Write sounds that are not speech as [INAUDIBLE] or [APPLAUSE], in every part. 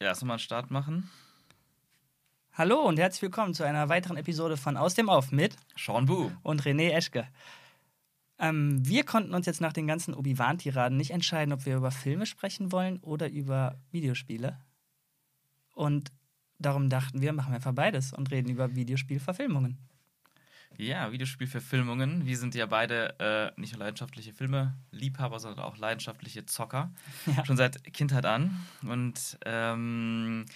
Ja, erst mal einen Start machen. Hallo und herzlich willkommen zu einer weiteren Episode von Aus dem Off mit Sean Bu. und René Eschke. Ähm, wir konnten uns jetzt nach den ganzen Obi-Wan-Tiraden nicht entscheiden, ob wir über Filme sprechen wollen oder über Videospiele. Und darum dachten wir, machen wir einfach beides und reden über Videospielverfilmungen. Ja, Videospielverfilmungen. Wir sind ja beide äh, nicht nur leidenschaftliche Filme-Liebhaber, sondern auch leidenschaftliche Zocker. Ja. Schon seit Kindheit an. Und ähm,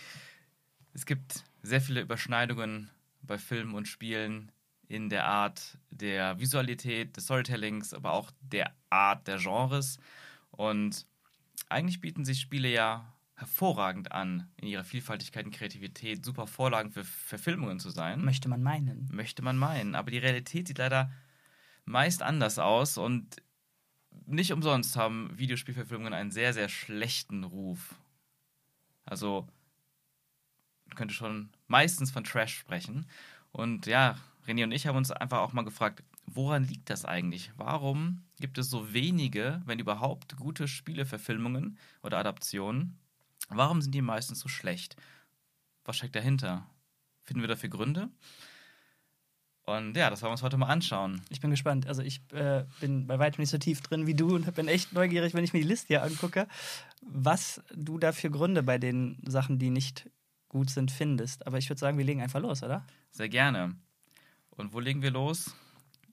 es gibt sehr viele Überschneidungen bei Filmen und Spielen in der Art der Visualität, des Storytellings, aber auch der Art der Genres. Und eigentlich bieten sich Spiele ja hervorragend an, in ihrer Vielfaltigkeit und Kreativität super Vorlagen für Verfilmungen zu sein Möchte man meinen. möchte man meinen. Aber die Realität sieht leider meist anders aus und nicht umsonst haben Videospielverfilmungen einen sehr, sehr schlechten Ruf. Also, man könnte schon meistens von Trash sprechen. Und ja, René und ich haben uns einfach auch mal gefragt, woran liegt das eigentlich? Warum gibt es so wenige, wenn überhaupt, gute Spieleverfilmungen oder Adaptionen? Warum sind die meistens so schlecht? Was steckt dahinter? Finden wir dafür Gründe? Und ja, das wollen wir uns heute mal anschauen. Ich bin gespannt. Also ich äh, bin bei weitem nicht so tief drin wie du und bin echt neugierig, wenn ich mir die Liste hier angucke, was du da für Gründe bei den Sachen, die nicht gut sind, findest. Aber ich würde sagen, wir legen einfach los, oder? Sehr gerne. Und wo legen wir los?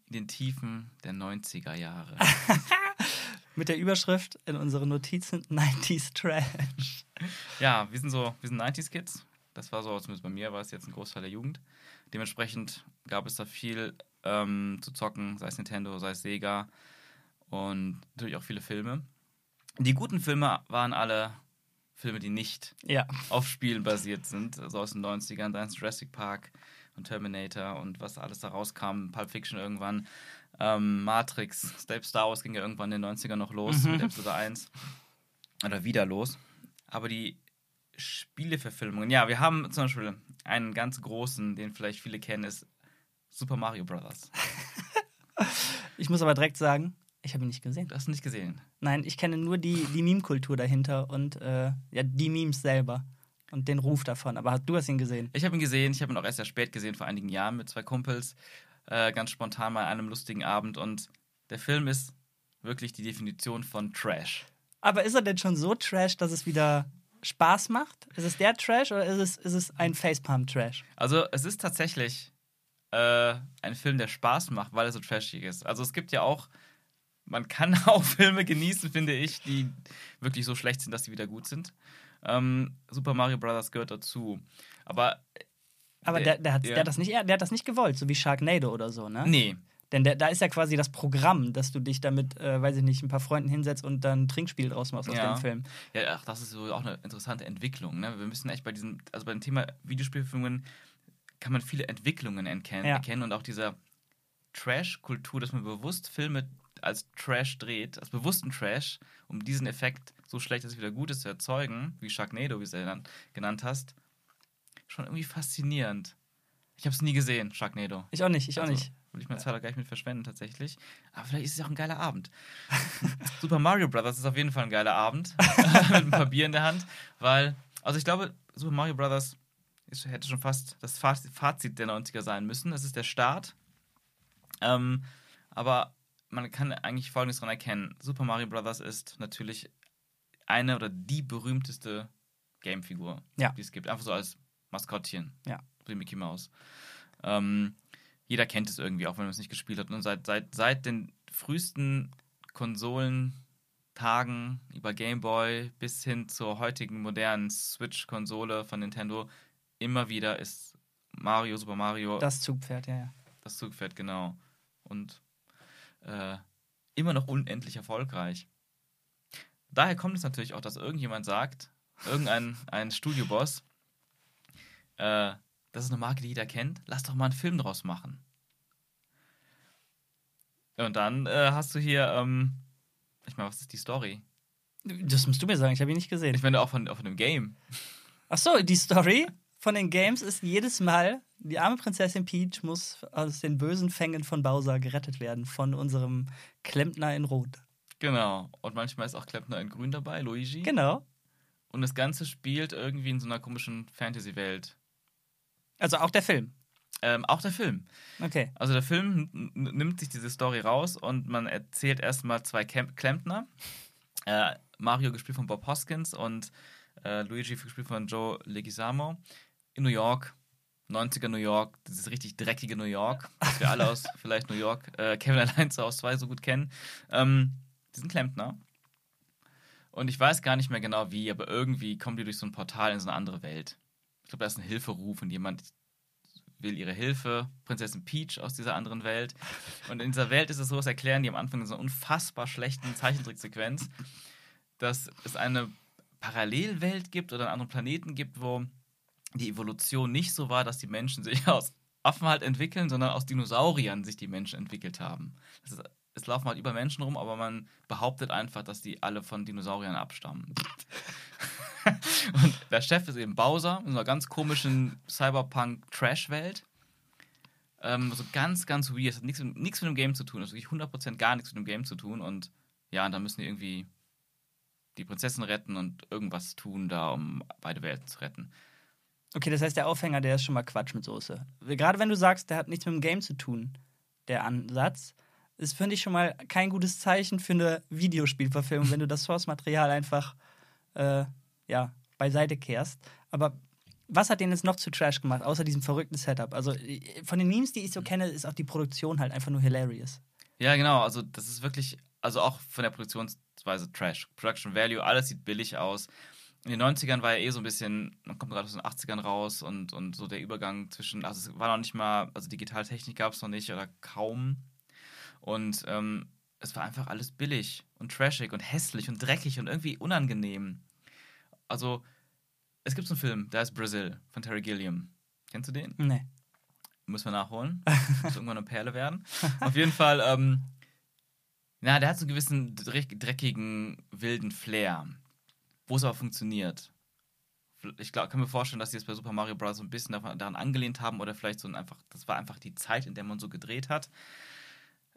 In den Tiefen der 90er Jahre. [LAUGHS] Mit der Überschrift in unseren Notizen 90s Trash. [LAUGHS] ja, wir sind so, wir sind 90s Kids. Das war so, zumindest bei mir war es jetzt ein Großteil der Jugend. Dementsprechend gab es da viel ähm, zu zocken, sei es Nintendo, sei es Sega und natürlich auch viele Filme. Die guten Filme waren alle Filme, die nicht Ja. auf Spielen basiert sind, also aus den 90ern, dann Jurassic Park und Terminator und was alles da rauskam, Pulp Fiction irgendwann, ähm, Matrix, selbst Star Wars ging ja irgendwann in den 90ern noch los Mhm. mit Episode 1 oder wieder los. Aber die Spieleverfilmungen, ja, wir haben zum Beispiel einen ganz großen, den vielleicht viele kennen, ist Super Mario Bros. [LAUGHS] Ich muss aber direkt sagen, ich habe ihn nicht gesehen. Du hast ihn nicht gesehen. Nein, ich kenne nur die, die Meme-Kultur dahinter und äh, ja, die Memes selber und den Ruf davon. Aber du hast ihn gesehen. Ich habe ihn gesehen, ich habe ihn auch erst sehr spät gesehen, vor einigen Jahren mit zwei Kumpels, äh, ganz spontan mal an einem lustigen Abend. Und der Film ist wirklich die Definition von Trash. Aber ist er denn schon so trash, dass es wieder Spaß macht? Ist es der Trash oder ist es, ist es ein Facepalm-Trash? Also es ist tatsächlich äh, ein Film, der Spaß macht, weil er so trashig ist. Also es gibt ja auch, man kann [LAUGHS] auch Filme genießen, finde ich, die wirklich so schlecht sind, dass sie wieder gut sind. Ähm, Super Mario Bros. gehört dazu. Aber Aber Der- der, der, hat, ja. der, hat das nicht, der hat das nicht gewollt, so wie Sharknado oder so, ne? nee, Denn der, da ist ja quasi das Programm, dass du dich damit, äh, weiß ich nicht, ein paar Freunden hinsetzt und dann ein Trinkspiel draus machst aus Ja. dem Film. Ja, ach, das ist so auch eine interessante Entwicklung. Ne? Wir müssen echt bei diesem, also beim Thema Videospielfilmungen kann man viele Entwicklungen erkennen, Ja. erkennen und auch dieser Trash-Kultur, dass man bewusst Filme als Trash dreht, als bewussten Trash, um diesen Effekt so schlecht, dass es wieder gut ist, zu erzeugen, wie Sharknado, wie du es ja dann genannt hast, schon irgendwie faszinierend. Ich habe es nie gesehen, Sharknado. Ich auch nicht, ich auch Also, nicht. Will ich meine Zeit auch gar nicht mit verschwenden, tatsächlich. Aber vielleicht ist es ja auch ein geiler Abend. [LAUGHS] Super Mario Brothers ist auf jeden Fall ein geiler Abend. [LAUGHS] mit ein paar Bier in der Hand. Weil, also ich glaube, Super Mario Brothers ist, hätte schon fast das Faz- Fazit der 90er sein müssen. Das ist der Start. Ähm, aber man kann eigentlich Folgendes daran erkennen. Super Mario Brothers ist natürlich eine oder die berühmteste Gamefigur, Ja. die es gibt. Einfach so als Maskottchen. Ja. Wie Mickey Mouse. Ähm, jeder kennt es irgendwie, auch wenn man es nicht gespielt hat. Und seit, seit, seit den frühesten Konsolentagen über Game Boy bis hin zur heutigen modernen Switch-Konsole von Nintendo immer wieder ist Mario, Super Mario Das Zugpferd, ja, ja. das Zugpferd, genau. Und äh, immer noch unendlich erfolgreich. Daher kommt es natürlich auch, dass irgendjemand sagt, irgendein ein Studioboss, äh, das ist eine Marke, die jeder kennt, lass doch mal einen Film draus machen. Und dann äh, hast du hier, ähm, ich meine, was ist die Story? Das musst du mir sagen, ich habe ihn nicht gesehen. Ich meine, auch von, auch von einem Game. Ach so, die Story von den Games ist jedes Mal, die arme Prinzessin Peach muss aus den bösen Fängen von Bowser gerettet werden, von unserem Klempner in Rot. Genau. Und manchmal ist auch Klempner in Grün dabei, Luigi. Genau. Und das Ganze spielt irgendwie in so einer komischen Fantasy-Welt. Also auch der Film. Ähm, auch der Film. Okay. Also der Film nimmt sich diese Story raus und man erzählt erstmal zwei Camp Klempner. Äh, Mario gespielt von Bob Hoskins und äh, Luigi gespielt von Joe Leguizamo in New York. 90er New York, dieses richtig dreckige New York, das wir alle aus [LAUGHS] vielleicht New York, äh, Kevin allein zu Haus 2 so gut kennen. Ähm, die sind Klempner. Und ich weiß gar nicht mehr genau wie, aber irgendwie kommen die durch so ein Portal in so eine andere Welt. Ich glaube, da ist ein Hilferuf und jemand will ihre Hilfe, Prinzessin Peach aus dieser anderen Welt. Und in dieser Welt ist es so, das erklären die am Anfang in so einer unfassbar schlechten Zeichentricksequenz, dass es eine Parallelwelt gibt oder einen anderen Planeten gibt, wo die Evolution nicht so war, dass die Menschen sich aus Affen halt entwickeln, sondern aus Dinosauriern sich die Menschen entwickelt haben. Ist, es laufen halt über Menschen rum, aber man behauptet einfach, dass die alle von Dinosauriern abstammen. Und der Chef ist eben Bowser in so einer ganz komischen Cyberpunk-Trash-Welt. Ähm, so ganz, ganz weird. Das hat nichts, mit- mit dem Game zu tun. Das hat wirklich 100% gar nichts mit dem Game zu tun. Und ja, und da müssen die irgendwie die Prinzessin retten und irgendwas tun da, um beide Welten zu retten. Okay, das heißt, der Aufhänger, der ist schon mal Quatsch mit Soße. Gerade wenn du sagst, der hat nichts mit dem Game zu tun, der Ansatz, ist, finde ich, schon mal kein gutes Zeichen für eine Videospielverfilmung, wenn du das Source-Material einfach äh, ja, beiseite kehrst. Aber was hat den jetzt noch zu Trash gemacht, außer diesem verrückten Setup? Also äh, von den Memes, die ich so kenne, ist auch die Produktion halt einfach nur hilarious. Ja, genau. Also, das ist wirklich, also auch von der Produktionsweise Trash. Production Value, alles sieht billig aus. In den 90ern war ja eh so ein bisschen, man kommt gerade aus den 80ern raus und, und so der Übergang zwischen, also es war noch nicht mal, also Digitaltechnik gab es noch nicht oder kaum. Und ähm, es war einfach alles billig und trashig und hässlich und dreckig und irgendwie unangenehm. Also, es gibt so einen Film, der heißt Brazil von Terry Gilliam. Kennst du den? Nee. Müssen wir nachholen. [LAUGHS] Muss irgendwann eine Perle werden. Auf jeden Fall, ähm, na, der hat so einen gewissen dreck- dreckigen, wilden Flair. Wo es aber funktioniert. Ich glaub, kann mir vorstellen, dass die es bei Super Mario Bros. so ein bisschen daran angelehnt haben oder vielleicht so ein einfach, das war einfach die Zeit, in der man so gedreht hat.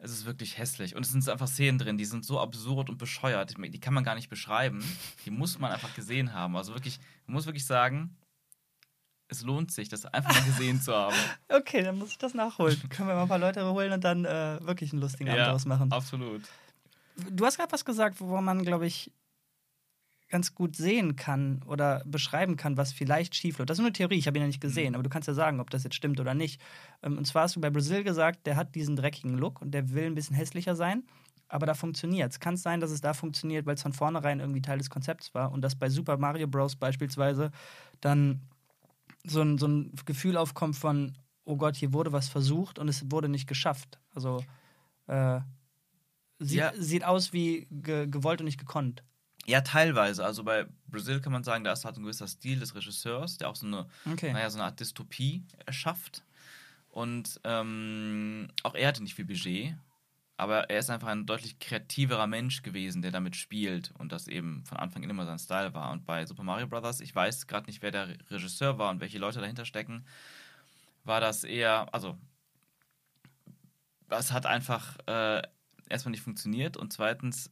Es ist wirklich hässlich. Und es sind einfach Szenen drin, die sind so absurd und bescheuert. Die kann man gar nicht beschreiben. Die muss man einfach gesehen haben. Also wirklich, man muss wirklich sagen, es lohnt sich, das einfach mal gesehen zu haben. [LAUGHS] Okay, dann muss ich das nachholen. Können wir mal ein paar Leute holen und dann äh, wirklich einen lustigen Abend draus machen. Absolut. Du hast gerade was gesagt, wo man, glaube ich, ganz gut sehen kann oder beschreiben kann, was vielleicht schief läuft. Das ist nur eine Theorie, ich habe ihn ja nicht gesehen, aber du kannst ja sagen, ob das jetzt stimmt oder nicht. Ähm, Und zwar hast du bei Brazil gesagt, der hat diesen dreckigen Look und der will ein bisschen hässlicher sein, aber da funktioniert es. Kann es sein, dass es da funktioniert, weil es von vornherein irgendwie Teil des Konzepts war und dass bei Super Mario Bros. beispielsweise dann so ein, so ein Gefühl aufkommt von, oh Gott, hier wurde was versucht und es wurde nicht geschafft. Also äh, sieht, Ja. sieht aus wie ge gewollt und nicht gekonnt. Ja, teilweise. Also bei Brazil kann man sagen, da ist halt ein gewisser Stil des Regisseurs, der auch so eine, Okay. naja, so eine Art Dystopie erschafft. Und ähm, auch er hatte nicht viel Budget, aber er ist einfach ein deutlich kreativerer Mensch gewesen, der damit spielt und das eben von Anfang an immer sein Style war. Und bei Super Mario Bros., ich weiß gerade nicht, wer der Regisseur war und welche Leute dahinter stecken, war das eher, also es hat einfach äh, erstmal nicht funktioniert und zweitens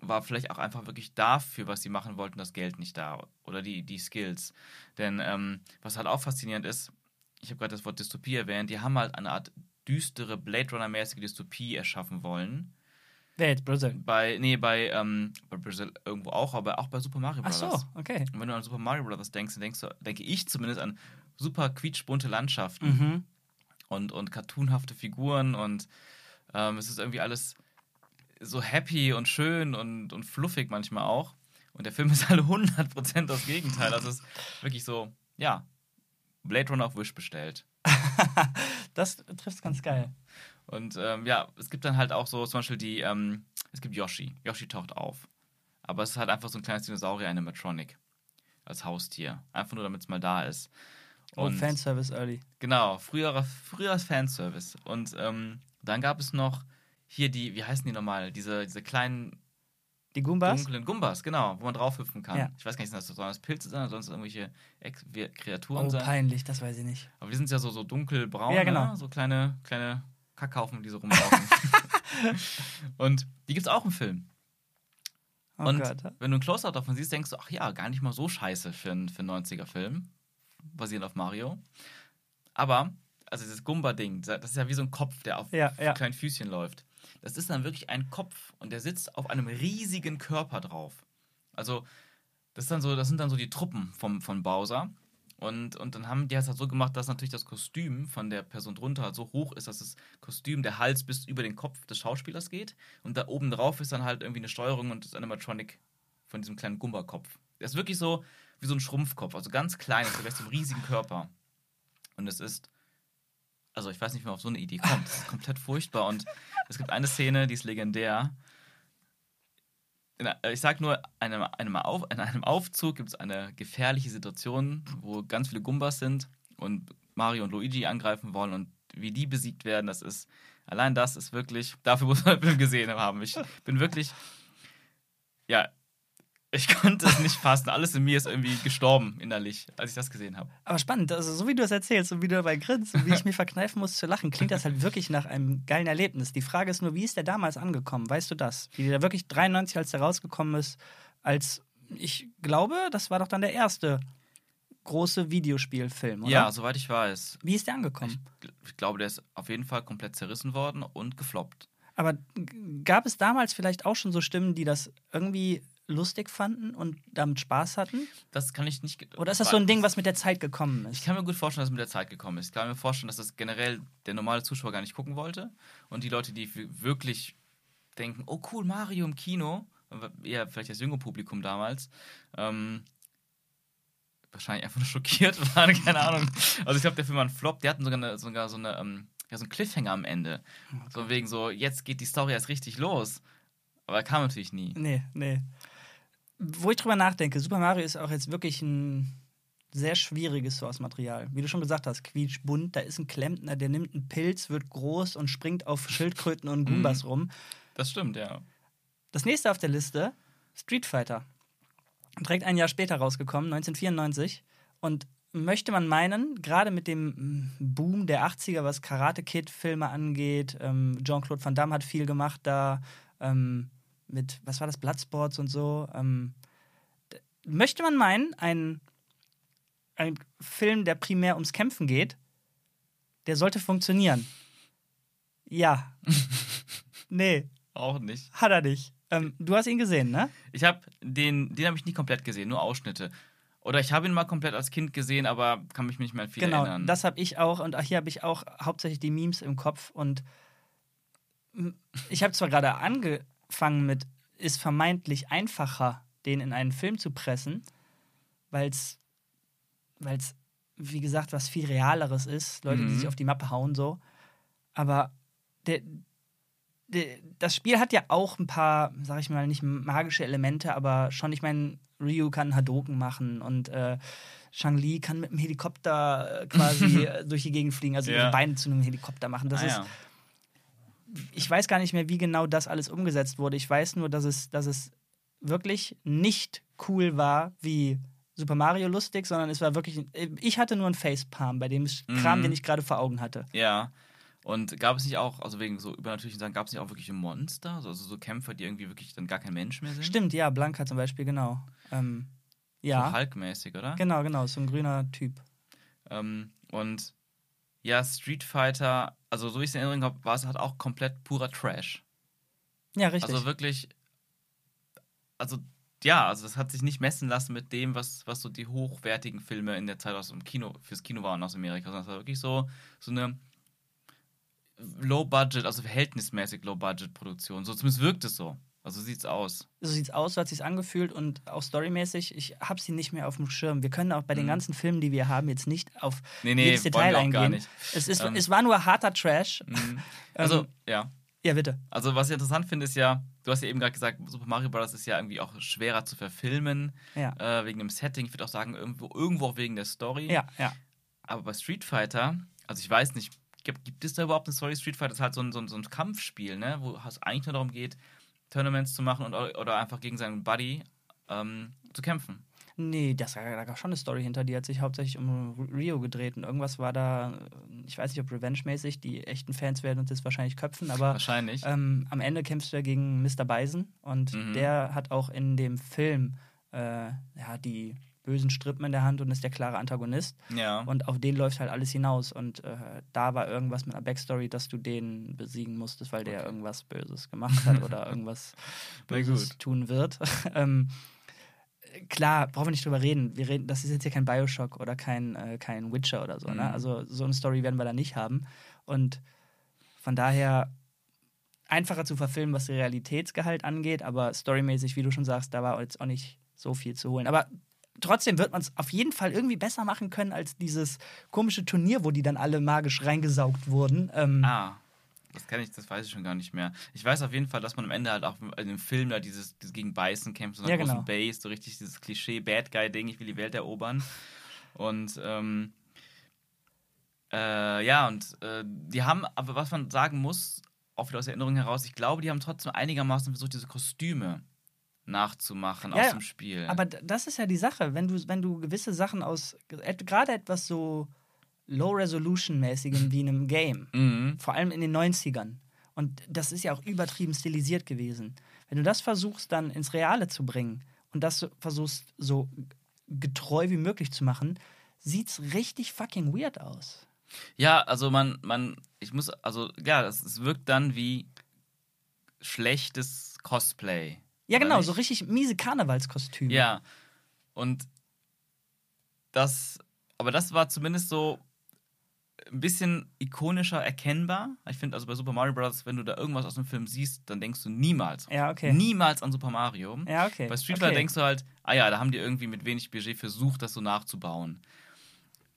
war vielleicht auch einfach wirklich dafür, was sie machen wollten, das Geld nicht da oder die, die Skills. Denn ähm, was halt auch faszinierend ist, ich habe gerade das Wort Dystopie erwähnt, die haben halt eine Art düstere Blade Runner-mäßige Dystopie erschaffen wollen. Wer jetzt Brazil? Bei, nee, bei, ähm, bei Brazil irgendwo auch, aber auch bei Super Mario Ach Bros. so, okay. Und wenn du an Super Mario Bros. denkst, dann denkst du, denke ich zumindest an super quietschbunte Landschaften Mhm. und, und cartoonhafte Figuren und ähm, es ist irgendwie alles so happy und schön und, und fluffig manchmal auch. Und der Film [LAUGHS] ist halt 100% das Gegenteil. Also es ist wirklich so, ja, Blade Runner auf Wish bestellt. [LAUGHS] Das trifft ganz geil. Und ähm, ja, es gibt dann halt auch so zum Beispiel die, ähm, es gibt Yoshi. Yoshi taucht auf. Aber es ist halt einfach so ein kleines Dinosaurier, Animatronic. Als Haustier. Einfach nur, damit es mal da ist. Oh, Und- Fanservice early. Genau, früherer, früherer Fanservice. Und ähm, dann gab es noch hier die, wie heißen die nochmal? Diese, diese kleinen Die Goombas? dunklen Gumbas, genau, wo man draufhüpfen kann. Ja. Ich weiß gar nicht, sollen das Pilze sein oder sonst irgendwelche Ex wir- Kreaturen Oh, sein. peinlich, das weiß ich nicht. Aber die sind ja so, so dunkelbraun, Ja, genau. ne? so kleine, kleine Kackhaufen, die so rumlaufen. [LAUGHS] Und die gibt es auch im Film. Oh und Gott. wenn du ein Close-Up davon siehst, denkst du, ach ja, gar nicht mal so scheiße für einen, für einen 90er-Film, basierend auf Mario. Aber, also dieses Gumba-Ding, das ist ja wie so ein Kopf, der auf Ja, ja. kleinen Füßchen läuft. Das ist dann wirklich ein Kopf und der sitzt auf einem riesigen Körper drauf. Also, das, ist dann so, das sind dann so die Truppen vom, von Bowser. Und, und dann haben die es halt so gemacht, dass natürlich das Kostüm von der Person drunter halt so hoch ist, dass das Kostüm, der Hals bis über den Kopf des Schauspielers geht. Und da oben drauf ist dann halt irgendwie eine Steuerung und das Animatronic von diesem kleinen Gumba-Kopf. Der ist wirklich so wie so ein Schrumpfkopf, also ganz klein, ist gleich zum riesigen Körper. Und es ist, also ich weiß nicht, wie man auf so eine Idee kommt. Das ist komplett furchtbar. Und es gibt eine Szene, die ist legendär. In, äh, ich sag nur, einem, einem Auf, in einem Aufzug gibt es eine gefährliche Situation, wo ganz viele Gumbas sind und Mario und Luigi angreifen wollen und wie die besiegt werden, das ist, allein das ist wirklich, dafür muss man den Film gesehen haben. Ich bin wirklich, ja, ich konnte es nicht fassen. Alles in mir ist irgendwie gestorben innerlich, als ich das gesehen habe. Aber spannend, also so wie du es erzählst und wie du dabei grinst und wie ich mir verkneifen muss zu lachen, klingt das halt wirklich nach einem geilen Erlebnis. Die Frage ist nur, wie ist der damals angekommen? Weißt du das? Wie der wirklich 93, als der rausgekommen ist, als ich glaube, das war doch dann der erste große Videospielfilm, oder? Ja, soweit ich weiß. Wie ist der angekommen? Ich, ich glaube, der ist auf jeden Fall komplett zerrissen worden und gefloppt. Aber gab es damals vielleicht auch schon so Stimmen, die das irgendwie lustig fanden und damit Spaß hatten? Das kann ich nicht. Oder ist das so ein Ding, was mit der Zeit gekommen Ich ist? kann mir gut vorstellen, dass es mit der Zeit gekommen ist. Ich kann mir vorstellen, dass das generell der normale Zuschauer gar nicht gucken wollte. Und die Leute, die wirklich denken, oh cool, Mario im Kino, eher vielleicht das junge Publikum damals, ähm, wahrscheinlich einfach nur schockiert [LAUGHS] waren, keine Ahnung. Also ich glaube, der Film war ein Flop. Der hatten sogar, eine, sogar so, eine, ähm, ja, so einen Cliffhanger am Ende. So wegen so, jetzt geht die Story erst richtig los. Aber er kam natürlich nie. Nee, nee. Wo ich drüber nachdenke, Super Mario ist auch jetzt wirklich ein sehr schwieriges Source-Material. Wie du schon gesagt hast, quietschbunt, da ist ein Klempner, der nimmt einen Pilz, wird groß und springt auf Schildkröten und Goombas rum. Das stimmt, ja. Das nächste auf der Liste, Street Fighter. Direkt ein Jahr später rausgekommen, 1994. Und möchte man meinen, gerade mit dem mm, Boom der 80er, was Karate Kid-Filme angeht, ähm, Jean-Claude Van Damme hat viel gemacht da, ähm, mit, was war das, Bloodsports und so. Ähm, möchte man meinen, ein, ein Film, der primär ums Kämpfen geht, der sollte funktionieren. Ja. [LAUGHS] nee, Auch nicht. hat er nicht. Ähm, du hast ihn gesehen, ne? Ich habe den, den habe ich nie komplett gesehen, nur Ausschnitte. Oder ich habe ihn mal komplett als Kind gesehen, aber kann mich nicht mehr an viel genau, erinnern. das habe ich auch und hier habe ich auch hauptsächlich die Memes im Kopf und ich habe zwar gerade angefangen mit, ist vermeintlich einfacher, den in einen Film zu pressen, weil es, wie gesagt, was viel Realeres ist, Leute, die Mhm. sich auf die Mappe hauen, so. Aber der, der, das Spiel hat ja auch ein paar, sag ich mal, nicht magische Elemente, aber schon, ich meine, Ryu kann Hadoken machen und äh, Shang-Li kann mit dem Helikopter äh, quasi [LAUGHS] durch die Gegend fliegen, also Ja. ihre Beine zu einem Helikopter machen. Das ah, ist, ja. Ich weiß gar nicht mehr, wie genau das alles umgesetzt wurde. Ich weiß nur, dass es, dass es wirklich nicht cool war wie Super Mario lustig, sondern es war wirklich. Ich hatte nur einen Facepalm bei dem Kram, Mhm. den ich gerade vor Augen hatte. ja. Und gab es nicht auch, also wegen so übernatürlichen Sachen, gab es nicht auch wirklich Monster? Also so Kämpfer, die irgendwie wirklich dann gar kein Mensch mehr sind? Stimmt, ja, Blanca zum Beispiel, genau. Ähm, So ja, Hulk-mäßig, oder? genau, genau, so ein grüner Typ. Ähm, und ja, Street Fighter, also so wie ich es in Erinnerung habe, war es halt auch komplett purer Trash. Ja, richtig. Also wirklich, also ja, also das hat sich nicht messen lassen mit dem, was, was so die hochwertigen Filme in der Zeit aus dem Kino, fürs Kino waren aus Amerika, sondern es war wirklich so, so eine Low-Budget, also verhältnismäßig Low-Budget-Produktion. So zumindest wirkt es so. Also sieht's aus. so sieht's aus, so hat sich's angefühlt und auch storymäßig, ich habe sie nicht mehr auf dem Schirm. Wir können auch bei den Mhm. ganzen Filmen, die wir haben, jetzt nicht auf Nee, nee, jedes Detail wir auch eingehen. gar nicht. Es, ist, Ähm. es war nur harter Trash. Mhm. [LAUGHS] Also, Ähm, ja. Ja, bitte. Also, was ich interessant finde, ist ja, du hast ja eben gerade gesagt, Super Mario Bros. ist ja irgendwie auch schwerer zu verfilmen, Ja. äh, wegen dem Setting. Ich würde auch sagen, irgendwo, irgendwo auch wegen der Story. Ja, ja. Aber bei Street Fighter, also ich weiß nicht, gibt, gibt es da überhaupt eine Story? Street Fighter ist halt so ein, so ein, so ein Kampfspiel, ne? wo es eigentlich nur darum geht, Tournaments zu machen und, oder einfach gegen seinen Buddy ähm, zu kämpfen. Nee, das, da gab schon eine Story hinter, die hat sich hauptsächlich um Rio gedreht und irgendwas war da, ich weiß nicht, ob Revenge-mäßig, die echten Fans werden uns jetzt wahrscheinlich köpfen, aber Wahrscheinlich. ähm, am Ende kämpfst du ja gegen Mr. Bison und Mhm. der hat auch in dem Film äh, ja, die bösen Strippen in der Hand und ist der klare Antagonist. ja. Und auf den läuft halt alles hinaus. Und äh, da war irgendwas mit einer Backstory, dass du den besiegen musstest, weil der irgendwas Böses gemacht hat oder [LAUGHS] irgendwas Böses tun wird. [LAUGHS] ähm, klar, brauchen wir nicht drüber reden. Wir reden. Das ist jetzt hier kein Bioshock oder kein, äh, kein Witcher oder so. Ne? Mhm. Also so eine Story werden wir da nicht haben. Und von daher einfacher zu verfilmen, was den Realitätsgehalt angeht, aber storymäßig, wie du schon sagst, da war jetzt auch nicht so viel zu holen. Aber trotzdem wird man es auf jeden Fall irgendwie besser machen können als dieses komische Turnier, wo die dann alle magisch reingesaugt wurden. Ähm, Ah, das kann ich, das weiß ich schon gar nicht mehr. Ich weiß auf jeden Fall, dass man am Ende halt auch in dem Film da dieses, dieses gegen Beißen kämpft, so einer Ja, großen genau. Base, so richtig dieses Klischee Bad Guy Ding, ich will die Welt erobern. Und ähm, äh, ja, und äh, die haben, aber was man sagen muss, auch wieder aus Erinnerung heraus, ich glaube, die haben trotzdem einigermaßen versucht, diese Kostüme nachzumachen Ja, aus dem Spiel. Aber das ist ja die Sache, wenn du, wenn du gewisse Sachen aus, gerade etwas so Low-Resolution-mäßigem wie einem Game, [LAUGHS] mhm. vor allem in den 90ern, und das ist ja auch übertrieben stilisiert gewesen, wenn du das versuchst dann ins Reale zu bringen und das versuchst so getreu wie möglich zu machen, sieht's richtig fucking weird aus. Ja, also man, man, ich muss, also ja, es wirkt dann wie schlechtes Cosplay. Ja, genau, so richtig miese Karnevalskostüme. Ja. Und das, aber das war zumindest so ein bisschen ikonischer erkennbar. Ich finde, also bei Super Mario Bros., wenn du da irgendwas aus dem Film siehst, dann denkst du niemals, Ja, okay. niemals an Super Mario. Ja, okay. Bei Street okay. Fighter denkst du halt, ah ja, da haben die irgendwie mit wenig Budget versucht, das so nachzubauen.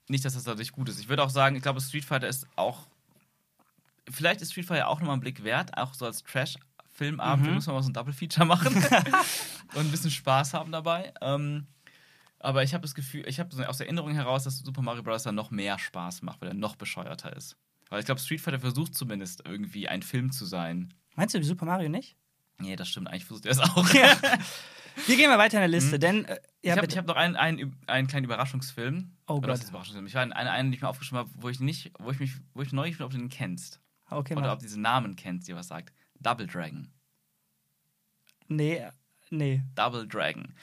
Nicht, dass das dadurch gut ist. Ich würde auch sagen, ich glaube, Street Fighter ist auch. Vielleicht ist Street Fighter auch nochmal einen Blick wert, auch so als Trash-Filmabend. Wir Mhm. müssen mal so ein Double-Feature machen [LAUGHS] und ein bisschen Spaß haben dabei. Ähm, aber ich habe das Gefühl, ich habe so aus Erinnerung heraus, dass Super Mario Bros. dann noch mehr Spaß macht, weil er noch bescheuerter ist. Weil ich glaube, Street Fighter versucht zumindest irgendwie ein Film zu sein. Meinst du die Super Mario nicht? Nee, das stimmt, eigentlich versucht er es auch. [LAUGHS] Wir gehen mal weiter in der Liste, denn äh, ja, Mhm. ich habe hab noch einen, einen, einen kleinen Überraschungsfilm. Oh Oder Gott. was ist Überraschungsfilm? Ich war einen, einen, einen, den ich mir aufgeschrieben habe, wo ich nicht, wo ich mich, wo ich neugierig bin, ob du den kennst. okay, Oder mal. ob du diesen Namen kennst, dir was sagt. Double Dragon. Nee, nee. Double Dragon.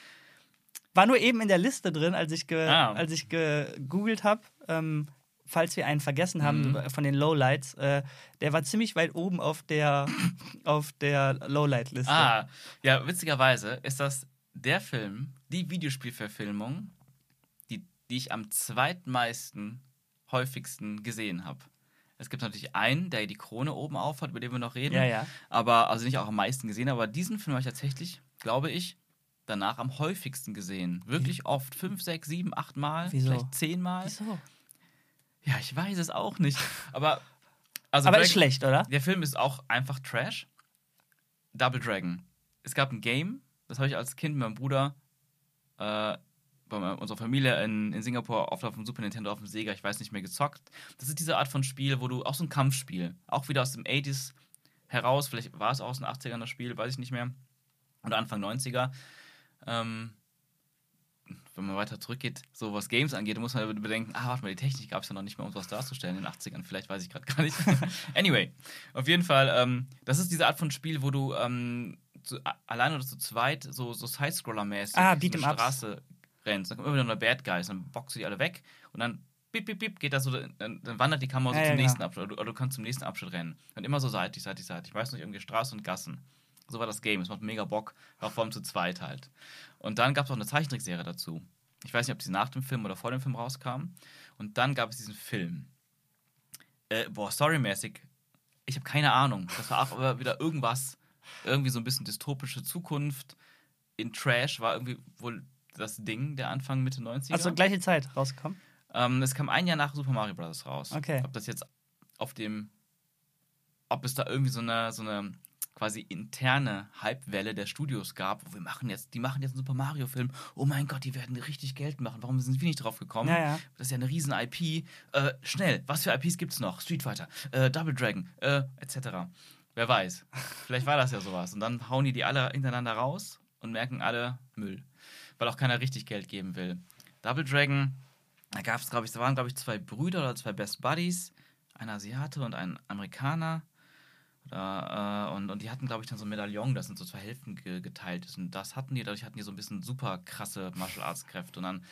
War nur eben in der Liste drin, als ich, ge Ah. als ich gegoogelt habe. Ähm, falls wir einen vergessen haben Mhm. von den Lowlights, äh, der war ziemlich weit oben auf der, [COUGHS] auf der Lowlight-Liste. Ah, ja, witzigerweise ist das der Film, die Videospielverfilmung, die, die ich am zweitmeisten, häufigsten gesehen habe. Es gibt natürlich einen, der die Krone oben auf hat, über den wir noch reden. Ja, ja. Aber, also nicht auch am meisten gesehen, aber diesen Film habe ich tatsächlich, glaube ich, danach am häufigsten gesehen. Wirklich oft. Fünf, sechs, sieben, acht Mal, Wieso? vielleicht zehnmal. Wieso? Ja, ich weiß es auch nicht. Aber, also Aber Dragon- ist schlecht, oder? Der Film ist auch einfach Trash. Double Dragon. Es gab ein Game, das habe ich als Kind mit meinem Bruder äh, bei unserer Familie in, in Singapur oft auf dem Super Nintendo, auf dem Sega, ich weiß nicht mehr, gezockt. Das ist diese Art von Spiel, wo du auch so ein Kampfspiel, auch wieder aus dem 80s heraus, vielleicht war es auch aus den 80ern das Spiel, weiß ich nicht mehr, oder Anfang 90er. Ähm, wenn man weiter zurückgeht, so was Games angeht, muss man bedenken, ah, warte mal, die Technik gab es ja noch nicht mehr, um was darzustellen in den 80ern, vielleicht weiß ich gerade gar nicht. [LAUGHS] anyway, auf jeden Fall, ähm, das ist diese Art von Spiel, wo du ähm, zu, allein oder zu zweit so, so Sidescroller-mäßig Ah, Beat'em-ups. Straße rennst. Dann kommen immer wieder neue Bad Guys, dann boxst du die alle weg und dann bip, bip, bip, geht das so, dann, dann wandert die Kamera so Ja, zum ja, nächsten genau. Abschnitt oder du, du kannst zum nächsten Abschnitt rennen. Und immer so seitlich, seitlich, seitlich. Ich weiß nicht, irgendwie Straße und Gassen. So war das Game. Es macht mega Bock, auch vor allem zu zweit halt. Und dann gab es auch eine Zeichentrickserie dazu. Ich weiß nicht, ob die nach dem Film oder vor dem Film rauskam. Und dann gab es diesen Film. Äh, boah, storymäßig, ich habe keine Ahnung. Das war auch aber wieder irgendwas, irgendwie so ein bisschen dystopische Zukunft. In Trash war irgendwie wohl das Ding der Anfang, Mitte 90er. Also gleiche Zeit rausgekommen. Ähm, es kam ein Jahr nach Super Mario Bros. raus. Okay. Ob das jetzt auf dem, ob es da irgendwie so eine, so eine quasi interne Hypewelle der Studios gab, wo wir machen jetzt, die machen jetzt einen Super Mario Film. Oh mein Gott, die werden richtig Geld machen. Warum sind wir nicht drauf gekommen? Ja, ja. Das ist ja eine riesen IP. Äh, schnell, was für IPs gibt's noch? Street Fighter, äh, Double Dragon, äh, etc. Wer weiß. Vielleicht war das ja sowas. Und dann hauen die die alle hintereinander raus und merken alle Müll. Weil auch keiner richtig Geld geben will. Double Dragon, da gab es, glaube ich, da waren, glaube ich, zwei Brüder oder zwei Best Buddies, ein Asiate und ein Amerikaner. Oder, äh, und, und die hatten, glaube ich, dann so ein Medaillon, das in so zwei Hälften ge geteilt ist. Und das hatten die, dadurch hatten die so ein bisschen super krasse Martial Arts Kräfte. Und dann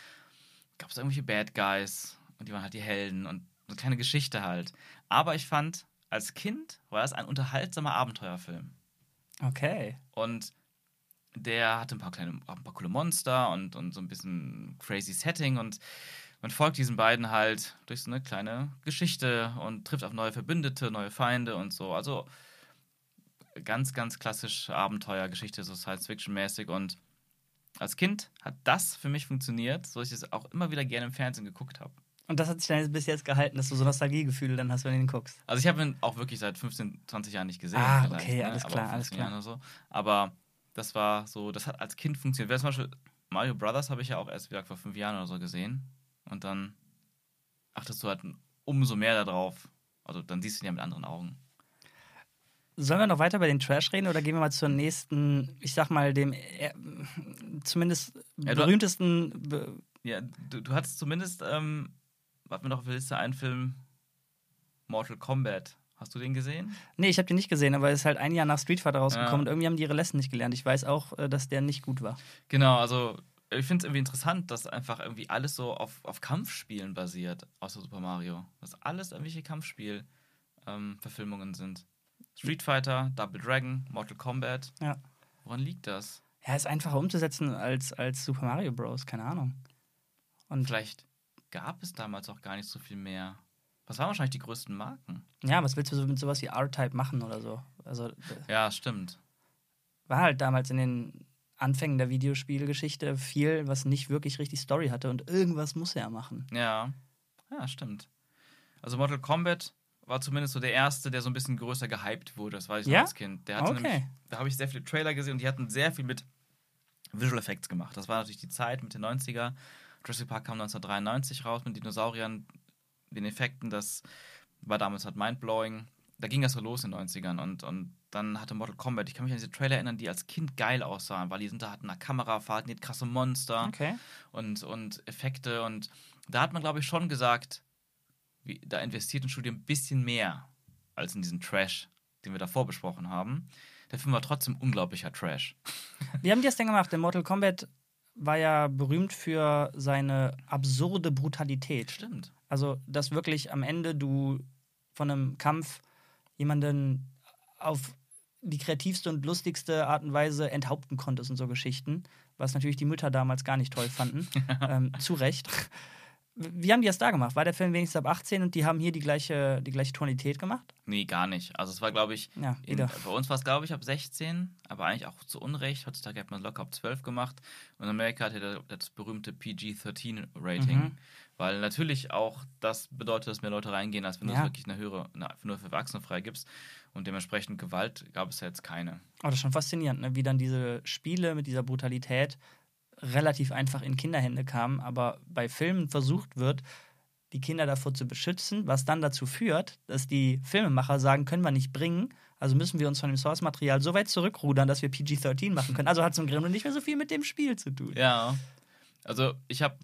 gab es irgendwelche Bad Guys und die waren halt die Helden und eine kleine Geschichte halt. Aber ich fand, als Kind war das ein unterhaltsamer Abenteuerfilm. Okay. Und der hatte ein paar kleine, ein paar coole Monster und, und so ein bisschen crazy Setting und man folgt diesen beiden halt durch so eine kleine Geschichte und trifft auf neue Verbündete, neue Feinde und so. Also ganz, ganz klassisch Abenteuergeschichte, so Science-Fiction-mäßig und als Kind hat das für mich funktioniert, so dass ich es auch immer wieder gerne im Fernsehen geguckt habe. Und das hat sich dann bis jetzt gehalten, dass du so Nostalgiegefühle dann hast, wenn du ihn guckst. Also ich habe ihn auch wirklich seit 15, 20 Jahren nicht gesehen. Ah, okay, ne? alles klar, 15 alles klar. So. Aber das war so, das hat als Kind funktioniert. Wer zum Beispiel Mario Brothers habe ich ja auch erst wieder vor fünf Jahren oder so gesehen. Und dann achtest du halt umso mehr darauf. Also dann siehst du ihn ja mit anderen Augen. Sollen wir noch weiter über den Trash reden oder gehen wir mal zur nächsten, ich sag mal, dem äh, zumindest Ja, du- berühmtesten. Be Ja, du, du hattest zumindest, ähm, was mir noch auf der Liste einen Film, Mortal Kombat. Hast du den gesehen? nee, ich habe den nicht gesehen, aber er ist halt ein Jahr nach Street Fighter rausgekommen Ja. und irgendwie haben die ihre Lesson nicht gelernt. Ich weiß auch, äh, dass der nicht gut war. Genau, also ich finde es irgendwie interessant, dass einfach irgendwie alles so auf, auf Kampfspielen basiert, außer Super Mario. Dass alles irgendwelche Kampfspiel-Verfilmungen sind. Street Fighter, Double Dragon, Mortal Kombat. Ja. Woran liegt das? Ja, ist einfacher umzusetzen als, als Super Mario Bros., keine Ahnung. Und Vielleicht gab es damals auch gar nicht so viel mehr. Was waren wahrscheinlich die größten Marken? ja, was willst du so mit sowas wie R-Type machen oder so? Also, äh, Ja, stimmt. war halt damals in den Anfängen der Videospielgeschichte viel, was nicht wirklich richtig Story hatte und irgendwas muss er machen. Ja, ja, stimmt. Also Mortal Kombat war zumindest so der erste, der so ein bisschen größer gehypt wurde. Das weiß ich noch Ja? als Kind. Der hatte Okay. nämlich, da habe ich sehr viele Trailer gesehen und die hatten sehr viel mit Visual Effects gemacht. Das war natürlich die Zeit mit den 90er. Jurassic Park kam 1993 raus mit Dinosauriern, den Effekten. Das war damals halt mindblowing. Da ging das so los in den 90ern und, und dann hatte Mortal Kombat, ich kann mich an diese Trailer erinnern, die als Kind geil aussahen, weil die sind da hatten eine Kamerafahrt, die hatten krasse Monster Okay. und, und Effekte. Und da hat man, glaube ich, schon gesagt, wie, da investiert ein Studio ein bisschen mehr als in diesen Trash, den wir davor besprochen haben. Der Film war trotzdem unglaublicher Trash. [LAUGHS] Wie haben die das denn gemacht? Der Mortal Kombat war ja berühmt für seine absurde Brutalität. Stimmt. Also, dass wirklich am Ende du von einem Kampf jemanden auf die kreativste und lustigste Art und Weise enthaupten konntest und so Geschichten, was natürlich die Mütter damals gar nicht toll fanden. [LAUGHS] ähm, zu Recht. Wie haben die das da gemacht? War der Film wenigstens ab 18 und die haben hier die gleiche, die gleiche Tonalität gemacht? Nee, gar nicht. Also es war, glaube ich, Ja, in, bei uns war es, glaube ich, ab 16, aber eigentlich auch zu Unrecht. Heutzutage hat man locker ab 12 gemacht. Und in Amerika hatte der das berühmte PG-13-Rating. Mhm. Weil natürlich auch das bedeutet, dass mehr Leute reingehen, als wenn du Ja. es wirklich eine höhere, eine, nur für Erwachsene freigibst. Und dementsprechend Gewalt gab es ja jetzt keine. Oh, das ist schon faszinierend, ne? wie dann diese Spiele mit dieser Brutalität relativ einfach in Kinderhände kamen, aber bei Filmen versucht wird, die Kinder davor zu beschützen, was dann dazu führt, dass die Filmemacher sagen, können wir nicht bringen, also müssen wir uns von dem Source-Material so weit zurückrudern, dass wir PG-13 machen können. Also hat es im Grunde nicht mehr so viel mit dem Spiel zu tun. Ja. Also ich habe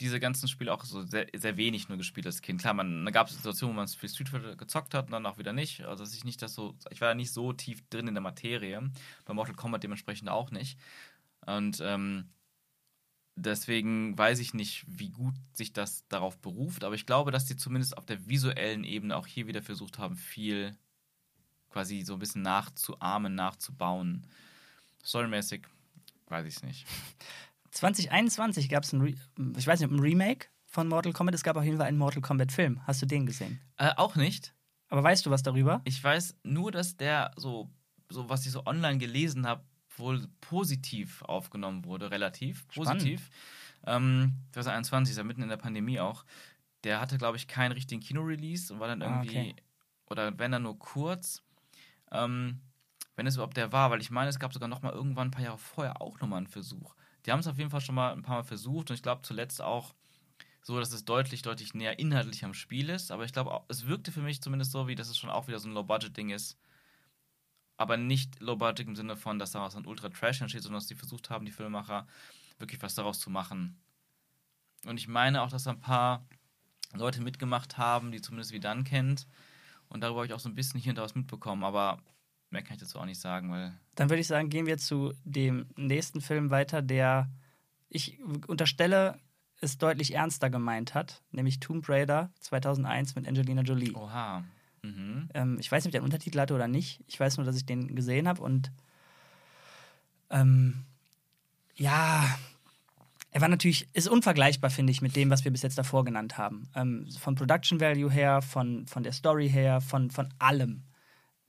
diese ganzen Spiele auch so sehr, sehr wenig nur gespielt als Kind. Klar, man, da gab es Situationen, wo man viel Street Fighter gezockt hat und dann auch wieder nicht. Also dass ich nicht das so, ich war ja nicht so tief drin in der Materie. Bei Mortal Kombat dementsprechend auch nicht. Und ähm, deswegen weiß ich nicht, wie gut sich das darauf beruft. Aber ich glaube, dass die zumindest auf der visuellen Ebene auch hier wieder versucht haben, viel quasi so ein bisschen nachzuahmen, nachzubauen. Storymäßig weiß ich es nicht. 2021 gab es ein, Re ich weiß nicht, ein Remake von Mortal Kombat. Es gab auf jeden Fall einen Mortal Kombat-Film. Hast du den gesehen? Äh, auch nicht. Aber weißt du was darüber? Ich weiß nur, dass der so, so was ich so online gelesen habe, wohl positiv aufgenommen wurde, relativ positiv. Ähm, 2021 ist ja mitten in der Pandemie auch. Der hatte, glaube ich, keinen richtigen Kinorelease und war dann Ah, irgendwie, okay. oder wenn dann nur kurz. Ähm, wenn es überhaupt der war, weil ich meine, es gab sogar noch mal irgendwann ein paar Jahre vorher auch noch mal einen Versuch. Die haben es auf jeden Fall schon mal ein paar Mal versucht und ich glaube zuletzt auch so, dass es deutlich, deutlich näher inhaltlich am Spiel ist. Aber ich glaube, es wirkte für mich zumindest so, wie dass es schon auch wieder so ein Low-Budget-Ding ist. Aber nicht Low-Budget im Sinne von, dass daraus ein Ultra-Trash entsteht, sondern dass die versucht haben, die Filmemacher, wirklich was daraus zu machen. Und ich meine auch, dass da ein paar Leute mitgemacht haben, die zumindest wie dann kennt. Und darüber habe ich auch so ein bisschen hier und da was mitbekommen, aber mehr kann ich dazu auch nicht sagen, weil. Dann würde ich sagen, gehen wir zu dem nächsten Film weiter, der ich unterstelle, es deutlich ernster gemeint hat, nämlich Tomb Raider 2001 mit Angelina Jolie. Oha. Mhm. Ähm, ich weiß nicht, ob der einen Untertitel hatte oder nicht. Ich weiß nur, dass ich den gesehen habe und ähm, ja, er war natürlich, ist unvergleichbar, finde ich, mit dem, was wir bis jetzt davor genannt haben. Ähm, von Production Value her, von, von der Story her, von, von allem.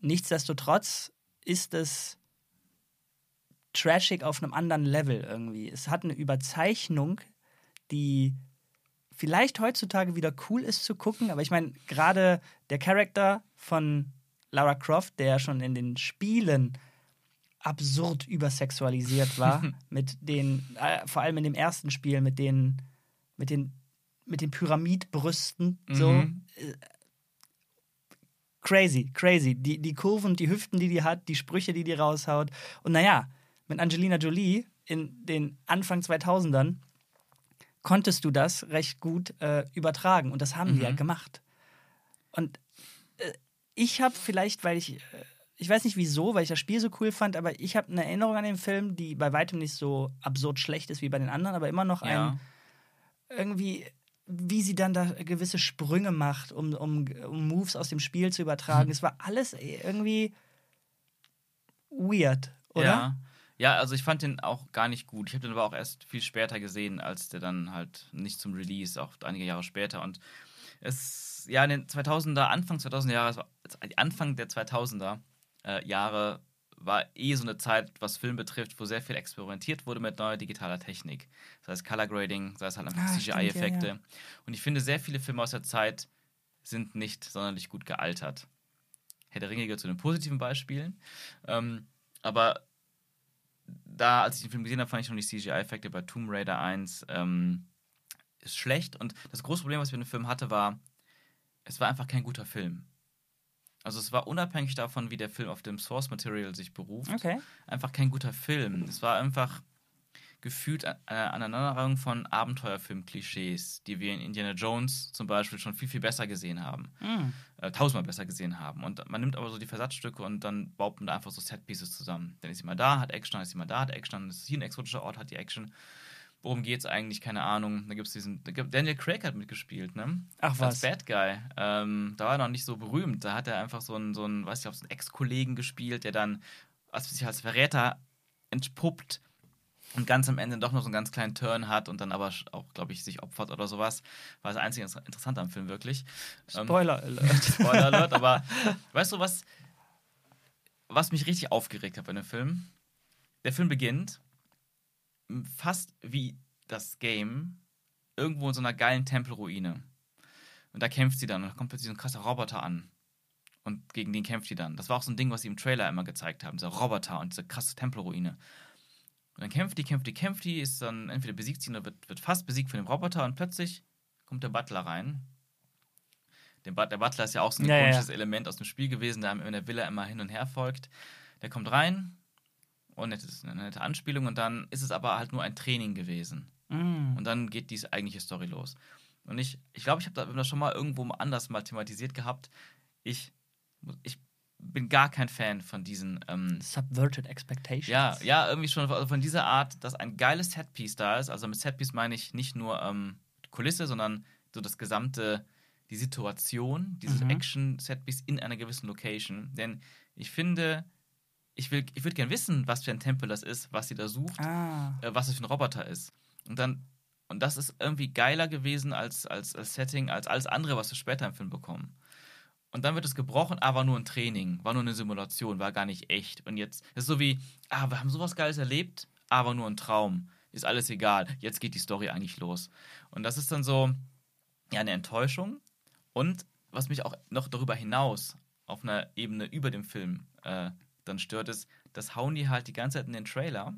Nichtsdestotrotz ist es trashig auf einem anderen Level irgendwie. Es hat eine Überzeichnung, die vielleicht heutzutage wieder cool ist zu gucken, aber ich meine, gerade der Charakter von Lara Croft, der schon in den Spielen absurd übersexualisiert war, [LAUGHS] mit den, äh, vor allem in dem ersten Spiel, mit den, mit den, mit den Pyramidbrüsten, mhm. so. Crazy, crazy. Die, die Kurven, die Hüften, die die hat, die Sprüche, die die raushaut. Und naja, mit Angelina Jolie in den Anfang 2000ern konntest du das recht gut äh, übertragen. Und das haben mhm. die ja gemacht. Und äh, ich habe vielleicht, weil ich, äh, ich weiß nicht wieso, weil ich das Spiel so cool fand, aber ich habe eine Erinnerung an den Film, die bei weitem nicht so absurd schlecht ist wie bei den anderen, aber immer noch ja. ein irgendwie wie sie dann da gewisse Sprünge macht, um, um, um Moves aus dem Spiel zu übertragen. Mhm. Es war alles irgendwie weird, oder? Ja. Ja, also ich fand den auch gar nicht gut. Ich habe den aber auch erst viel später gesehen, als der dann halt nicht zum Release, auch einige Jahre später. Und es, ja, in den 2000er, Anfang 2000er Jahre, also Anfang der 2000er äh, Jahre war eh so eine Zeit, was Film betrifft, wo sehr viel experimentiert wurde mit neuer digitaler Technik. Sei es Color Grading, sei es halt einfach ah, CGI-Effekte. Ja, ja. Und ich finde, sehr viele Filme aus der Zeit sind nicht sonderlich gut gealtert. Herr der Ringe gehört zu den positiven Beispielen. Ähm, aber da, als ich den Film gesehen habe, fand ich schon die CGI-Effekte bei Tomb Raider 1 ähm, ist schlecht. Und das große Problem, was ich mit dem Film hatte, war, es war einfach kein guter Film. Also es war unabhängig davon, wie der Film auf dem Source Material sich beruft. Okay. Einfach kein guter Film. Es war einfach gefühlt eine Aneinanderreihung von Abenteuerfilm-Klischees, die wir in Indiana Jones zum Beispiel schon viel, viel besser gesehen haben. Mm. Äh, tausendmal besser gesehen haben. Und man nimmt aber so die Versatzstücke und dann baut man da einfach so Setpieces zusammen. Dann ist jemand da, hat Action, dann ist jemand da, hat Action, dann ist hier ein exotischer Ort, hat die Action. Worum geht's eigentlich? Keine Ahnung. Da gibt es diesen. Daniel Craig hat mitgespielt, ne? Ach was. Als Bad Guy. Ähm, da war er noch nicht so berühmt. Da hat er einfach so einen, so einen weiß ich, so einen Ex-Kollegen gespielt, der dann, was sich als Verräter entpuppt und ganz am Ende doch noch so einen ganz kleinen Turn hat und dann aber auch, glaube ich, sich opfert oder sowas. War das einzige Interessante am Film wirklich. Ähm, Spoiler Alert. [LAUGHS] Spoiler Alert, aber [LAUGHS] weißt du, was, was mich richtig aufgeregt hat bei dem Film? Der Film beginnt fast wie das Game irgendwo in so einer geilen Tempelruine. Und da kämpft sie dann und da kommt plötzlich so ein krasser Roboter an. Und gegen den kämpft sie dann. Das war auch so ein Ding, was sie im Trailer immer gezeigt haben, dieser Roboter und diese krasse Tempelruine. Und dann kämpft die, kämpft die, kämpft die, ist dann entweder besiegt sie oder wird, wird fast besiegt von dem Roboter und plötzlich kommt der Butler rein. Der, der Butler ist ja auch so ein ja, ikonisches ja. Element aus dem Spiel gewesen, der in der Villa immer hin und her folgt. Der kommt rein und das ist eine nette Anspielung und dann ist es aber halt nur ein Training gewesen. Mm. Und dann geht diese eigentliche Story los. Und ich glaube, ich, glaub, ich habe das schon mal irgendwo anders mal thematisiert gehabt. Ich, ich bin gar kein Fan von diesen. Ähm, Subverted Expectations. Ja, ja, irgendwie schon also von dieser Art, dass ein geiles Setpiece da ist. Also mit Setpiece meine ich nicht nur ähm, Kulisse, sondern so das gesamte, die Situation, dieses mhm. Action-Setpiece in einer gewissen Location. Denn ich finde, ich, will, ich würde gerne wissen, was für ein Tempel das ist, was sie da sucht, ah. äh, was es für ein Roboter ist. Und dann. Und das ist irgendwie geiler gewesen als, als, als Setting, als alles andere, was wir später im Film bekommen. Und dann wird es gebrochen, aber nur ein Training, war nur eine Simulation, war gar nicht echt. Und jetzt ist so wie, ah, wir haben sowas Geiles erlebt, aber nur ein Traum. Ist alles egal. Jetzt geht die Story eigentlich los. Und das ist dann so, ja, eine Enttäuschung. Und was mich auch noch darüber hinaus auf einer Ebene über dem Film äh, dann stört, ist, das hauen die halt die ganze Zeit in den Trailer.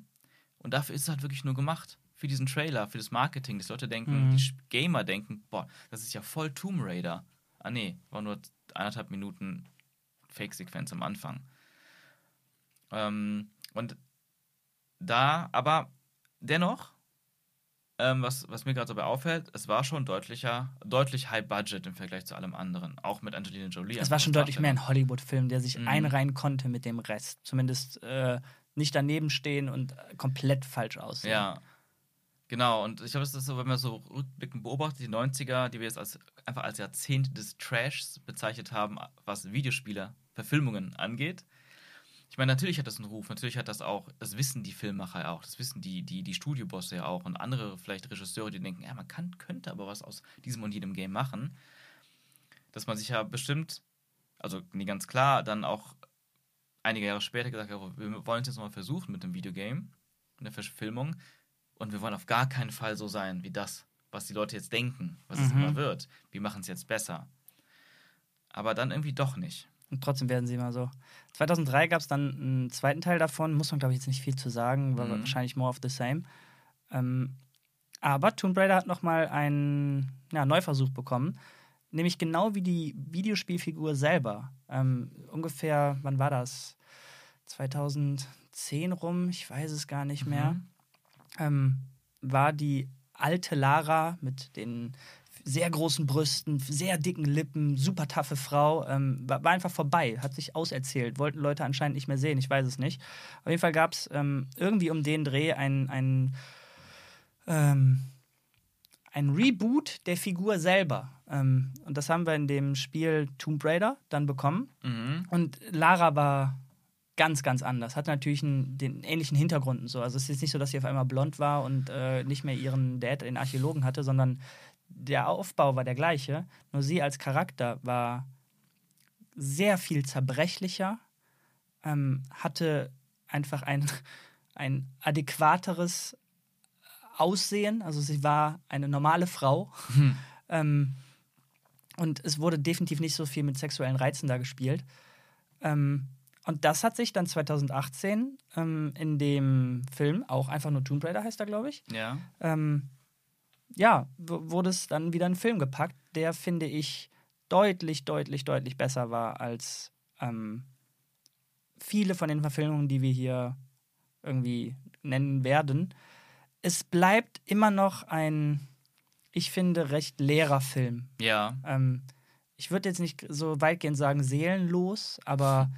Und dafür ist es halt wirklich nur gemacht. Für diesen Trailer, für das Marketing. Dass Leute denken, mhm. die Gamer denken, boah, das ist ja voll Tomb Raider. Ah nee, war nur anderthalb Minuten Fake-Sequenz am Anfang. Ähm, und da, aber dennoch ähm, was, was mir gerade dabei auffällt, es war schon deutlicher, deutlich High Budget im Vergleich zu allem anderen. Auch mit Angelina Jolie. Es war schon deutlich mehr ein Hollywood-Film, der sich Mhm. einreihen konnte mit dem Rest. Zumindest äh, nicht daneben stehen und komplett falsch aussehen. Ja. Genau, und ich glaube, es ist so, wenn man so rückblickend beobachtet, die 90er, die wir jetzt als, einfach als Jahrzehnt des Trashs bezeichnet haben, was Videospieler, Verfilmungen angeht. Ich meine, natürlich hat das einen Ruf, natürlich hat das auch, das wissen die Filmmacher ja auch, das wissen die, die, die Studiobosse ja auch und andere vielleicht Regisseure, die denken, ja, man kann, könnte aber was aus diesem und jedem Game machen. Dass man sich ja bestimmt, also nie ganz klar, dann auch einige Jahre später gesagt hat, wir wollen es jetzt nochmal versuchen mit dem Videogame, in der Verfilmung. Und wir wollen auf gar keinen Fall so sein wie das, was die Leute jetzt denken, was es Mhm. immer wird. Wir machen es jetzt besser. Aber dann irgendwie doch nicht. Und trotzdem werden sie immer so. 2003 gab es dann einen zweiten Teil davon, muss man glaube ich jetzt nicht viel zu sagen, war Mhm. wahrscheinlich more of the same. Ähm, aber Tomb Raider hat nochmal einen ja, Neuversuch bekommen, nämlich genau wie die Videospielfigur selber. Ähm, ungefähr, wann war das? 2010 rum, ich weiß es gar nicht mehr. Mhm. Ähm, war die alte Lara mit den sehr großen Brüsten, sehr dicken Lippen, super taffe Frau, ähm, war, einfach vorbei, hat sich auserzählt, wollten Leute anscheinend nicht mehr sehen, ich weiß es nicht. Auf jeden Fall gab es ähm, irgendwie um den Dreh ein, ein, ähm, ein Reboot der Figur selber. Ähm, und das haben wir in dem Spiel Tomb Raider dann bekommen. Mhm. Und Lara war ganz, ganz anders. Hat natürlich einen, den ähnlichen Hintergrund und so. Also es ist nicht so, dass sie auf einmal blond war und äh, nicht mehr ihren Dad, den Archäologen hatte, sondern der Aufbau war der gleiche. Nur sie als Charakter war sehr viel zerbrechlicher, ähm, hatte einfach ein, [LAUGHS] ein adäquateres Aussehen. Also sie war eine normale Frau. [LAUGHS] Ähm, und es wurde definitiv nicht so viel mit sexuellen Reizen da gespielt. Ähm, und das hat sich dann 2018 ähm, in dem Film, auch einfach nur Tomb Raider heißt er, glaube ich, Ja. ähm, ja, wurde es dann wieder in einen Film gepackt, der, finde ich, deutlich, deutlich, deutlich besser war als ähm, viele von den Verfilmungen, die wir hier irgendwie nennen werden. Es bleibt immer noch ein, ich finde, recht leerer Film. Ja. Ähm, ich würde jetzt nicht so weitgehend sagen seelenlos, aber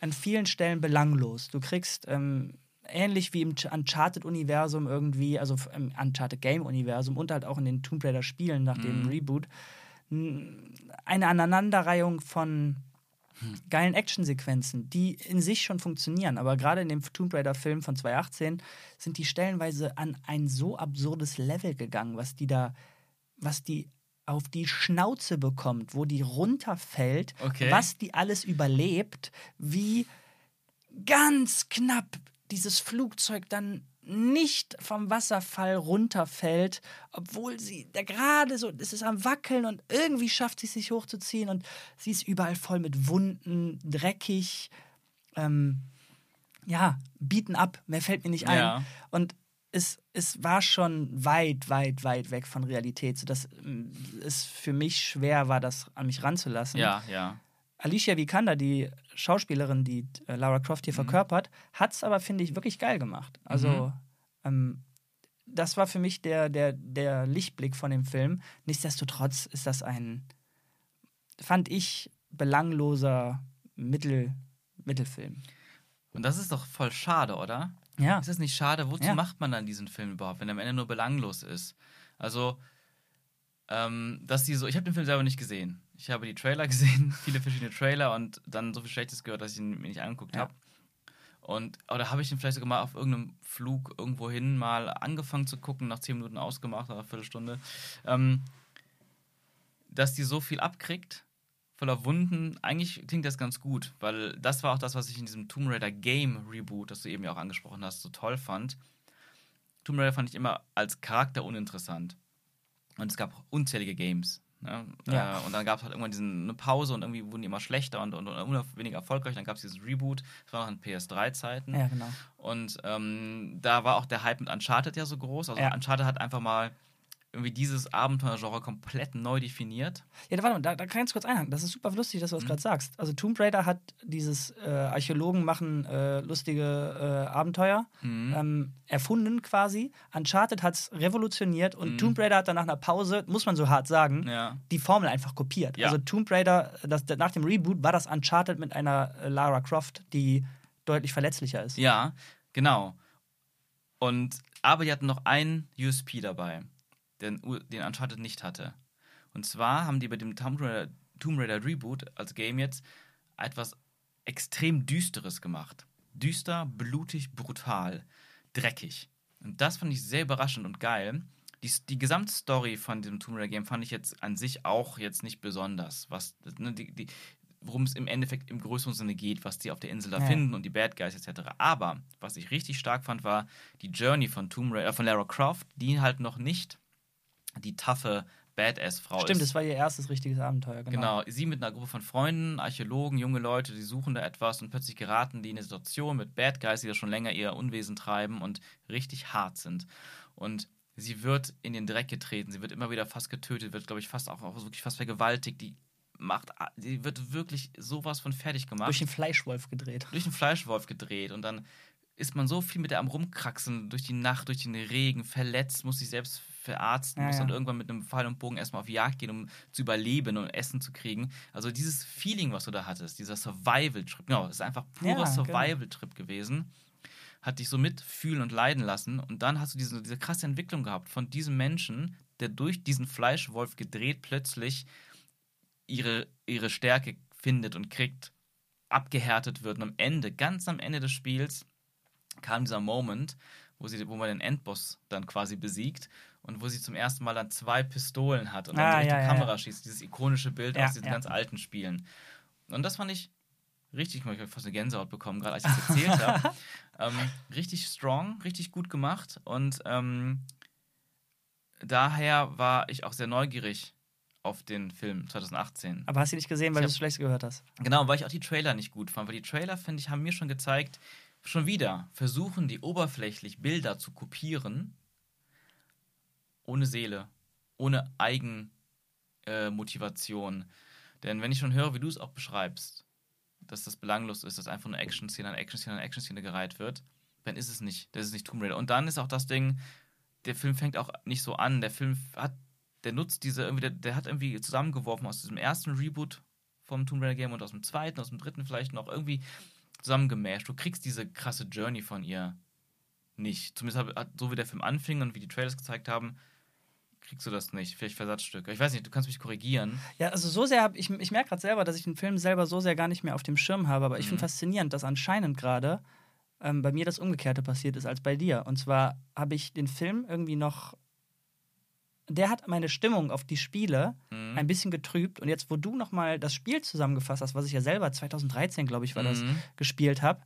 an vielen Stellen belanglos. Du kriegst ähm, ähnlich wie im Ch- Uncharted-Universum irgendwie, also im Uncharted-Game-Universum und halt auch in den Tomb Raider-Spielen nach dem Mhm. Reboot, eine Aneinanderreihung von geilen Actionsequenzen, die in sich schon funktionieren. Aber gerade in dem Tomb Raider-Film von 2018 sind die stellenweise an ein so absurdes Level gegangen, was die da, was die auf die Schnauze bekommt, wo die runterfällt, Okay. was die alles überlebt, wie ganz knapp dieses Flugzeug dann nicht vom Wasserfall runterfällt, obwohl sie da gerade so, es ist am Wackeln und irgendwie schafft sie es sich hochzuziehen und sie ist überall voll mit Wunden, dreckig, ähm, ja, bieten ab, mehr fällt mir nicht ein. Ja. Und es, es war schon weit, weit, weit weg von Realität, sodass ähm, es für mich schwer war, das an mich ranzulassen. Ja, ja. Alicia Vikander, die Schauspielerin, die äh, Lara Croft hier verkörpert, hat es aber, finde ich, wirklich geil gemacht. Also, ähm, das war für mich der, der, der Lichtblick von dem Film. Nichtsdestotrotz ist das ein, fand ich, belangloser Mittel, Mittelfilm. Und das ist doch voll schade, oder? Ja. Ist das nicht schade? Wozu Ja. macht man dann diesen Film überhaupt, wenn er am Ende nur belanglos ist? Also, ähm, dass die so, ich habe den Film selber nicht gesehen. Ich habe die Trailer [LAUGHS] gesehen, viele verschiedene Trailer und dann so viel Schlechtes gehört, dass ich ihn mir nicht angeguckt Ja. habe. Und, oder habe ich ihn vielleicht sogar mal auf irgendeinem Flug irgendwo hin mal angefangen zu gucken, nach zehn Minuten ausgemacht, nach einer Viertelstunde. Ähm, dass die so viel abkriegt, voller Wunden, eigentlich klingt das ganz gut, weil das war auch das, was ich in diesem Tomb Raider Game Reboot, das du eben ja auch angesprochen hast, so toll fand. Tomb Raider fand ich immer als Charakter uninteressant. Und es gab unzählige Games. Ne? Ja. Äh, und dann gab es halt irgendwann diesen, eine Pause und irgendwie wurden die immer schlechter und, und, und immer weniger erfolgreich. Dann gab es dieses Reboot, das war noch in PS3-Zeiten. Ja, genau. Und ähm, da war auch der Hype mit Uncharted ja so groß. Also Ja. Uncharted hat einfach mal irgendwie dieses Abenteuergenre komplett neu definiert. Ja, warte mal, da, da kann ich ganz kurz einhaken. Das ist super lustig, dass du das Mhm. gerade sagst. Also Tomb Raider hat dieses äh, Archäologen machen äh, lustige äh, Abenteuer Mhm. ähm, erfunden quasi. Uncharted hat es revolutioniert und Mhm. Tomb Raider hat dann nach einer Pause, muss man so hart sagen, Ja. die Formel einfach kopiert. Ja. Also Tomb Raider, das, nach dem Reboot war das Uncharted mit einer äh, Lara Croft, die deutlich verletzlicher ist. Ja, genau. Und aber die hatten noch einen USP dabei, den, den Uncharted nicht hatte. Und zwar haben die bei dem Tomb Raider, Tomb Raider Reboot als Game jetzt etwas extrem Düsteres gemacht. Düster, blutig, brutal, dreckig. Und das fand ich sehr überraschend und geil. Die, die gesamte Story von dem Tomb Raider Game fand ich jetzt an sich auch jetzt nicht besonders. Was, ne, die, die, worum es im Endeffekt im größeren Sinne geht, was die auf der Insel da Ja. finden und die Bad Guys etc. Aber was ich richtig stark fand, war die Journey von Tomb Raider, äh, von Lara Croft, die halt noch nicht die taffe Badass-Frau Stimmt, ist. das war ihr erstes richtiges Abenteuer, genau. Genau, sie mit einer Gruppe von Freunden, Archäologen, junge Leute, die suchen da etwas und plötzlich geraten die in eine Situation mit Bad Guys, die da schon länger ihr Unwesen treiben und richtig hart sind. Und sie wird in den Dreck getreten, sie wird immer wieder fast getötet, wird, glaube ich, fast auch, auch wirklich fast vergewaltigt. Die macht, sie wird wirklich sowas von fertig gemacht Durch den Fleischwolf gedreht. durch den Fleischwolf gedreht und dann ist man so viel mit der am rumkraxeln, durch die Nacht, durch den Regen, verletzt, muss sich selbst verarzten, Ja, muss ja. irgendwann mit einem Pfeil und Bogen erstmal auf Jagd gehen, um zu überleben und Essen zu kriegen. Also dieses Feeling, was du da hattest, dieser Survival-Trip, genau, ist einfach purer Ja, genau. Survival-Trip gewesen, hat dich so mitfühlen und leiden lassen und dann hast du diese, diese krasse Entwicklung gehabt von diesem Menschen, der durch diesen Fleischwolf gedreht plötzlich ihre, ihre Stärke findet und kriegt, abgehärtet wird. Und am Ende, ganz am Ende des Spiels, kam dieser Moment, wo, sie, wo man den Endboss dann quasi besiegt und wo sie zum ersten Mal dann zwei Pistolen hat und dann Ah, Richtung ja, ja, Kamera ja. schießt. Dieses ikonische Bild aus diesen ganz alten Spielen. Und das fand ich richtig, ich habe fast eine Gänsehaut bekommen, gerade als ich das erzählt habe. [LAUGHS] Ähm, richtig strong, richtig gut gemacht und ähm, daher war ich auch sehr neugierig auf den Film 2018. Aber hast du ihn nicht gesehen, weil du es schlecht gehört hast? Genau, weil ich auch die Trailer nicht gut fand, weil die Trailer, finde ich, haben mir schon gezeigt, schon wieder versuchen die oberflächlich Bilder zu kopieren, ohne Seele, ohne Eigenmotivation. Äh. Denn wenn ich schon höre, wie du es auch beschreibst, dass das belanglos ist, dass einfach eine Action-Szene an Action-Szene an Action-Szene gereiht wird, dann ist es nicht. Das ist nicht Tomb Raider. Und dann ist auch das Ding, der Film fängt auch nicht so an. Der Film hat, der nutzt diese irgendwie, der, der hat irgendwie zusammengeworfen aus diesem ersten Reboot vom Tomb Raider Game und aus dem zweiten, aus dem dritten vielleicht noch irgendwie zusammengemasht. Du kriegst diese krasse Journey von ihr nicht. Zumindest hat, so wie der Film anfing und wie die Trailers gezeigt haben, kriegst du das nicht. Vielleicht Versatzstücke. Ich weiß nicht, du kannst mich korrigieren. Ja, also so sehr habe ich, ich merke gerade selber, dass ich den Film selber so sehr gar nicht mehr auf dem Schirm habe, aber ich Mhm. finde faszinierend, dass anscheinend gerade ähm, bei mir das Umgekehrte passiert ist als bei dir. Und zwar habe ich den Film irgendwie noch. Der hat meine Stimmung auf die Spiele Mhm. ein bisschen getrübt. Und jetzt, wo du nochmal das Spiel zusammengefasst hast, was ich ja selber 2013, glaube ich, war das, Mhm. gespielt habe,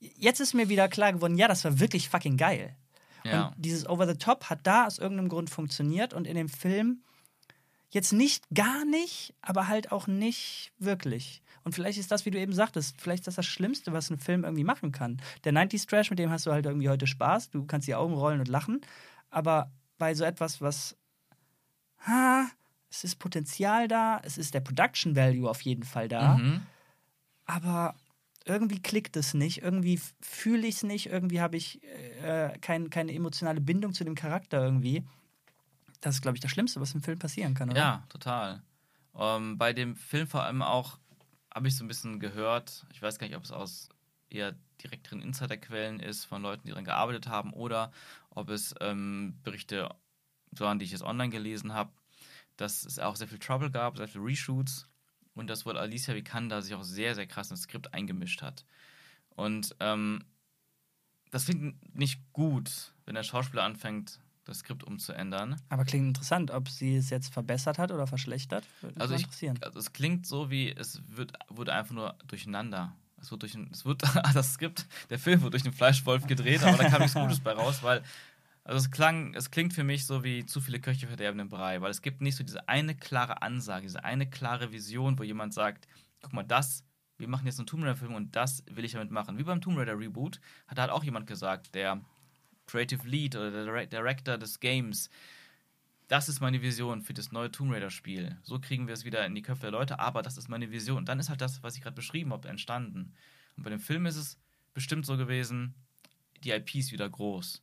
jetzt ist mir wieder klar geworden, ja, das war wirklich fucking geil. Ja. Und dieses Over the Top hat da aus irgendeinem Grund funktioniert und in dem Film jetzt nicht gar nicht, aber halt auch nicht wirklich. Und vielleicht ist das, wie du eben sagtest, vielleicht ist das das Schlimmste, was ein Film irgendwie machen kann. Der 90s Trash, mit dem hast du halt irgendwie heute Spaß, du kannst die Augen rollen und lachen, aber bei so etwas, was ha, es ist Potenzial da, es ist der Production Value auf jeden Fall da, Mhm. aber irgendwie klickt es nicht, irgendwie fühle ich es nicht, irgendwie habe ich äh, kein, keine emotionale Bindung zu dem Charakter irgendwie. Das ist, glaube ich, das Schlimmste, was im Film passieren kann, oder? Ja, total. Ähm, bei dem Film vor allem auch habe ich so ein bisschen gehört, ich weiß gar nicht, ob es aus eher direkteren Insiderquellen ist, von Leuten, die daran gearbeitet haben, oder ob es ähm, Berichte waren, die ich jetzt online gelesen habe, dass es auch sehr viel Trouble gab, sehr viele Reshoots und dass wohl Alicia Vikander sich auch sehr, sehr krass ins Skript eingemischt hat. Und ähm, das klingt nicht gut, wenn der Schauspieler anfängt, das Skript umzuändern. Aber klingt interessant, ob sie es jetzt verbessert hat oder verschlechtert. Würde mich Also mal ich, interessieren. also es klingt so wie, es wird, wurde einfach nur durcheinander. Es wird durch ein, es wird, [LAUGHS] das Skript, der Film wird durch den Fleischwolf gedreht, aber da kam nichts Gutes bei raus, weil, also es klang, es klingt für mich so wie zu viele Köche verderben den Brei, weil es gibt nicht so diese eine klare Ansage, diese eine klare Vision, wo jemand sagt, guck mal, das, wir machen jetzt einen Tomb Raider-Film und das will ich damit machen. Wie beim Tomb Raider Reboot hat halt auch jemand gesagt, der Creative Lead oder der Direct- Director des Games, das ist meine Vision für das neue Tomb Raider-Spiel. So kriegen wir es wieder in die Köpfe der Leute, aber das ist meine Vision. Und dann ist halt das, was ich gerade beschrieben habe, entstanden. Und bei dem Film ist es bestimmt so gewesen, die IP ist wieder groß.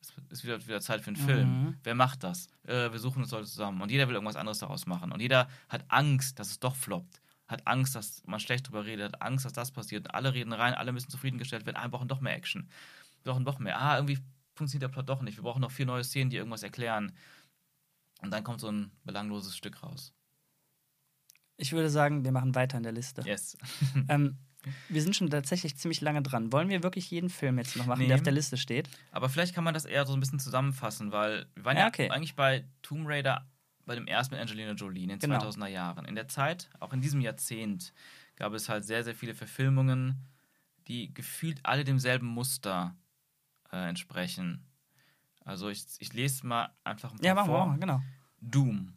Es ist wieder, wieder Zeit für einen Film. Mhm. Wer macht das? Äh, wir suchen uns Leute zusammen. Und jeder will irgendwas anderes daraus machen. Und jeder hat Angst, dass es doch floppt. Hat Angst, dass man schlecht drüber redet. Hat Angst, dass das passiert. Und alle reden rein, alle müssen zufriedengestellt werden. Ah, wir brauchen doch mehr Action. Wir brauchen doch mehr. Ah, irgendwie funktioniert der Plot doch nicht. Wir brauchen noch vier neue Szenen, die irgendwas erklären. Und dann kommt so ein belangloses Stück raus. Ich würde sagen, wir machen weiter in der Liste. Yes. Ähm, wir sind schon tatsächlich ziemlich lange dran. Wollen wir wirklich jeden Film jetzt noch machen, Nee. der auf der Liste steht? Aber vielleicht kann man das eher so ein bisschen zusammenfassen, weil wir waren ja, Ja, okay. eigentlich bei Tomb Raider, bei dem ersten mit Angelina Jolie in den Genau. 2000er Jahren. In der Zeit, auch in diesem Jahrzehnt, gab es halt sehr, sehr viele Verfilmungen, die gefühlt alle demselben Muster äh, entsprechen. Also ich, ich lese mal einfach ein paar Ja, machen vor. machen genau. Doom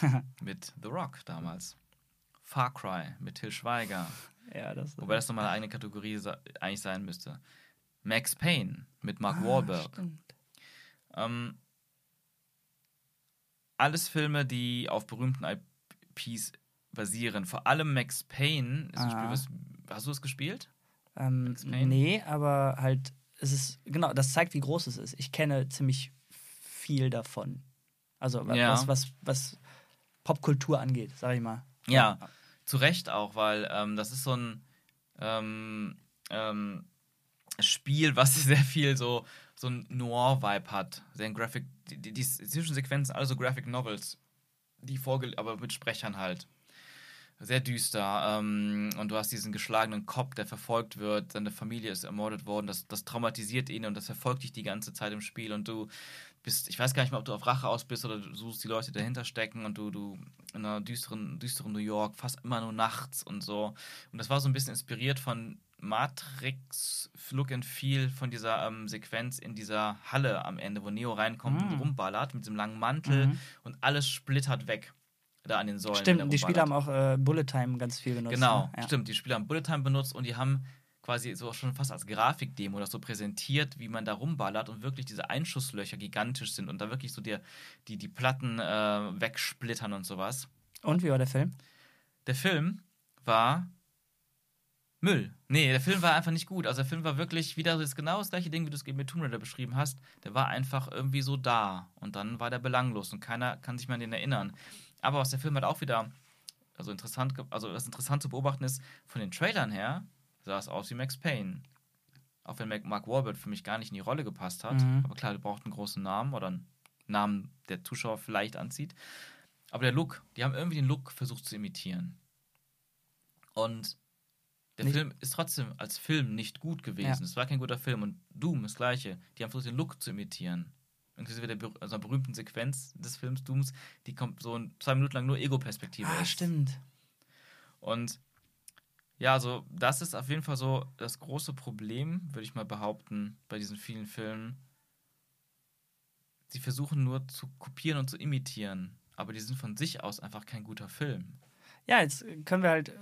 [LAUGHS] mit The Rock damals. Far Cry mit Till Schweiger. Ja, das Wobei das nochmal eine eigene Kategorie eigentlich sein müsste. Max Payne mit Mark Ah, Wahlberg. Ähm, alles Filme, die auf berühmten IPs basieren. Vor allem Max Payne. Ist ein Spiel, Ah. was, hast du es gespielt? Ähm, Max Payne? nee, aber halt, es ist, genau, das zeigt, wie groß es ist. Ich kenne ziemlich viel davon. Also wa- Ja. was, was, was Popkultur angeht, sag ich mal. Ja, zu Recht auch, weil ähm, das ist so ein ähm, ähm, Spiel, was [LAUGHS] sehr viel so, so ein Noir-Vibe hat. Sehr ein Graphic, die, die, die Zwischensequenzen, alle so Graphic Novels, die vorge aber mit Sprechern halt. Sehr düster. Ähm, und du hast diesen geschlagenen Cop, der verfolgt wird, seine Familie ist ermordet worden, das, das traumatisiert ihn und das verfolgt dich die ganze Zeit im Spiel und du bist, ich weiß gar nicht mehr, ob du auf Rache aus bist oder du suchst die Leute, die dahinter stecken und du, du in einer düsteren, düsteren New York, fast immer nur nachts und so. Und das war so ein bisschen inspiriert von Matrix Look and Feel von dieser ähm, Sequenz in dieser Halle am Ende, wo Neo reinkommt Mm. und rumballert mit diesem langen Mantel Mhm. und alles splittert weg. Da an den Säulen. Stimmt, die Spieler haben auch äh, Bullet Time ganz viel genutzt. Genau, ne? ja. stimmt. Die Spieler haben Bullet Time benutzt und die haben quasi so schon fast als Grafikdemo das so präsentiert, wie man da rumballert und wirklich diese Einschusslöcher gigantisch sind und da wirklich so die, die, die Platten äh, wegsplittern und sowas. Und wie war der Film? Der Film war Müll. Nee, der Film war einfach nicht gut. Also der Film war wirklich wieder das genau das gleiche Ding, wie du es eben mit Tomb Raider beschrieben hast. Der war einfach irgendwie so da und dann war der belanglos und keiner kann sich mehr an den erinnern. Aber was der Film halt auch wieder also interessant, also das interessant zu beobachten ist, von den Trailern her sah es aus wie Max Payne. Auch wenn Mark Wahlberg für mich gar nicht in die Rolle gepasst hat. Mhm. Aber klar, du brauchst einen großen Namen oder einen Namen, der Zuschauer vielleicht anzieht. Aber der Look, die haben irgendwie den Look versucht zu imitieren. Und der Nicht- Film ist trotzdem als Film nicht gut gewesen. Ja. Es war kein guter Film. Und Doom, das gleiche. Die haben versucht, den Look zu imitieren. Inklusive der also einer berühmten Sequenz des Films Dooms, die kommt so zwei Minuten lang nur Ego-Perspektive Ah, ist. stimmt. Und ja, also das ist auf jeden Fall so das große Problem, würde ich mal behaupten, bei diesen vielen Filmen. Sie versuchen nur zu kopieren und zu imitieren, aber die sind von sich aus einfach kein guter Film. Ja, jetzt können wir halt, äh,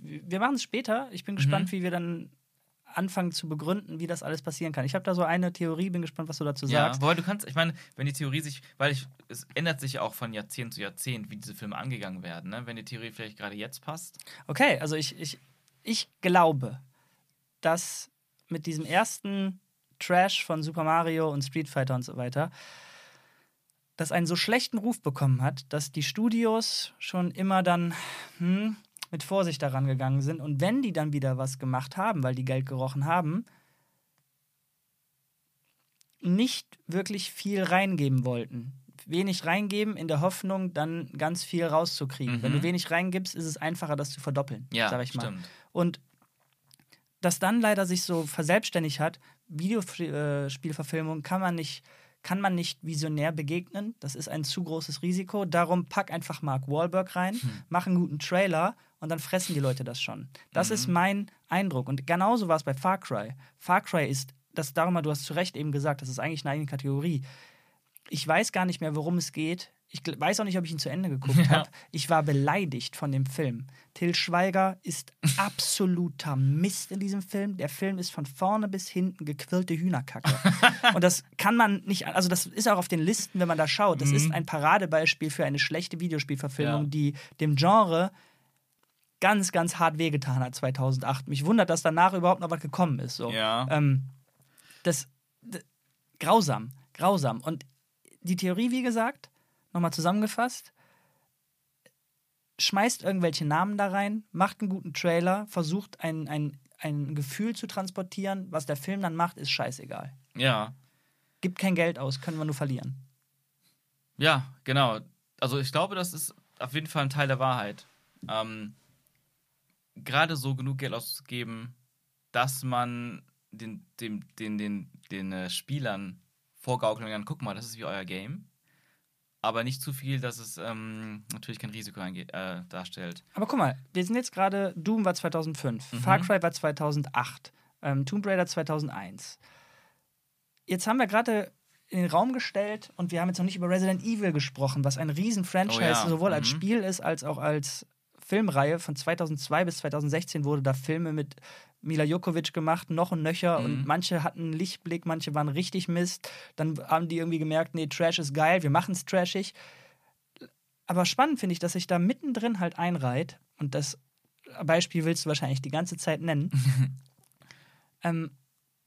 wir machen es später. Ich bin gespannt, Mhm. wie wir dann anfangen zu begründen, wie das alles passieren kann. Ich habe da so eine Theorie, bin gespannt, was du dazu Ja, sagst. wobei du kannst, ich meine, wenn die Theorie sich, weil ich, es ändert sich ja auch von Jahrzehnt zu Jahrzehnt, wie diese Filme angegangen werden, ne? Wenn die Theorie vielleicht gerade jetzt passt. Okay, also ich, ich, ich glaube, dass mit diesem ersten Trash von Super Mario und Street Fighter und so weiter, das einen so schlechten Ruf bekommen hat, dass die Studios schon immer dann hm, mit Vorsicht daran gegangen sind. Und wenn die dann wieder was gemacht haben, weil die Geld gerochen haben, nicht wirklich viel reingeben wollten. Wenig reingeben in der Hoffnung, dann ganz viel rauszukriegen. Mhm. Wenn du wenig reingibst, ist es einfacher, das zu verdoppeln, Ja, sag ich mal. stimmt. Und dass dann leider sich so verselbstständigt hat, Videospielverfilmung kann man nicht, kann man nicht visionär begegnen. Das ist ein zu großes Risiko. Darum pack einfach Mark Wahlberg rein, Hm. mach einen guten Trailer und dann fressen die Leute das schon. Das Mhm. ist mein Eindruck. Und genauso war es bei Far Cry. Far Cry ist, das darum, du hast zu Recht eben gesagt, das ist eigentlich eine eigene Kategorie. Ich weiß gar nicht mehr, worum es geht ich weiß auch nicht, ob ich ihn zu Ende [LAUGHS] geguckt Ja. habe. Ich war beleidigt von dem Film. Till Schweiger ist absoluter Mist in diesem Film. Der Film ist von vorne bis hinten gequirlte Hühnerkacke. [LAUGHS] Und das kann man nicht, also das ist auch auf den Listen, wenn man da schaut. Das ist ein Paradebeispiel für eine schlechte Videospielverfilmung, Ja. die dem Genre ganz, ganz hart wehgetan hat 2008. Mich wundert, dass danach überhaupt noch was gekommen ist. So. Ja. Ähm, das, d- grausam, grausam. Und die Theorie, wie gesagt, nochmal zusammengefasst, schmeißt irgendwelche Namen da rein, macht einen guten Trailer, versucht ein, ein, ein Gefühl zu transportieren. Was der Film dann macht, ist scheißegal. Ja. Gibt kein Geld aus, können wir nur verlieren. Ja, genau. Also ich glaube, das ist auf jeden Fall ein Teil der Wahrheit. Ähm, Gerade so genug Geld auszugeben, dass man den, dem, den, den, den äh, Spielern vorgaukeln kann, guck mal, das ist wie euer Game. Aber nicht zu viel, dass es ähm, natürlich kein Risiko äh, darstellt. Aber guck mal, wir sind jetzt gerade, Doom war 2005, Mhm. Far Cry war 2008, ähm, Tomb Raider 2001. Jetzt haben wir gerade in den Raum gestellt und wir haben jetzt noch nicht über Resident Evil gesprochen, was ein riesen Franchise Oh ja, sowohl als mhm. Spiel ist als auch als Filmreihe. Von 2002 bis 2016 wurde da Filme mit Mila Jokovic gemacht, noch und nöcher. Mhm. Und manche hatten einen Lichtblick, manche waren richtig Mist. Dann haben die irgendwie gemerkt, nee, Trash ist geil, wir machen es trashig. Aber spannend finde ich, dass sich da mittendrin halt einreiht. Und das Beispiel willst du wahrscheinlich die ganze Zeit nennen. [LAUGHS] ähm,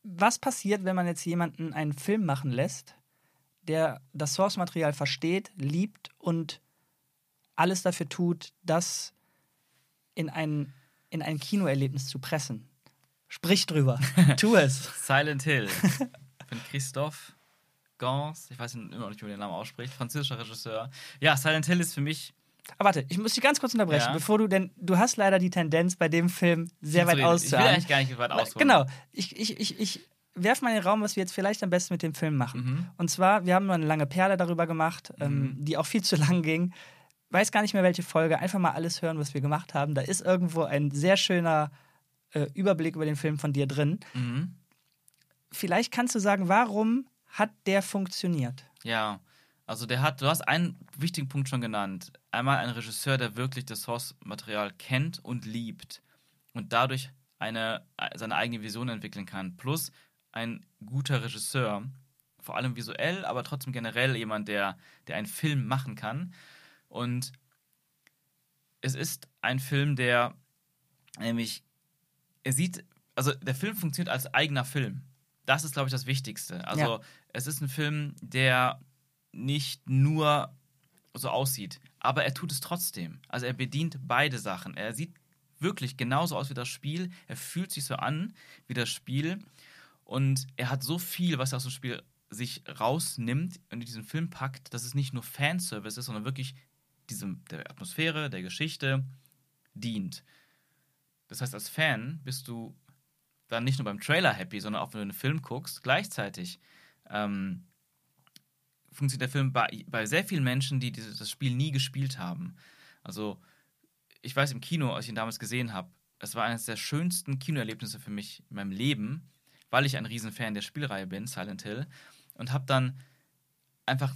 was passiert, wenn man jetzt jemanden einen Film machen lässt, der das Source-Material versteht, liebt und alles dafür tut, das in ein, in ein Kinoerlebnis zu pressen? Sprich drüber. [LAUGHS] tu es. Silent Hill von Christophe Gans, ich weiß immer noch nicht, wie man den Namen ausspricht, französischer Regisseur. Ja, Silent Hill ist für mich Aber warte, ich muss dich ganz kurz unterbrechen, Ja. bevor du, denn du hast leider die Tendenz, bei dem Film sehr weit Ich will eigentlich gar nicht weit ausholen. Genau. Ich, ich, ich, ich werf mal in den Raum, was wir jetzt vielleicht am besten mit dem Film machen. Mhm. Und zwar, wir haben nur eine lange Perle darüber gemacht, ähm, die auch viel zu lang ging. Weiß gar nicht mehr, welche Folge. Einfach mal alles hören, was wir gemacht haben. Da ist irgendwo ein sehr schöner äh, Überblick über den Film von dir drin. Mhm. Vielleicht kannst du sagen, warum hat der funktioniert? Ja, also der hat, du hast einen wichtigen Punkt schon genannt. Einmal ein Regisseur, der wirklich das Source-Material kennt und liebt und dadurch eine, seine eigene Vision entwickeln kann. Plus ein guter Regisseur, vor allem visuell, aber trotzdem generell jemand, der, der einen Film machen kann. Und es ist ein Film, der nämlich, er sieht, also der Film funktioniert als eigener Film. Das ist, glaube ich, das Wichtigste. Also Ja. es ist ein Film, der nicht nur so aussieht, aber er tut es trotzdem. Also er bedient beide Sachen. Er sieht wirklich genauso aus wie das Spiel. Er fühlt sich so an wie das Spiel. Und er hat so viel, was er aus dem Spiel sich rausnimmt und in diesen Film packt, dass es nicht nur Fanservice ist, sondern wirklich diesem, der Atmosphäre, der Geschichte dient. Das heißt, als Fan bist du dann nicht nur beim Trailer happy, sondern auch wenn du einen Film guckst, gleichzeitig ähm, funktioniert der Film bei, bei sehr vielen Menschen, die dieses, das Spiel nie gespielt haben. Also, ich weiß im Kino, als ich ihn damals gesehen habe, es war eines der schönsten Kinoerlebnisse für mich in meinem Leben, weil ich ein Riesenfan der Spielreihe bin, Silent Hill, und habe dann einfach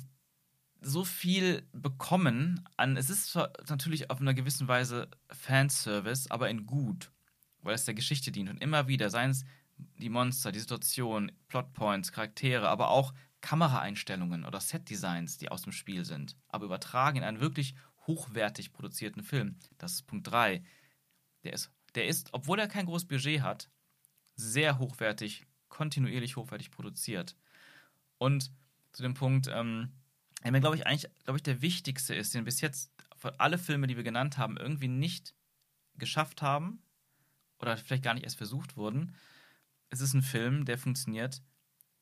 so viel bekommen an, es ist zwar natürlich auf einer gewissen Weise Fanservice, aber in gut, weil es der Geschichte dient und immer wieder, seien es die Monster, die Situation, Plotpoints, Charaktere, aber auch Kameraeinstellungen oder Setdesigns, die aus dem Spiel sind, aber übertragen in einen wirklich hochwertig produzierten Film. Das ist Punkt 3. Der ist, der ist, obwohl er kein großes Budget hat, sehr hochwertig, kontinuierlich hochwertig produziert. Und zu dem Punkt, ähm, der mir, glaube ich, eigentlich, glaube ich, der wichtigste ist, den bis jetzt alle Filme, die wir genannt haben, irgendwie nicht geschafft haben oder vielleicht gar nicht erst versucht wurden. Es ist ein Film, der funktioniert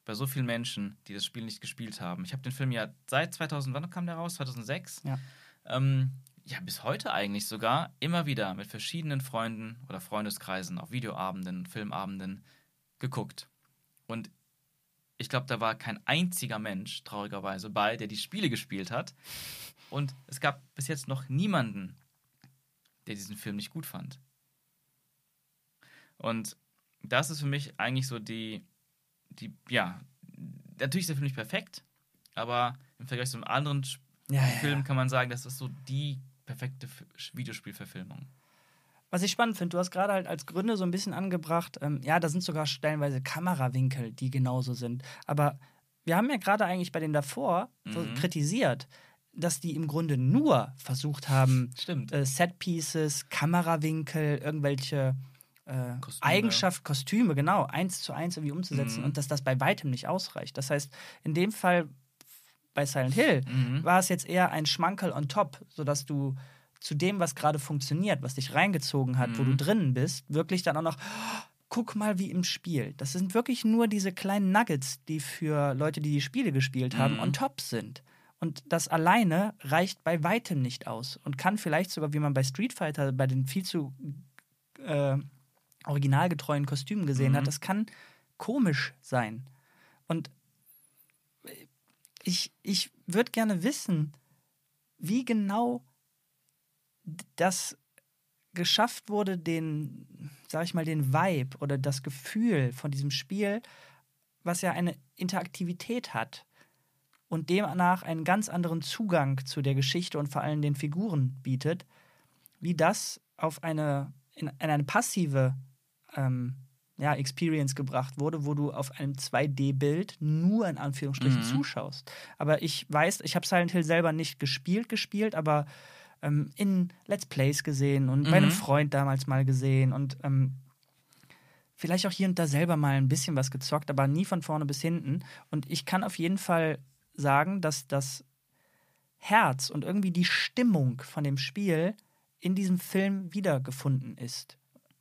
bei so vielen Menschen, die das Spiel nicht gespielt haben. Ich habe den Film ja seit 2000, wann kam der raus? 2006? Ja. Ähm, ja, bis heute eigentlich sogar immer wieder mit verschiedenen Freunden oder Freundeskreisen auf Videoabenden, Filmabenden geguckt. Und ich glaube, da war kein einziger Mensch, traurigerweise, bei, der die Spiele gespielt hat. Und es gab bis jetzt noch niemanden, der diesen Film nicht gut fand. Und das ist für mich eigentlich so die, die ja, natürlich ist der Film nicht perfekt, aber im Vergleich zu anderen Sp- Ja, Film ja. kann man sagen, das ist so die perfekte Videospielverfilmung. Was ich spannend finde, du hast gerade halt als Gründe so ein bisschen angebracht, ähm, ja, da sind sogar stellenweise Kamerawinkel, die genauso sind. Aber wir haben ja gerade eigentlich bei den davor so Mhm. kritisiert, dass die im Grunde nur versucht haben, äh, Setpieces, Kamerawinkel, irgendwelche äh, Kostüme. Eigenschaft, Kostüme, genau, eins zu eins irgendwie umzusetzen Mhm. und dass das bei weitem nicht ausreicht. Das heißt, in dem Fall bei Silent Hill Mhm. war es jetzt eher ein Schmankerl on top, sodass du zu dem, was gerade funktioniert, was dich reingezogen hat, wo du Mhm. drinnen bist, wirklich dann auch noch, guck mal wie im Spiel. Das sind wirklich nur diese kleinen Nuggets, die für Leute, die die Spiele gespielt haben, Mhm. on top sind. Und das alleine reicht bei weitem nicht aus und kann vielleicht sogar, wie man bei Street Fighter bei den viel zu äh, originalgetreuen Kostümen gesehen Mhm. hat, das kann komisch sein. Und ich, ich würde gerne wissen, wie genau das geschafft wurde, den, sag ich mal, den Vibe oder das Gefühl von diesem Spiel, was ja eine Interaktivität hat und demnach einen ganz anderen Zugang zu der Geschichte und vor allem den Figuren bietet, wie das auf eine, in, in eine passive ähm, ja, Experience gebracht wurde, wo du auf einem 2D-Bild nur in Anführungsstrichen Mhm. zuschaust. Aber ich weiß, ich habe Silent Hill selber nicht gespielt, gespielt, aber ähm, in Let's Plays gesehen und bei einem Mhm. Freund damals mal gesehen und ähm, vielleicht auch hier und da selber mal ein bisschen was gezockt, aber nie von vorne bis hinten. Und ich kann auf jeden Fall sagen, dass das Herz und irgendwie die Stimmung von dem Spiel in diesem Film wiedergefunden ist.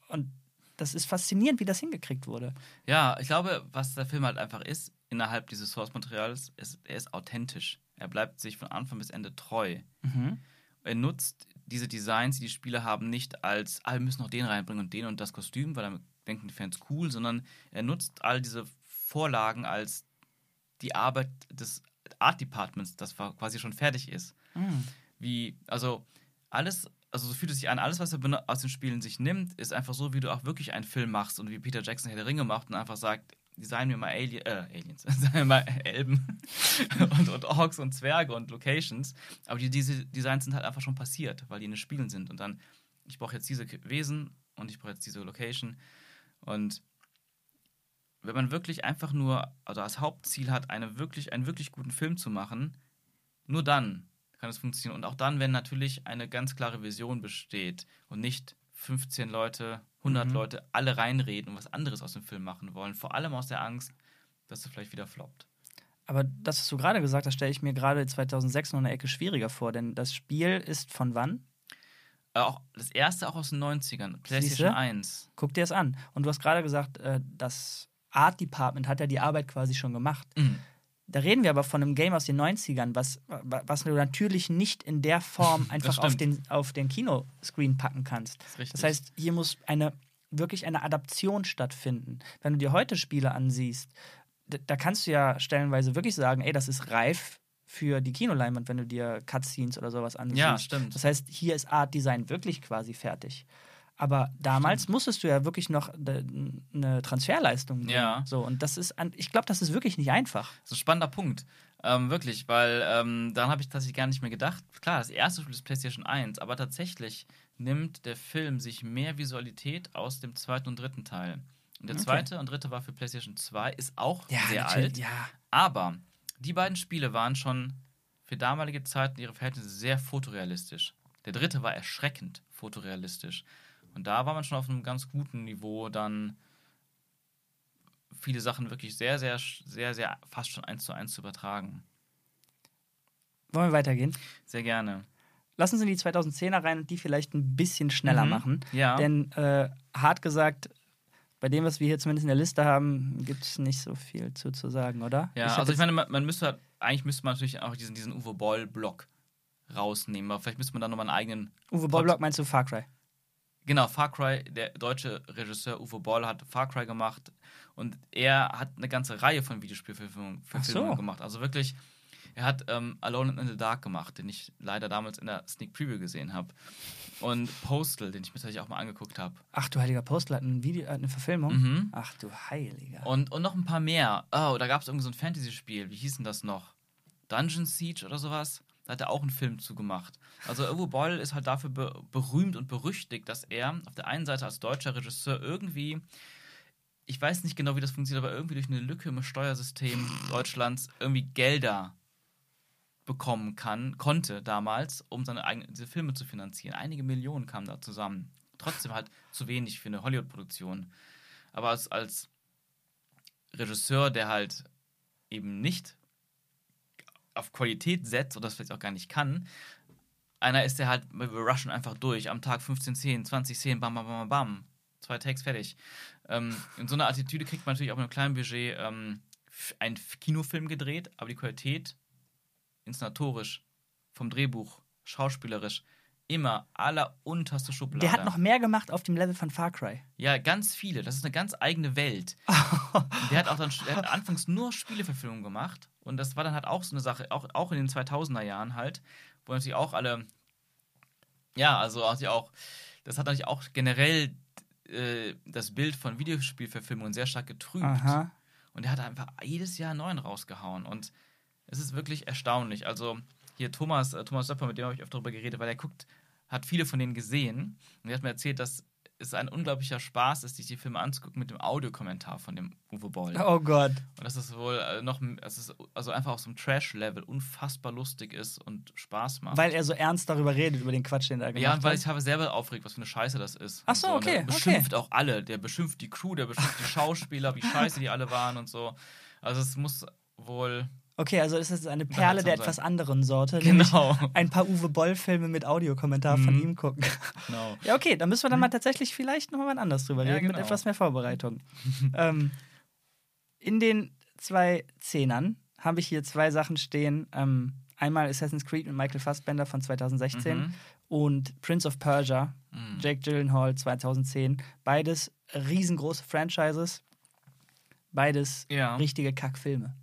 Und das ist faszinierend, wie das hingekriegt wurde. Ja, ich glaube, was der Film halt einfach ist, innerhalb dieses Source-Materials, ist, er ist authentisch. Er bleibt sich von Anfang bis Ende treu. Er nutzt diese Designs, die die Spieler haben, nicht als, ah, wir müssen noch den reinbringen und den und das Kostüm, weil damit denken die Fans cool, sondern er nutzt all diese Vorlagen als die Arbeit des Art Departments, das quasi schon fertig ist. Mhm. Wie, also alles, also so fühlt es sich an, alles, was er aus den Spielen sich nimmt, ist einfach so, wie du auch wirklich einen Film machst und wie Peter Jackson Herr der Ringe macht und einfach sagt, design mir mal Ali äh, Aliens, [LAUGHS] design mir mal Elben [LAUGHS] und, und Orks und Zwerge und Locations. Aber die, diese Designs sind halt einfach schon passiert, weil die in den Spielen sind. Und dann, ich brauche jetzt diese Wesen und ich brauche jetzt diese Location. Und wenn man wirklich einfach nur, also als Hauptziel hat, eine wirklich, einen wirklich guten Film zu machen, nur dann kann es funktionieren. Und auch dann, wenn natürlich eine ganz klare Vision besteht und nicht 15 Leute, 100 Mhm. Leute alle reinreden und was anderes aus dem Film machen wollen. Vor allem aus der Angst, dass es vielleicht wieder floppt. Aber das, was du gerade gesagt hast, stelle ich mir gerade 2006 noch eine Ecke schwieriger vor, denn das Spiel ist von wann? Äh, auch das erste auch aus den 90ern, PlayStation Siehste? 1. Guck dir das an. Und du hast gerade gesagt, äh, das Art Department hat ja die Arbeit quasi schon gemacht. Mhm. Da reden wir aber von einem Game aus den 90ern, was, was du natürlich nicht in der Form [LAUGHS] einfach auf den, auf den Kinoscreen packen kannst. Das. Das heißt, hier muss eine wirklich eine Adaption stattfinden. Wenn du dir heute Spiele ansiehst, da, da kannst du ja stellenweise wirklich sagen, ey, das ist reif für die Kinoleinwand, wenn du dir Cutscenes oder sowas ansiehst. Ja, stimmt. Das heißt, hier ist Art Design wirklich quasi fertig. Aber damals musstest du ja wirklich noch eine Transferleistung bringen. Ja. So, und das ist, ich glaube, das ist wirklich nicht einfach. Das ist ein spannender Punkt. Ähm, wirklich, weil ähm, daran habe ich tatsächlich gar nicht mehr gedacht. Klar, das erste Spiel ist PlayStation 1, aber tatsächlich nimmt der Film sich mehr Visualität aus dem zweiten und dritten Teil. Und der Okay. zweite und dritte war für PlayStation 2, ist auch sehr natürlich, alt. Ja. Aber die beiden Spiele waren schon für damalige Zeiten ihre Verhältnisse sehr fotorealistisch. Der dritte war erschreckend fotorealistisch. Und da war man schon auf einem ganz guten Niveau, dann viele Sachen wirklich sehr, sehr, sehr, sehr fast schon eins zu eins zu übertragen. Wollen wir weitergehen? Sehr gerne. Lassen Sie die 2010er rein und die vielleicht ein bisschen schneller Mhm. machen. Ja. Denn äh, hart gesagt, bei dem, was wir hier zumindest in der Liste haben, gibt es nicht so viel zu, zu sagen, oder? Ja, hab also ich meine, man, man müsste halt- eigentlich müsste man natürlich auch diesen, diesen Uwe Boll-Block rausnehmen, aber vielleicht müsste man da nochmal einen eigenen. Uwe Bollblock meinst du Far Cry? Genau, Far Cry, der deutsche Regisseur Uwe Boll hat Far Cry gemacht und er hat eine ganze Reihe von Videospielverfilmungen so. Gemacht. Also wirklich, er hat ähm, Alone in the Dark gemacht, den ich leider damals in der Sneak Preview gesehen habe. Und Postal, den ich mir tatsächlich auch mal angeguckt habe. Ach du heiliger Postel hat ein Video, hat eine Verfilmung. Mhm. Ach du heiliger. Und, und noch ein paar mehr. Oh, da gab es irgendwie so ein Fantasy-Spiel. Wie hieß denn das noch? Dungeon Siege oder sowas? Hat er auch einen Film zugemacht. Also Uwe Boll ist halt dafür be berühmt und berüchtigt, dass er auf der einen Seite als deutscher Regisseur irgendwie, ich weiß nicht genau, wie das funktioniert, aber irgendwie durch eine Lücke im Steuersystem Deutschlands irgendwie Gelder bekommen kann, konnte damals, um seine eigenen diese Filme zu finanzieren. Einige Millionen kamen da zusammen. Trotzdem halt zu wenig für eine Hollywood-Produktion. Aber als, als Regisseur, der halt eben nicht auf Qualität setzt oder das vielleicht auch gar nicht kann, einer ist, der halt, wir rushen einfach durch, am Tag 15 Szenen, 20 Szenen, bam, bam, bam, bam, zwei Takes fertig. Ähm, in so einer Attitüde kriegt man natürlich auch mit einem kleinen Budget ähm, einen Kinofilm gedreht, aber die Qualität inszenatorisch, vom Drehbuch, schauspielerisch, immer allerunterste Schublade. Der hat noch mehr gemacht auf dem Level von Far Cry. Ja, ganz viele. Das ist eine ganz eigene Welt. [LAUGHS] der hat auch dann hat anfangs nur Spieleverfilmungen gemacht. Und das war dann halt auch so eine Sache, auch, auch in den 2000er Jahren halt, wo natürlich auch alle, ja, also auch, das hat natürlich auch generell äh, das Bild von Videospielverfilmungen sehr stark getrübt. Aha. Und er hat einfach jedes Jahr einen neuen rausgehauen. Und es ist wirklich erstaunlich. Also hier Thomas, äh, Thomas Söpper, mit dem habe ich öfter darüber geredet, weil er guckt, hat viele von denen gesehen. Und er hat mir erzählt, dass es ein unglaublicher Spaß ist, sich die Filme anzugucken mit dem Audiokommentar von dem Uwe Boll. Oh Gott. Und dass es wohl äh, noch, es ist also einfach auf so einem Trash-Level unfassbar lustig ist und Spaß macht. Weil er so ernst darüber redet, über den Quatsch, den er gemacht ja, und weil hat. ich habe selber aufregt, was für eine Scheiße das ist. Ach so, und okay, Der beschimpft auch alle. Der beschimpft die Crew, der beschimpft die Schauspieler, wie scheiße die alle waren und so. Also es muss wohl. Okay, also es ist eine Perle der etwas anderen Sorte. [LAUGHS] Genau. Ein paar Uwe Boll-Filme mit Audiokommentar von Mhm. ihm gucken. Genau. [LAUGHS] Ja, okay, dann müssen wir dann mal tatsächlich vielleicht noch mal anders drüber Ja, reden, mit genau. etwas mehr Vorbereitung. [LAUGHS] ähm, in den zwei Zehnern habe ich hier zwei Sachen stehen. Ähm, einmal Assassin's Creed mit Michael Fassbender von 2016 Mhm. und Prince of Persia, Mhm. Jake Gyllenhaal 2010. Beides riesengroße Franchises. Beides Ja. richtige Kackfilme.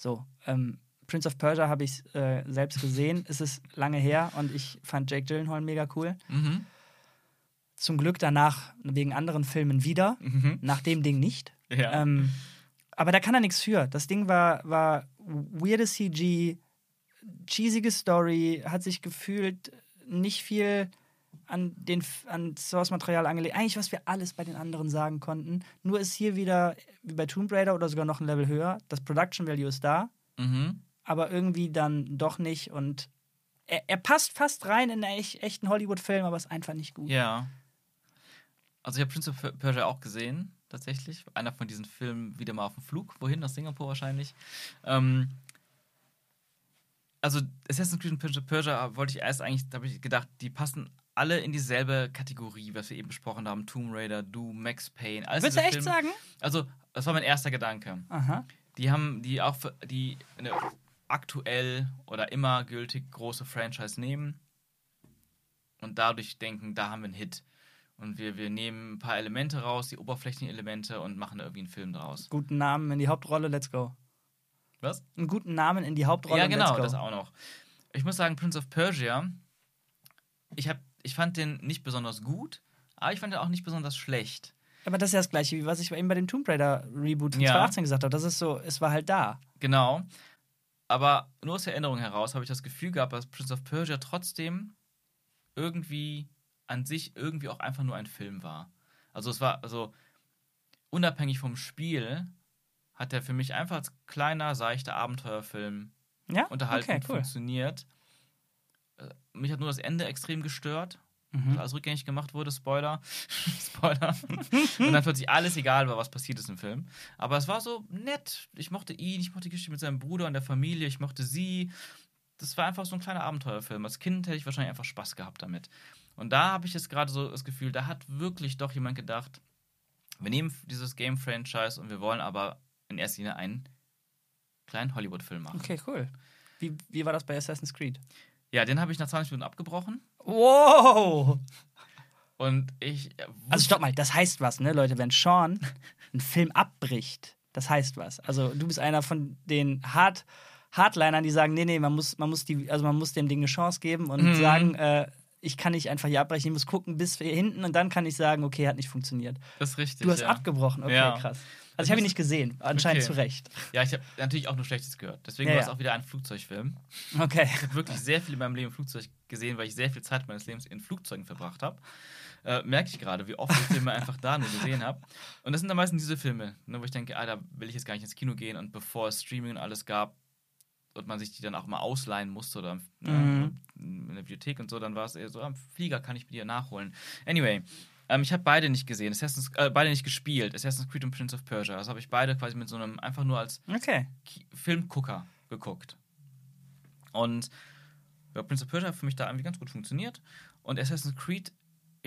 So, ähm, Prince of Persia habe ich äh, selbst gesehen. Es ist lange her und ich fand Jake Gyllenhaal mega cool. Mhm. Zum Glück danach wegen anderen Filmen wieder. Mhm. Nach dem Ding nicht. Ja. Ähm, aber da kann er nichts für. Das Ding war, war weirde CG, cheesige Story, hat sich gefühlt nicht viel an den an Source-Material angelegt. Eigentlich, was wir alles bei den anderen sagen konnten. Nur ist hier wieder, wie bei Tomb Raider oder sogar noch ein Level höher, das Production Value ist da, Mhm. aber irgendwie dann doch nicht. Und er, er passt fast rein in einen echt, echten Hollywood-Film, aber ist einfach nicht gut. Ja. Also ich habe Prince of Persia auch gesehen, tatsächlich. Einer von diesen Filmen wieder mal auf dem Flug. Wohin? Nach Singapur wahrscheinlich. Ähm, also Assassin's Creed und Prince of Persia wollte ich erst eigentlich, da habe ich gedacht, die passen alle in dieselbe Kategorie, was wir eben besprochen haben. Tomb Raider, Doom, Max Payne. Alles Willst du echt Filme. sagen? Also, das war mein erster Gedanke. Aha. Die haben, die auch für, die eine aktuell oder immer gültig große Franchise nehmen und dadurch denken, da haben wir einen Hit. Und wir, wir nehmen ein paar Elemente raus, die Oberflächenelemente und machen da irgendwie einen Film draus. Guten Namen in die Hauptrolle, let's go. Was? Einen guten Namen in die Hauptrolle, Ja, genau, let's go. das auch noch. Ich muss sagen, Prince of Persia, ich, hab, ich fand den nicht besonders gut, aber ich fand den auch nicht besonders schlecht. Aber das ist ja das gleiche, wie was ich eben bei dem Tomb Raider Reboot von Ja. 2018 gesagt habe. Das ist so, es war halt da. Genau. Aber nur aus der Erinnerung heraus habe ich das Gefühl gehabt, dass Prince of Persia trotzdem irgendwie an sich irgendwie auch einfach nur ein Film war. Also es war, also unabhängig vom Spiel, hat der für mich einfach als kleiner, seichter Abenteuerfilm Ja? unterhalten okay, cool. funktioniert. Äh, Mich hat nur das Ende extrem gestört, Mhm. alles rückgängig gemacht wurde, Spoiler. [LAUGHS] Spoiler. Und dann plötzlich alles egal war, was passiert ist im Film. Aber es war so nett. Ich mochte ihn, ich mochte die Geschichte mit seinem Bruder und der Familie, ich mochte sie. Das war einfach so ein kleiner Abenteuerfilm. Als Kind hätte ich wahrscheinlich einfach Spaß gehabt damit. Und da habe ich jetzt gerade so das Gefühl, da hat wirklich doch jemand gedacht, wir nehmen dieses Game-Franchise und wir wollen aber in erster Linie einen kleinen Hollywood-Film machen. Okay, cool. Wie, wie war das bei Assassin's Creed? Ja, den habe ich nach 20 Minuten abgebrochen. Wow! Und ich. Also stopp mal, das heißt was, ne, Leute? Wenn Sean einen Film abbricht, das heißt was. Also du bist einer von den Hard Hardlinern, die sagen, nee, nee, man muss, man muss die, also man muss dem Ding eine Chance geben und Mhm. sagen, äh, ich kann nicht einfach hier abbrechen, ich muss gucken bis hier hinten und dann kann ich sagen, okay, hat nicht funktioniert. Das ist richtig. Du hast ja. abgebrochen, okay, Ja. krass. Also ich habe ihn nicht gesehen, anscheinend Okay. zu Recht. Ja, ich habe natürlich auch nur Schlechtes gehört. Deswegen Ja, war es ja. auch wieder ein Flugzeugfilm. Okay. Ich habe wirklich sehr viel in meinem Leben im Flugzeug gesehen, weil ich sehr viel Zeit meines Lebens in Flugzeugen verbracht habe. Äh, merke ich gerade, wie oft ich Filme einfach da nur gesehen habe. Und das sind dann meistens diese Filme, ne, wo ich denke, ah, da will ich jetzt gar nicht ins Kino gehen. Und bevor es Streaming und alles gab und man sich die dann auch mal ausleihen musste oder ne, Mhm. in der Bibliothek und so, dann war es eher so, am Flieger kann ich mir die nachholen. Anyway, ähm, ich habe beide nicht gesehen, Assassin's, äh, beide nicht gespielt, Assassin's Creed und Prince of Persia. Das habe ich beide quasi mit so einem, einfach nur als Okay. Filmgucker geguckt. Und ja, Prince of Persia hat für mich da irgendwie ganz gut funktioniert. Und Assassin's Creed,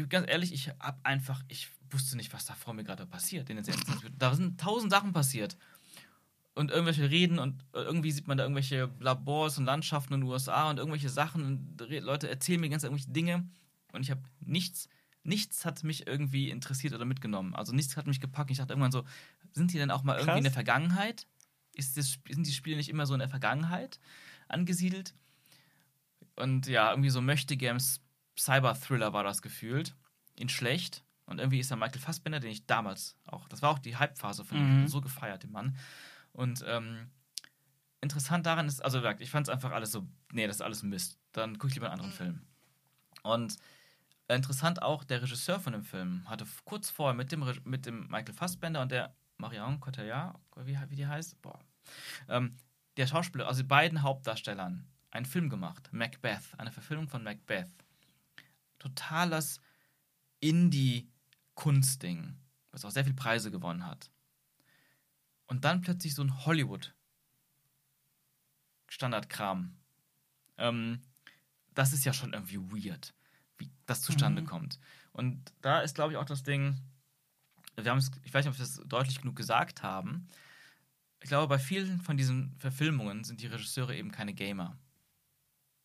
ganz ehrlich, ich hab einfach, ich wusste nicht, was da vor mir gerade passiert. In den. Da sind tausend Sachen passiert. Und irgendwelche Reden und irgendwie sieht man da irgendwelche Labors und Landschaften in den USA und irgendwelche Sachen und Leute erzählen mir ganz irgendwelche Dinge und ich habe nichts, nichts hat mich irgendwie interessiert oder mitgenommen. Also nichts hat mich gepackt. Ich dachte irgendwann so, sind die denn auch mal irgendwie in der. Vergangenheit? Ist das, sind die Spiele nicht immer so in der Vergangenheit angesiedelt? Und ja, irgendwie so möchte Games Cyber-Thriller war das gefühlt. In schlecht. Und irgendwie ist da Michael Fassbender, den ich damals auch, das war auch die Hype-Phase von ihm, Mhm. so gefeiert, den Mann. Und ähm, interessant daran ist, also ich fand es einfach alles so, nee, das ist alles Mist. Dann gucke ich lieber einen anderen Film. Und interessant auch, der Regisseur von dem Film hatte kurz vorher mit dem, mit dem Michael Fassbender und der Marion Cotillard, wie, wie die heißt, boah, ähm, der Schauspieler, also die beiden Hauptdarstellern, einen Film gemacht, Macbeth, eine Verfilmung von Macbeth. Totales Indie-Kunstding, was auch sehr viele Preise gewonnen hat. Und dann plötzlich so ein Hollywood-Standardkram. Ähm, das ist ja schon irgendwie weird, wie das zustande Mhm. kommt. Und da ist, glaube ich, auch das Ding, wir haben es, ich weiß nicht, ob wir es deutlich genug gesagt haben. Ich glaube, bei vielen von diesen Verfilmungen sind die Regisseure eben keine Gamer.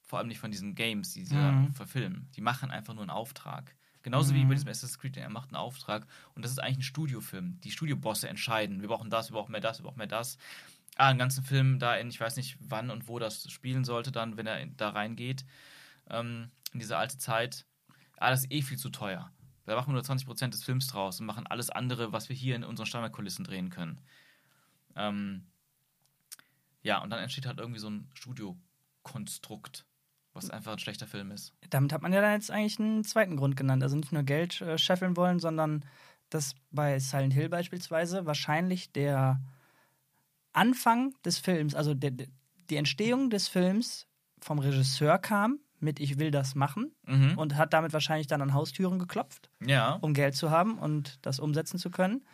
Vor allem nicht von diesen Games, die sie Mhm. verfilmen. Die machen einfach nur einen Auftrag. Genauso wie Mhm. bei diesem Assassin's Creed, er macht einen Auftrag und das ist eigentlich ein Studiofilm. Die Studiobosse entscheiden, wir brauchen das, wir brauchen mehr das, wir brauchen mehr das. Ah, einen ganzen Film da in, ich weiß nicht wann und wo das spielen sollte, dann, wenn er da reingeht, ähm, in diese alte Zeit. Ah, das ist eh viel zu teuer. Da machen wir nur 20% des Films draus und machen alles andere, was wir hier in unseren Standardkulissen drehen können. Ähm, ja, und dann entsteht halt irgendwie so ein Studiokonstrukt, was einfach ein schlechter Film ist. Damit hat man ja dann jetzt eigentlich einen zweiten Grund genannt. Also nicht nur Geld äh, scheffeln wollen, sondern dass bei Silent Hill beispielsweise wahrscheinlich der Anfang des Films, also der, der- die Entstehung des Films vom Regisseur kam mit Ich will das machen Mhm. und hat damit wahrscheinlich dann an Haustüren geklopft, ja. um Geld zu haben und das umsetzen zu können.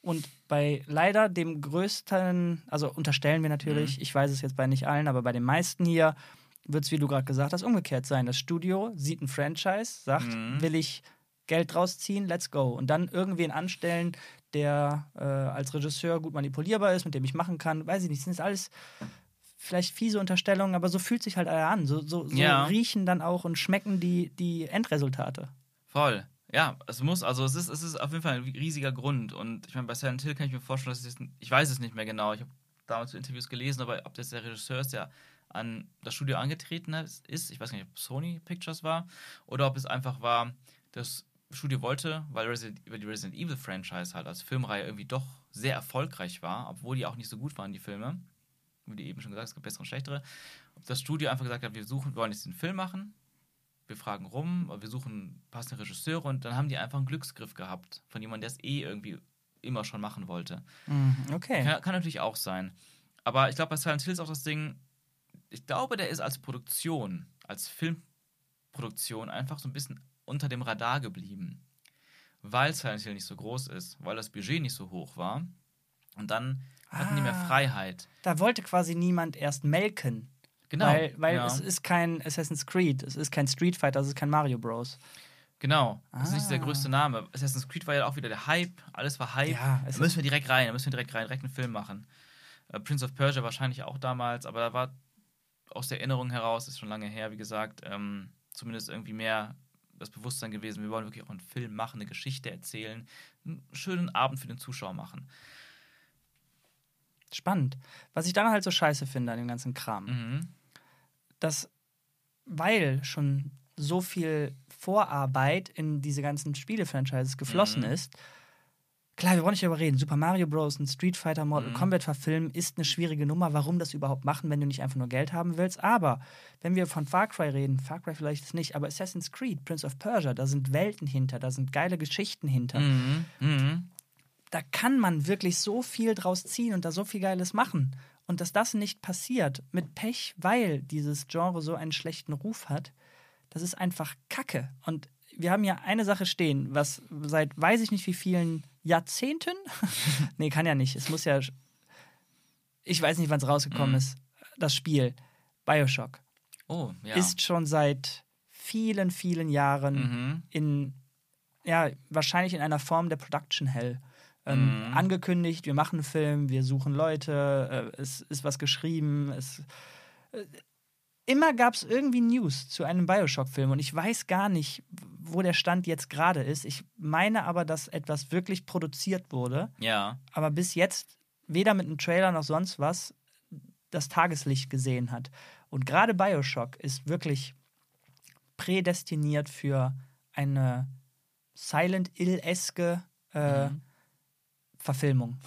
Und bei leider dem größten, also unterstellen wir natürlich, Mhm. ich weiß es jetzt bei nicht allen, aber bei den meisten hier wird es, wie du gerade gesagt hast, umgekehrt sein. Das Studio sieht ein Franchise, sagt, Mhm. will ich Geld draus ziehen, let's go. Und dann irgendwen anstellen, der äh, als Regisseur gut manipulierbar ist, mit dem ich machen kann. Weiß ich nicht, sind das alles vielleicht fiese Unterstellungen, aber so fühlt sich halt alle an. So, so, so Ja. riechen dann auch und schmecken die, die Endresultate. Voll. Ja, es muss, also es ist, es ist auf jeden Fall ein riesiger Grund. Und ich meine, bei Silent Hill kann ich mir vorstellen, dass es, ich weiß es nicht mehr genau, ich habe damals Interviews gelesen, aber ob das der Regisseur ist, der an das Studio angetreten ist, ich weiß nicht, ob Sony Pictures war, oder ob es einfach war, das Studio wollte, weil, Resident, weil die Resident Evil Franchise halt als Filmreihe irgendwie doch sehr erfolgreich war, obwohl die auch nicht so gut waren, die Filme, wie eben schon gesagt es gibt bessere und schlechtere, ob das Studio einfach gesagt hat, wir suchen, wir wollen jetzt den Film machen, wir fragen rum, wir suchen passende Regisseure und dann haben die einfach einen Glücksgriff gehabt von jemandem, der es eh irgendwie immer schon machen wollte. Mhm, Okay. Kann, kann natürlich auch sein. Aber ich glaube, bei Silent Hill ist auch das Ding, ich glaube, der ist als Produktion, als Filmproduktion einfach so ein bisschen unter dem Radar geblieben. Weil Silent Hill nicht so groß ist, weil das Budget nicht so hoch war. Und dann hatten die mehr Ah. Freiheit. Da wollte quasi niemand erst melken. Genau. Weil, weil ja. es ist kein Assassin's Creed, es ist kein Street Fighter, es ist kein Mario Bros. Genau, das ist nicht der Ah. größte Name. Assassin's Creed war ja auch wieder der Hype, alles war Hype. Ja, da müssen wir direkt rein, da müssen wir direkt rein, direkt einen Film machen. Äh, Prince of Persia wahrscheinlich auch damals, aber da war aus der Erinnerung heraus, ist schon lange her, wie gesagt, ähm, zumindest irgendwie mehr das Bewusstsein gewesen, wir wollen wirklich auch einen Film machen, eine Geschichte erzählen, einen schönen Abend für den Zuschauer machen. Spannend. Was ich dann halt so scheiße finde an dem ganzen Kram, Mhm. dass, weil schon so viel Vorarbeit in diese ganzen Spiele-Franchises geflossen Mhm. ist, klar, wir wollen nicht darüber reden. Super Mario Bros., ein Street Fighter Mortal Mhm. Kombat verfilmen, ist eine schwierige Nummer. Warum das überhaupt machen, wenn du nicht einfach nur Geld haben willst? Aber wenn wir von Far Cry reden, Far Cry vielleicht nicht, aber Assassin's Creed, Prince of Persia, da sind Welten hinter, da sind geile Geschichten hinter. Mhm. Mhm. Da kann man wirklich so viel draus ziehen und da so viel Geiles machen. Und dass das nicht passiert mit Pech, weil dieses Genre so einen schlechten Ruf hat, das ist einfach Kacke. Und wir haben ja eine Sache stehen, was seit weiß ich nicht wie vielen Jahrzehnten, [LAUGHS] nee, kann ja nicht, es muss ja, ich weiß nicht, wann es rausgekommen Mhm. ist, das Spiel Bioshock Oh, ja. ist schon seit vielen, vielen Jahren mhm. in, ja, wahrscheinlich in einer Form der Production Hell. Ähm, Mhm. Angekündigt, wir machen einen Film, wir suchen Leute, äh, es ist was geschrieben, es. Äh, immer gab es irgendwie News zu einem Bioshock-Film und ich weiß gar nicht, wo der Stand jetzt gerade ist. Ich meine aber, dass etwas wirklich produziert wurde, Ja. aber bis jetzt weder mit einem Trailer noch sonst was das Tageslicht gesehen hat. Und gerade Bioshock ist wirklich prädestiniert für eine Silent Hill-eske äh, Mhm. Verfilmung.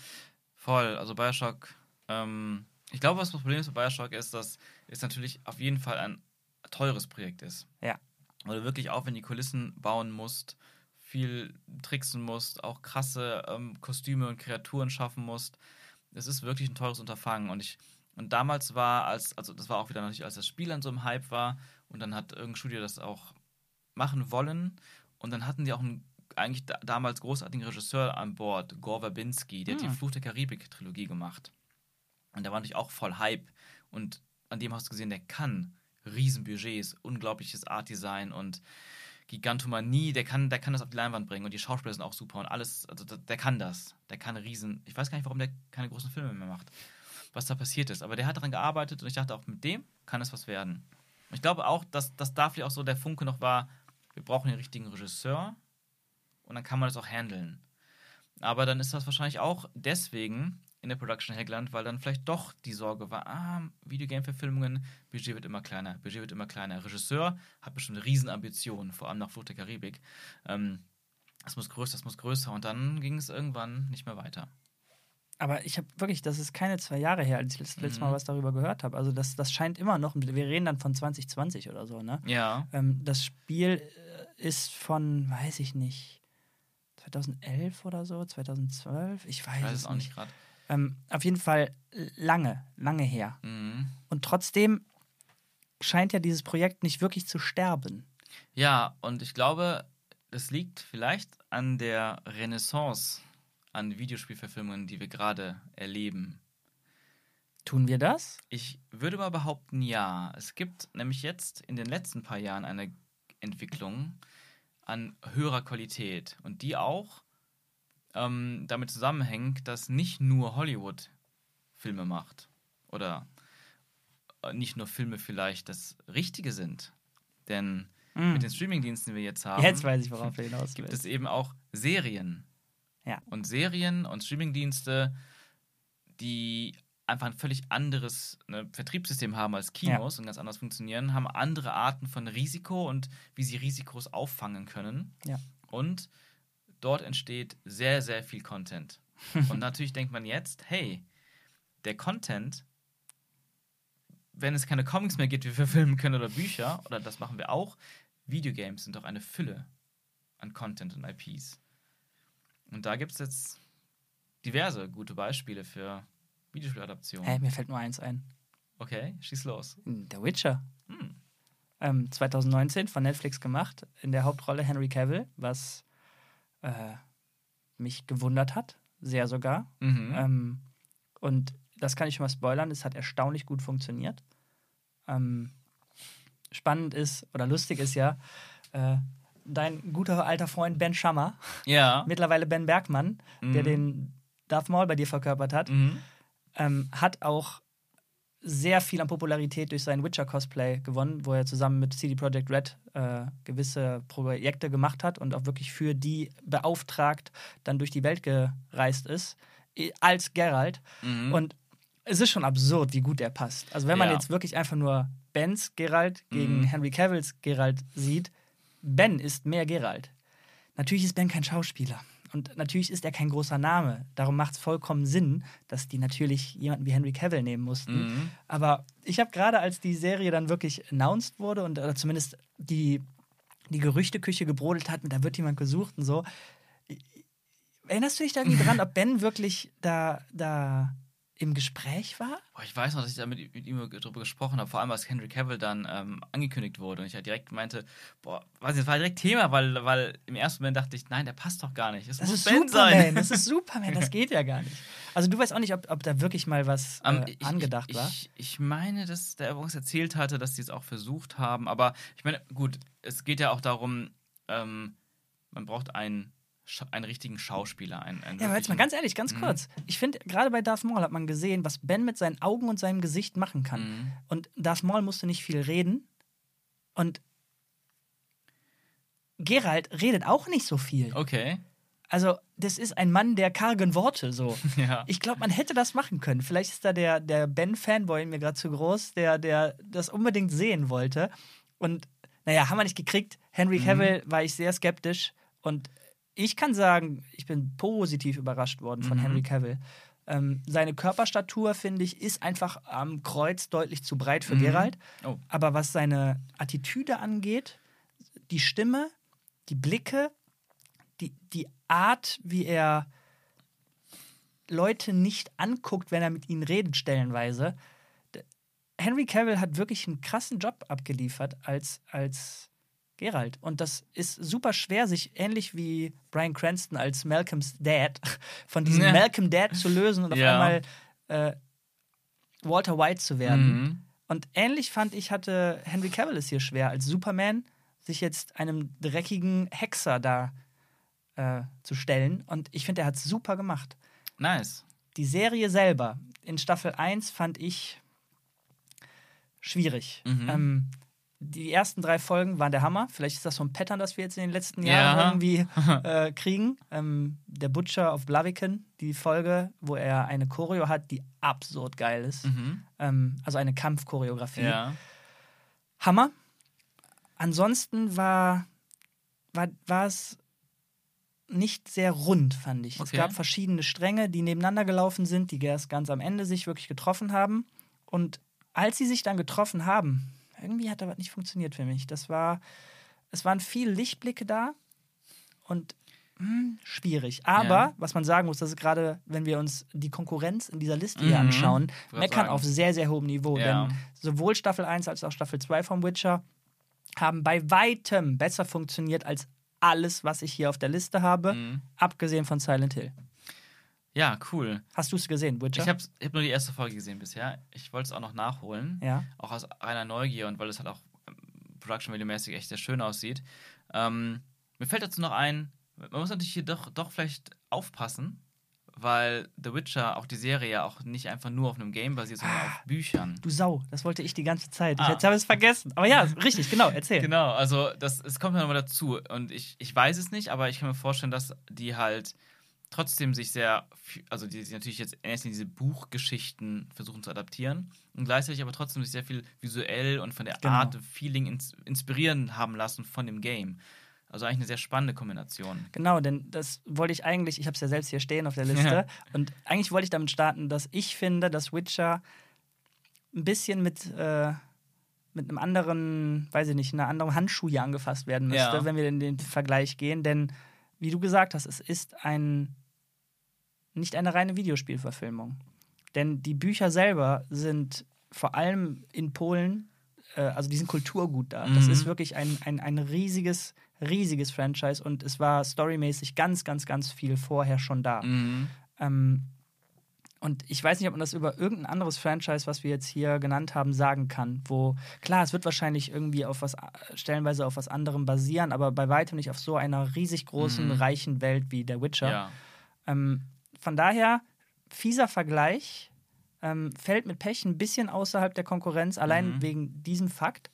Voll. Also Bioshock, ähm, ich glaube, was das Problem ist bei Bioshock ist, dass es natürlich auf jeden Fall ein teures Projekt ist. Ja. Weil du wirklich auch, wenn die Kulissen bauen musst, viel tricksen musst, auch krasse ähm, Kostüme und Kreaturen schaffen musst. Es ist wirklich ein teures Unterfangen. Und ich, und damals war, als, also das war auch wieder natürlich, als das Spiel an so einem Hype war und dann hat irgendein Studio das auch machen wollen. Und dann hatten die auch einen eigentlich da, damals großartigen Regisseur an Bord, Gore Verbinski, der hat Hm. die Fluch der Karibik-Trilogie gemacht. Und der war natürlich auch voll Hype. Und an dem hast du gesehen, der kann Riesenbudgets, unglaubliches Artdesign und Gigantomanie, der kann, der kann das auf die Leinwand bringen und die Schauspieler sind auch super und alles, also der, der kann das. Der kann riesen. Ich weiß gar nicht, warum der keine großen Filme mehr macht, was da passiert ist. Aber der hat daran gearbeitet und ich dachte auch, mit dem kann es was werden. Ich glaube auch, dass, dass da vielleicht auch so der Funke noch war, wir brauchen den richtigen Regisseur und dann kann man das auch handeln. Aber dann ist das wahrscheinlich auch deswegen in der Production hergelandet, weil dann vielleicht doch die Sorge war, ah, Videogame-Verfilmungen, Budget wird immer kleiner, Budget wird immer kleiner. Regisseur hat bestimmt Riesenambitionen, vor allem nach Flucht der Karibik. Ähm, das muss größer, das muss größer und dann ging es irgendwann nicht mehr weiter. Aber ich habe wirklich, das ist keine zwei Jahre her, als ich das letzte Mal Mhm. was darüber gehört habe. Also das, das scheint immer noch, wir reden dann von 2020 oder so, ne? Ja. Ähm, das Spiel äh, ist von, weiß ich nicht, 2011 oder so, 2012? Ich weiß, Ich weiß es auch nicht gerade. Ähm, auf jeden Fall lange, lange her. Mhm. Und trotzdem scheint ja dieses Projekt nicht wirklich zu sterben. Ja, und ich glaube, es liegt vielleicht an der Renaissance an Videospielverfilmungen, die wir gerade erleben. Tun wir das? Ich würde mal behaupten, ja. Es gibt nämlich jetzt in den letzten paar Jahren eine Entwicklung an höherer Qualität und die auch ähm, damit zusammenhängt, dass nicht nur Hollywood Filme macht oder äh, nicht nur Filme vielleicht das Richtige sind. Denn mit den Streamingdiensten, die wir jetzt haben. Jetzt weiß ich, worauf du hinaus gibt es eben auch Serien. Ja. Und Serien und Streamingdienste, die einfach ein völlig anderes ne, Vertriebssystem haben als Kinos und ganz anders funktionieren, haben andere Arten von Risiko und wie sie Risikos auffangen können. Ja. Und dort entsteht sehr, sehr viel Content. [LAUGHS] und natürlich denkt man jetzt, hey, der Content, wenn es keine Comics mehr gibt, die wir [LAUGHS] verfilmen können oder Bücher, oder das machen wir auch, Videogames sind doch eine Fülle an Content und IPs. Und da gibt es jetzt diverse gute Beispiele für Videospieladaptionen. Hey, mir fällt nur eins ein. Okay, schieß los. The Witcher. Hm. Ähm, 2019 von Netflix gemacht. In der Hauptrolle Henry Cavill, was äh, mich gewundert hat. Sehr sogar. Mhm. Ähm, und das kann ich schon mal spoilern, es hat erstaunlich gut funktioniert. Ähm, spannend ist, oder lustig ist ja, äh, dein guter alter Freund Ben Schammer, ja. [LAUGHS] mittlerweile Ben Bergmann, der Mhm. den Darth Maul bei dir verkörpert hat, Mhm. Ähm, hat auch sehr viel an Popularität durch sein Witcher-Cosplay gewonnen, wo er zusammen mit CD Projekt Red äh, gewisse Projekte gemacht hat und auch wirklich für die beauftragt dann durch die Welt gereist ist, als Geralt. Mhm. Und es ist schon absurd, wie gut er passt. Also wenn man Ja. jetzt wirklich einfach nur Bens Geralt gegen Mhm. Henry Cavills Geralt sieht, Ben ist mehr Geralt. Natürlich ist Ben kein Schauspieler. Und natürlich ist er kein großer Name. Darum macht es vollkommen Sinn, dass die natürlich jemanden wie Henry Cavill nehmen mussten. Mhm. Aber ich habe gerade, als die Serie dann wirklich announced wurde und oder zumindest die, die Gerüchteküche gebrodelt hat, mit da wird jemand gesucht und so. Erinnerst du dich da irgendwie dran, ob Ben wirklich da, da im Gespräch war? Boah, ich weiß noch, dass ich da mit, mit ihm darüber gesprochen habe, vor allem als Henry Cavill dann ähm, angekündigt wurde und ich halt direkt meinte, boah, weiß nicht, das war direkt Thema, weil, weil im ersten Moment dachte ich, nein, der passt doch gar nicht. Es Das muss ist Ben Superman, sein. das ist Superman, das geht ja gar nicht. Also du weißt auch nicht, ob, ob da wirklich mal was Ähm, äh, ich- angedacht ich, war. Ich, ich meine, dass der irgendwas erzählt hatte, dass die es auch versucht haben. Aber ich meine, gut, es geht ja auch darum, ähm, man braucht einen, einen richtigen Schauspieler. Einen, einen Ja, aber jetzt mal ganz ehrlich, ganz Mhm. kurz. Ich finde, gerade bei Darth Maul hat man gesehen, was Ben mit seinen Augen und seinem Gesicht machen kann. Mhm. Und Darth Maul musste nicht viel reden. Und Geralt redet auch nicht so viel. Okay. Also, das ist ein Mann der kargen Worte so. [LAUGHS] Ja. Ich glaube, man hätte das machen können. Vielleicht ist da der, der Ben-Fanboy in mir gerade zu groß, der, der das unbedingt sehen wollte. Und naja, haben wir nicht gekriegt. Henry Cavill war ich sehr skeptisch. Und ich kann sagen, ich bin positiv überrascht worden von Mhm. Henry Cavill. Ähm, seine Körperstatur, finde ich, ist einfach am Kreuz deutlich zu breit für Mhm. Geralt. Oh. Aber was seine Attitüde angeht, die Stimme, die Blicke, die, die Art, wie er Leute nicht anguckt, wenn er mit ihnen redet, stellenweise. Henry Cavill hat wirklich einen krassen Job abgeliefert als, als Geralt. Und das ist super schwer, sich ähnlich wie Brian Cranston als Malcolms Dad [LAUGHS] von diesem Ja. Malcolm Dad zu lösen und auf Ja. einmal äh, Walter White zu werden. Mhm. Und ähnlich fand ich, hatte Henry Cavill es hier schwer, als Superman sich jetzt einem dreckigen Hexer da äh, zu stellen. Und ich finde, er hat es super gemacht. Nice. Die Serie selber in Staffel 1 fand ich schwierig. Mhm. Ähm, die ersten drei Folgen waren der Hammer. Vielleicht ist das so ein Pattern, das wir jetzt in den letzten Ja. Jahren irgendwie [LAUGHS] äh, kriegen. Ähm, der Butcher of Blaviken, die Folge, wo er eine Choreo hat, die absurd geil ist. Mhm. Ähm, also eine Kampfchoreografie. Ja. Hammer. Ansonsten war, war, war es nicht sehr rund, fand ich. Es Okay. gab verschiedene Stränge, die nebeneinander gelaufen sind, die erst ganz am Ende sich wirklich getroffen haben. Und als sie sich dann getroffen haben, irgendwie hat da was nicht funktioniert für mich. Das war, es waren viele Lichtblicke da und hm, schwierig. Aber, Ja. was man sagen muss, das ist gerade, wenn wir uns die Konkurrenz in dieser Liste hier Mhm. anschauen, Wollte meckern sagen. auf sehr, sehr hohem Niveau. Ja. Denn sowohl Staffel 1 als auch Staffel 2 vom Witcher haben bei weitem besser funktioniert als alles, was ich hier auf der Liste habe, Mhm. abgesehen von Silent Hill. Ja, cool. Hast du es gesehen, Witcher? Ich habe hab nur die erste Folge gesehen bisher. Ich wollte es auch noch nachholen. ja. Auch aus reiner Neugier und weil es halt auch ähm, Production Value-mäßig echt sehr schön aussieht. Ähm, mir fällt dazu noch ein, man muss natürlich hier doch, doch vielleicht aufpassen, weil The Witcher, auch die Serie, ja auch nicht einfach nur auf einem Game basiert, sondern Ah. auf Büchern. Du Sau, das wollte ich die ganze Zeit. Ah. Jetzt habe ich es vergessen. Aber ja, richtig, genau, erzähl. Genau, also das, es kommt mir nochmal dazu. Und ich, ich weiß es nicht, aber ich kann mir vorstellen, dass die halt trotzdem sich sehr, also die sich natürlich jetzt erst in diese Buchgeschichten versuchen zu adaptieren und gleichzeitig aber trotzdem sich sehr viel visuell und von der Genau. Art, Feeling ins, inspirieren haben lassen von dem Game. Also eigentlich eine sehr spannende Kombination. Genau, denn das wollte ich eigentlich, ich habe es ja selbst hier stehen auf der Liste, Ja. und eigentlich wollte ich damit starten, dass ich finde, dass Witcher ein bisschen mit, äh, mit einem anderen, weiß ich nicht, einer anderen Handschuh hier angefasst werden müsste, Ja. wenn wir in den Vergleich gehen. Denn, wie du gesagt hast, es ist ein nicht eine reine Videospielverfilmung. Denn die Bücher selber sind vor allem in Polen, äh, also die sind Kulturgut da. Das Mhm. ist wirklich ein, ein, ein riesiges, riesiges Franchise und es war storymäßig ganz, ganz, ganz viel vorher schon da. Mhm. Ähm, und ich weiß nicht, ob man das über irgendein anderes Franchise, was wir jetzt hier genannt haben, sagen kann. Wo, klar, es wird wahrscheinlich irgendwie auf was, stellenweise auf was anderem basieren, aber bei weitem nicht auf so einer riesig großen, Mhm. reichen Welt wie der Witcher. Ja. Ähm, von daher, fieser Vergleich, ähm, fällt mit Pech ein bisschen außerhalb der Konkurrenz, allein Mhm. wegen diesem Fakt.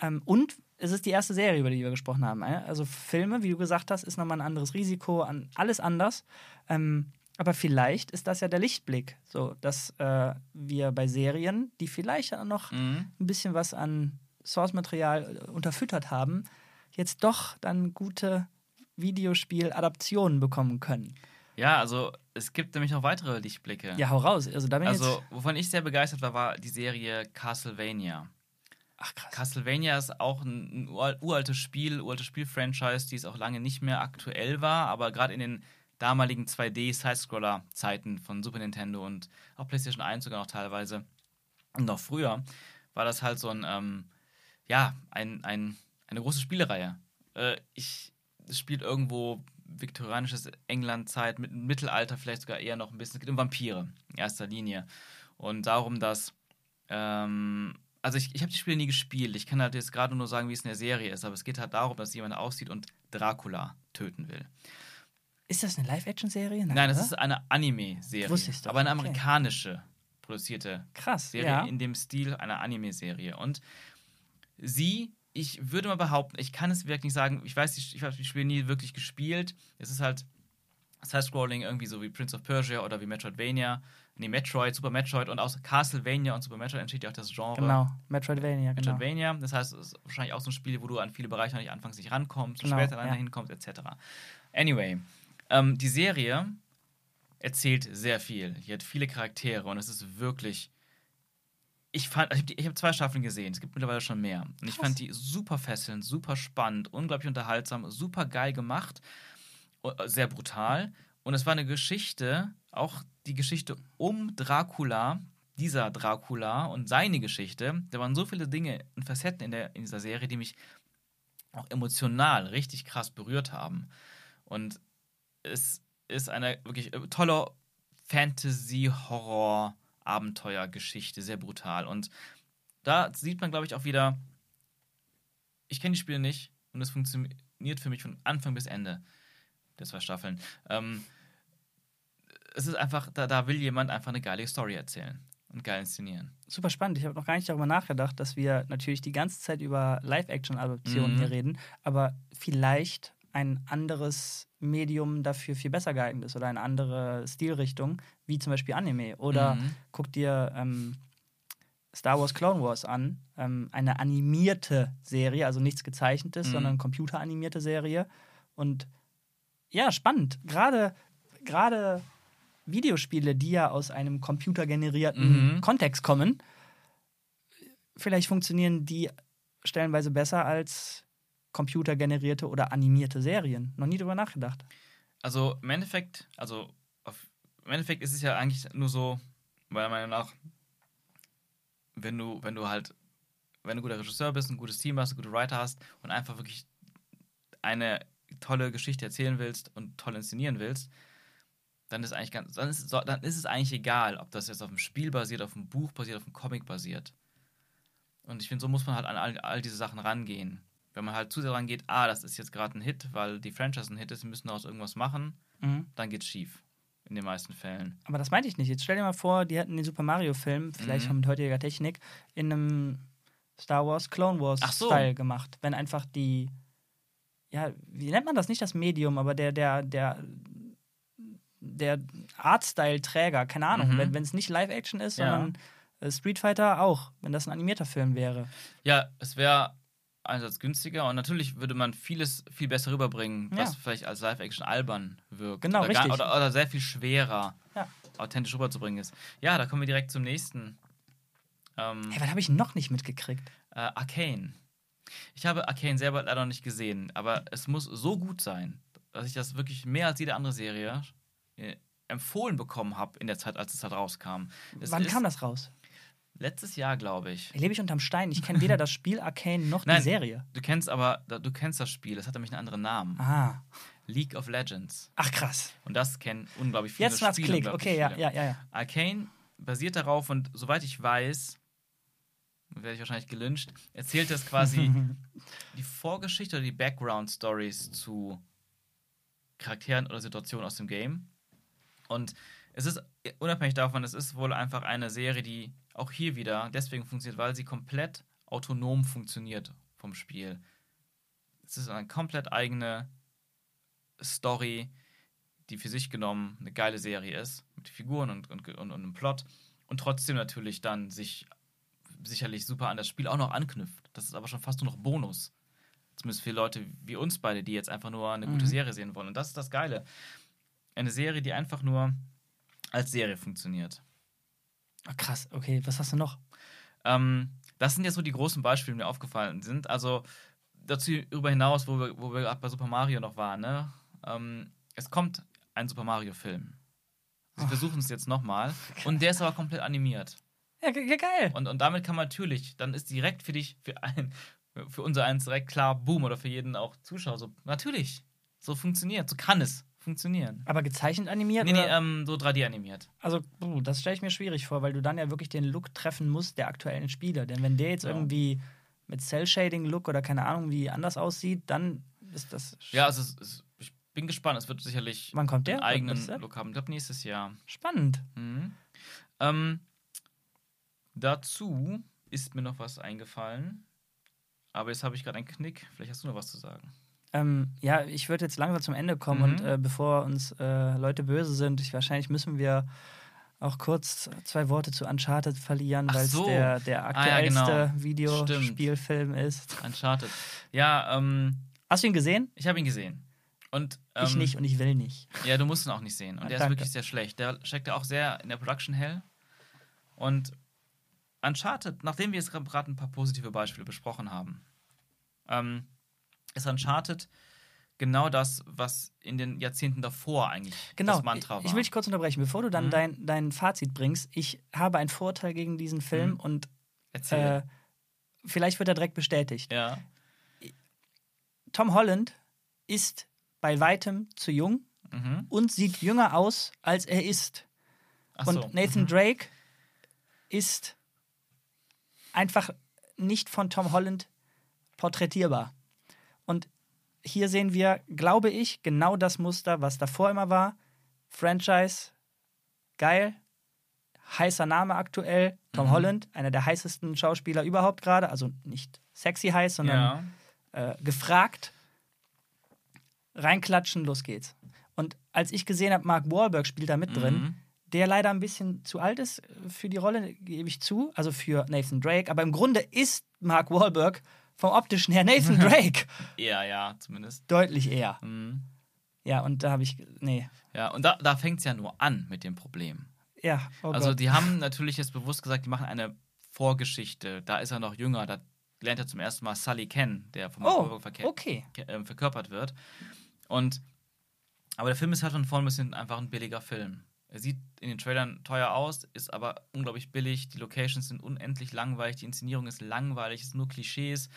Ähm, und es ist die erste Serie, über die wir gesprochen haben. Äh? Also Filme, wie du gesagt hast, ist nochmal ein anderes Risiko, alles anders. Ähm, aber vielleicht ist das ja der Lichtblick, so dass äh, wir bei Serien, die vielleicht noch Mhm. ein bisschen was an Source-Material äh, unterfüttert haben, jetzt doch dann gute Videospiel-Adaptionen bekommen können. Ja, also es gibt nämlich noch weitere Lichtblicke. Ja, hau raus. Also, da bin Also, wovon ich sehr begeistert war, war die Serie Castlevania. Ach, krass. Castlevania ist auch ein, ein ur- uraltes Spiel, uraltes Spiel-Franchise, die es auch lange nicht mehr aktuell war, aber gerade in den damaligen 2D-Sidescroller-Zeiten von Super Nintendo und auch PlayStation 1 sogar noch teilweise und noch früher, war das halt so ein, ähm, ja, ein, ein, eine große Spielereihe. Äh, ich, spielt irgendwo viktorianisches England-Zeit, mit Mittelalter vielleicht sogar eher noch ein bisschen. Es geht um Vampire in erster Linie. Und darum, dass ähm, also ich, ich habe die Spiele nie gespielt. Ich kann halt jetzt gerade nur sagen, wie es in der Serie ist. Aber es geht halt darum, dass jemand aussieht und Dracula töten will. Ist das eine Live-Action-Serie? Nein, das oder? ist eine Anime-Serie. Wusste ich's doch, aber eine okay. amerikanische produzierte krass. Serie ja. in dem Stil einer Anime-Serie. Und sie, ich würde mal behaupten, ich kann es wirklich nicht sagen, ich weiß, ich, ich habe die Spiele nie wirklich gespielt. Es ist halt Side-Scrolling irgendwie so wie Prince of Persia oder wie Metroidvania. Nee, Metroid, Super Metroid und aus Castlevania und Super Metroid entsteht ja auch das Genre. Genau, Metroidvania, genau. Metroidvania. Das heißt, es ist wahrscheinlich auch so ein Spiel, wo du an viele Bereiche noch nicht anfangs nicht rankommst, Genau, später ja. hinkommst, etc. Anyway, ähm, die Serie erzählt sehr viel. Die hat viele Charaktere und es ist wirklich. Ich fand, ich habe hab zwei Staffeln gesehen, es gibt mittlerweile schon mehr. Und ich Krass. fand die super fesselnd, super spannend, unglaublich unterhaltsam, super geil gemacht, sehr brutal. Und es war eine Geschichte, auch die Geschichte um Dracula, dieser Dracula und seine Geschichte. Da waren so viele Dinge und Facetten in, der, in dieser Serie, die mich auch emotional richtig krass berührt haben. Und es ist eine wirklich äh, tolle Fantasy-Horror-Abenteuer-Geschichte, sehr brutal. Und da sieht man, glaube ich, auch wieder, ich kenne die Spiele nicht und es funktioniert für mich von Anfang bis Ende der zwei Staffeln. Ähm, es ist einfach, da, da will jemand einfach eine geile Story erzählen und geil inszenieren. Super spannend. Ich habe noch gar nicht darüber nachgedacht, dass wir natürlich die ganze Zeit über Live-Action-Adaptionen Mhm. hier reden, aber vielleicht ein anderes Medium dafür viel besser geeignet ist oder eine andere Stilrichtung, wie zum Beispiel Anime. Oder Mhm. guck dir ähm, Star Wars Clone Wars an, ähm, eine animierte Serie, also nichts gezeichnetes, Mhm. sondern computeranimierte Serie. Und ja, spannend. Gerade gerade Videospiele, die ja aus einem computergenerierten Mhm. Kontext kommen, vielleicht funktionieren die stellenweise besser als computergenerierte oder animierte Serien. Noch nie drüber nachgedacht. Also im Endeffekt, also auf, im Endeffekt ist es ja eigentlich nur so, meiner Meinung nach, wenn du, wenn du halt, wenn du ein guter Regisseur bist, ein gutes Team hast, gute Writer hast und einfach wirklich eine tolle Geschichte erzählen willst und toll inszenieren willst, dann ist eigentlich ganz, dann ist, dann ist es eigentlich egal, ob das jetzt auf einem Spiel basiert, auf einem Buch basiert, auf einem Comic basiert. Und ich finde, so muss man halt an all, all diese Sachen rangehen. Wenn man halt zu sehr rangeht, ah, das ist jetzt gerade ein Hit, weil die Franchise ein Hit ist, wir müssen daraus irgendwas machen, Mhm. dann geht's schief. In den meisten Fällen. Aber das meinte ich nicht. Jetzt stell dir mal vor, die hätten den Super Mario-Film, vielleicht Mhm. mit heutiger Technik, in einem Star Wars Clone Ach so. Wars-Style gemacht. Wenn einfach die, ja, wie nennt man das? Nicht das Medium, aber der, der, der, der Artstyle-Träger, keine Ahnung. Mhm. Wenn es nicht Live-Action ist, Ja. sondern äh, Street Fighter auch, wenn das ein animierter Film wäre. Ja, es wäre einerseits günstiger und natürlich würde man vieles viel besser rüberbringen, was Ja. vielleicht als Live-Action albern wirkt. Genau, oder, gar- richtig. oder, oder sehr viel schwerer Ja. authentisch rüberzubringen ist. Ja, da kommen wir direkt zum nächsten. Ähm, Hey, was habe ich noch nicht mitgekriegt? äh, Arcane. Ich habe Arcane selber leider noch nicht gesehen, aber es muss so gut sein, dass ich das wirklich mehr als jede andere Serie äh, empfohlen bekommen habe in der Zeit, als es halt rauskam. Es Wann kam das raus? Letztes Jahr, glaube ich. Lebe ich unterm Stein. Ich kenne weder das Spiel Arcane noch die Nein. Serie. Du kennst aber, du kennst das Spiel, es hat nämlich einen anderen Namen. Ah. League of Legends. Ach krass. Und das kennen unglaublich viele Jetzt macht's Spieler, Klick. Okay, ja, viele. ja, ja, ja. Arcane basiert darauf und soweit ich weiß, werde ich wahrscheinlich gelyncht, erzählt das quasi [LAUGHS] die Vorgeschichte oder die Background-Stories zu Charakteren oder Situationen aus dem Game. Und es ist unabhängig davon, es ist wohl einfach eine Serie, die auch hier wieder deswegen funktioniert, weil sie komplett autonom funktioniert vom Spiel. Es ist eine komplett eigene Story, die für sich genommen eine geile Serie ist, mit Figuren und, und, und, und einem Plot und trotzdem natürlich dann sich sicherlich super an das Spiel auch noch anknüpft. Das ist aber schon fast nur noch Bonus. Zumindest für Leute wie uns beide, die jetzt einfach nur eine gute Mhm. Serie sehen wollen. Und das ist das Geile. Eine Serie, die einfach nur als Serie funktioniert. Ah, krass, okay, was hast du noch? Ähm, das sind jetzt so die großen Beispiele, die mir aufgefallen sind. Also dazu darüber hinaus, wo wir, wo wir gerade bei Super Mario noch waren, ne? Ähm, es kommt ein Super Mario-Film. Sie Ach. versuchen es jetzt nochmal. [LAUGHS] Und der ist aber komplett animiert. Ja, ge- geil. Und, und damit kann man natürlich, dann ist direkt für dich, für ein, für unser eins direkt klar, boom, oder für jeden auch Zuschauer. So, natürlich. So funktioniert. So kann es funktionieren. Aber gezeichnet animiert? Nee, nee, oder? ähm, so 3D animiert. Also, puh, das stelle ich mir schwierig vor, weil du dann ja wirklich den Look treffen musst der aktuellen Spieler. Denn wenn der jetzt Ja. irgendwie mit Cell-Shading-Look oder keine Ahnung wie anders aussieht, dann ist das. Ja, also es, es, ich bin gespannt. Es wird sicherlich Wann kommt der? einen eigenen der? Look haben. Ich glaube, nächstes Jahr. Spannend. Mhm. Ähm, dazu ist mir noch was eingefallen. Aber jetzt habe ich gerade einen Knick. Vielleicht hast du noch was zu sagen. Ähm, ja, ich würde jetzt langsam zum Ende kommen Mhm. und äh, bevor uns äh, Leute böse sind, ich, wahrscheinlich müssen wir auch kurz zwei Worte zu Uncharted verlieren, weil es so. der, der Ah, ja, genau. aktuellste Videospielfilm ist. Uncharted. Ja, ähm, Hast du ihn gesehen? ich habe ihn gesehen. Und, ähm, ich nicht und ich will nicht. Ja, du musst ihn auch nicht sehen. Und Ah, der danke. ist wirklich sehr schlecht. Der steckt ja auch sehr in der Production Hell. Und Uncharted, nachdem wir jetzt gerade ein paar positive Beispiele besprochen haben, ähm, ist Uncharted genau das, was in den Jahrzehnten davor eigentlich Genau. das Mantra war. ich, will dich kurz unterbrechen, bevor du dann Mhm. dein, dein Fazit bringst. Ich habe ein Vorteil gegen diesen Film Mhm. und äh, vielleicht wird er direkt bestätigt. ja. Tom Holland ist bei weitem zu jung Mhm. und sieht jünger aus, als er ist. Ach und so. Nathan Mhm. Drake ist einfach nicht von Tom Holland porträtierbar. Hier sehen wir, glaube ich, genau das Muster, was davor immer war. Franchise, geil, heißer Name aktuell. Tom Mhm. Holland, einer der heißesten Schauspieler überhaupt gerade. Also nicht sexy heiß, sondern Ja. äh, gefragt, reinklatschen, los geht's. Und als ich gesehen habe, Mark Wahlberg spielt da mit drin, Mhm. der leider ein bisschen zu alt ist äh, für die Rolle, gebe ich zu, also für Nathan Drake, aber im Grunde ist Mark Wahlberg vom optischen her Nathan Drake Ja, ja, zumindest. deutlich eher. Mhm. Ja, und da habe ich, nee, Ja, und da, da fängt es ja nur an mit dem Problem. ja, oh also Gott. die haben natürlich jetzt bewusst gesagt, die machen eine Vorgeschichte. Da ist er noch jünger, da lernt er zum ersten Mal Sully kennen, der vom Oh, okay. ke- äh, verkörpert wird. Und aber der Film ist halt von vorn bis hinten einfach ein billiger Film. Er sieht in den Trailern teuer aus, ist aber unglaublich billig. Die Locations sind unendlich langweilig, die Inszenierung ist langweilig, es sind nur Klischees.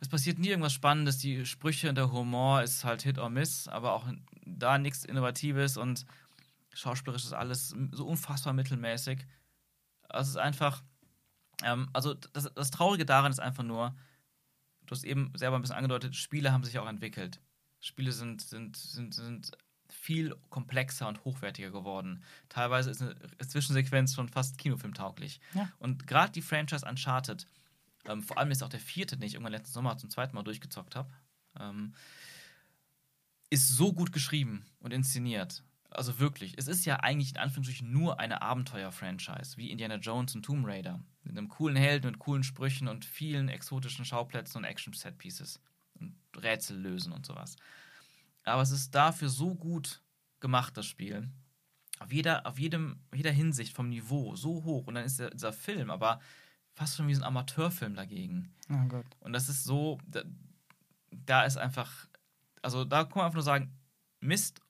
Es passiert nie irgendwas Spannendes. Die Sprüche und der Humor ist halt Hit or Miss, aber auch da nichts Innovatives und schauspielerisch ist alles so unfassbar mittelmäßig. Also es ist einfach, ähm, also das, das Traurige daran ist einfach nur, du hast eben selber ein bisschen angedeutet, Spiele haben sich auch entwickelt. Spiele sind, sind, sind, sind viel komplexer und hochwertiger geworden. Teilweise ist eine Zwischensequenz schon fast kinofilmtauglich. Ja. Und gerade die Franchise Uncharted, ähm, vor allem jetzt auch der vierte, den ich irgendwann letzten Sommer zum zweiten Mal durchgezockt habe, ähm, ist so gut geschrieben und inszeniert. Also wirklich, es ist ja eigentlich in Anführungsstrichen nur eine Abenteuer-Franchise, wie Indiana Jones und Tomb Raider. Mit einem coolen Helden und coolen Sprüchen und vielen exotischen Schauplätzen und Action-Set-Pieces. Und Rätsel lösen und sowas. Aber es ist dafür so gut gemacht, das Spiel. Auf jeder, auf jedem, jeder Hinsicht vom Niveau so hoch. Und dann ist der, dieser Film aber fast schon wie so ein Amateurfilm dagegen. Oh Gott. Und das ist so, da, da ist einfach, also da kann man einfach nur sagen, Mist.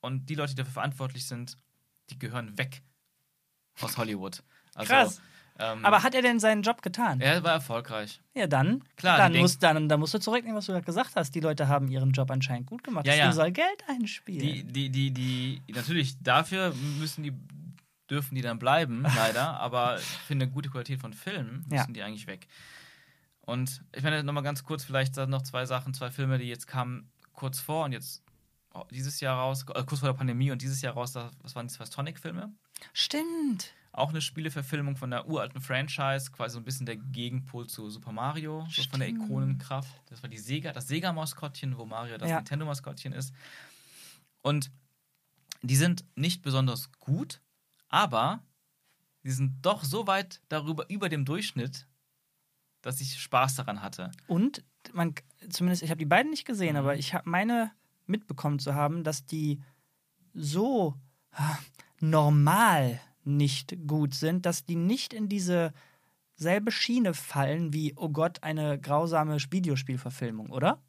Und die Leute, die dafür verantwortlich sind, die gehören weg aus Hollywood. Also, Krass. Ähm, Aber hat er denn seinen Job getan? er war erfolgreich. Ja, dann. Klar, dann, musst, dann, dann musst du zurücknehmen, was du gerade gesagt hast. Die Leute haben ihren Job anscheinend gut gemacht. Ja, Das ja. Soll Geld einspielen. Die, die, die, die, natürlich, dafür müssen die, dürfen die dann bleiben, [LAUGHS] leider. aber für eine gute Qualität von Filmen müssen Ja. die eigentlich weg. Und ich meine, nochmal ganz kurz, vielleicht noch zwei Sachen, zwei Filme, die jetzt kamen kurz vor und jetzt oh, dieses Jahr raus, äh, kurz vor der Pandemie und dieses Jahr raus, was waren die zwei Sonic-Filme? Stimmt. Auch eine Spieleverfilmung von der uralten Franchise, quasi so ein bisschen der Gegenpol zu Super Mario, so von der. Ikonenkraft. Das war die Sega, das Sega-Maskottchen, wo Mario das Ja. Nintendo-Maskottchen ist. Und die sind nicht besonders gut, aber die sind doch so weit darüber, über dem Durchschnitt, dass ich Spaß daran hatte. Und man, zumindest, ich habe die beiden nicht gesehen, Mhm. aber ich habe meine mitbekommen zu haben, dass die so ah, normal nicht gut sind, dass die nicht in diese selbe Schiene fallen wie, oh Gott, eine grausame Videospielverfilmung, oder?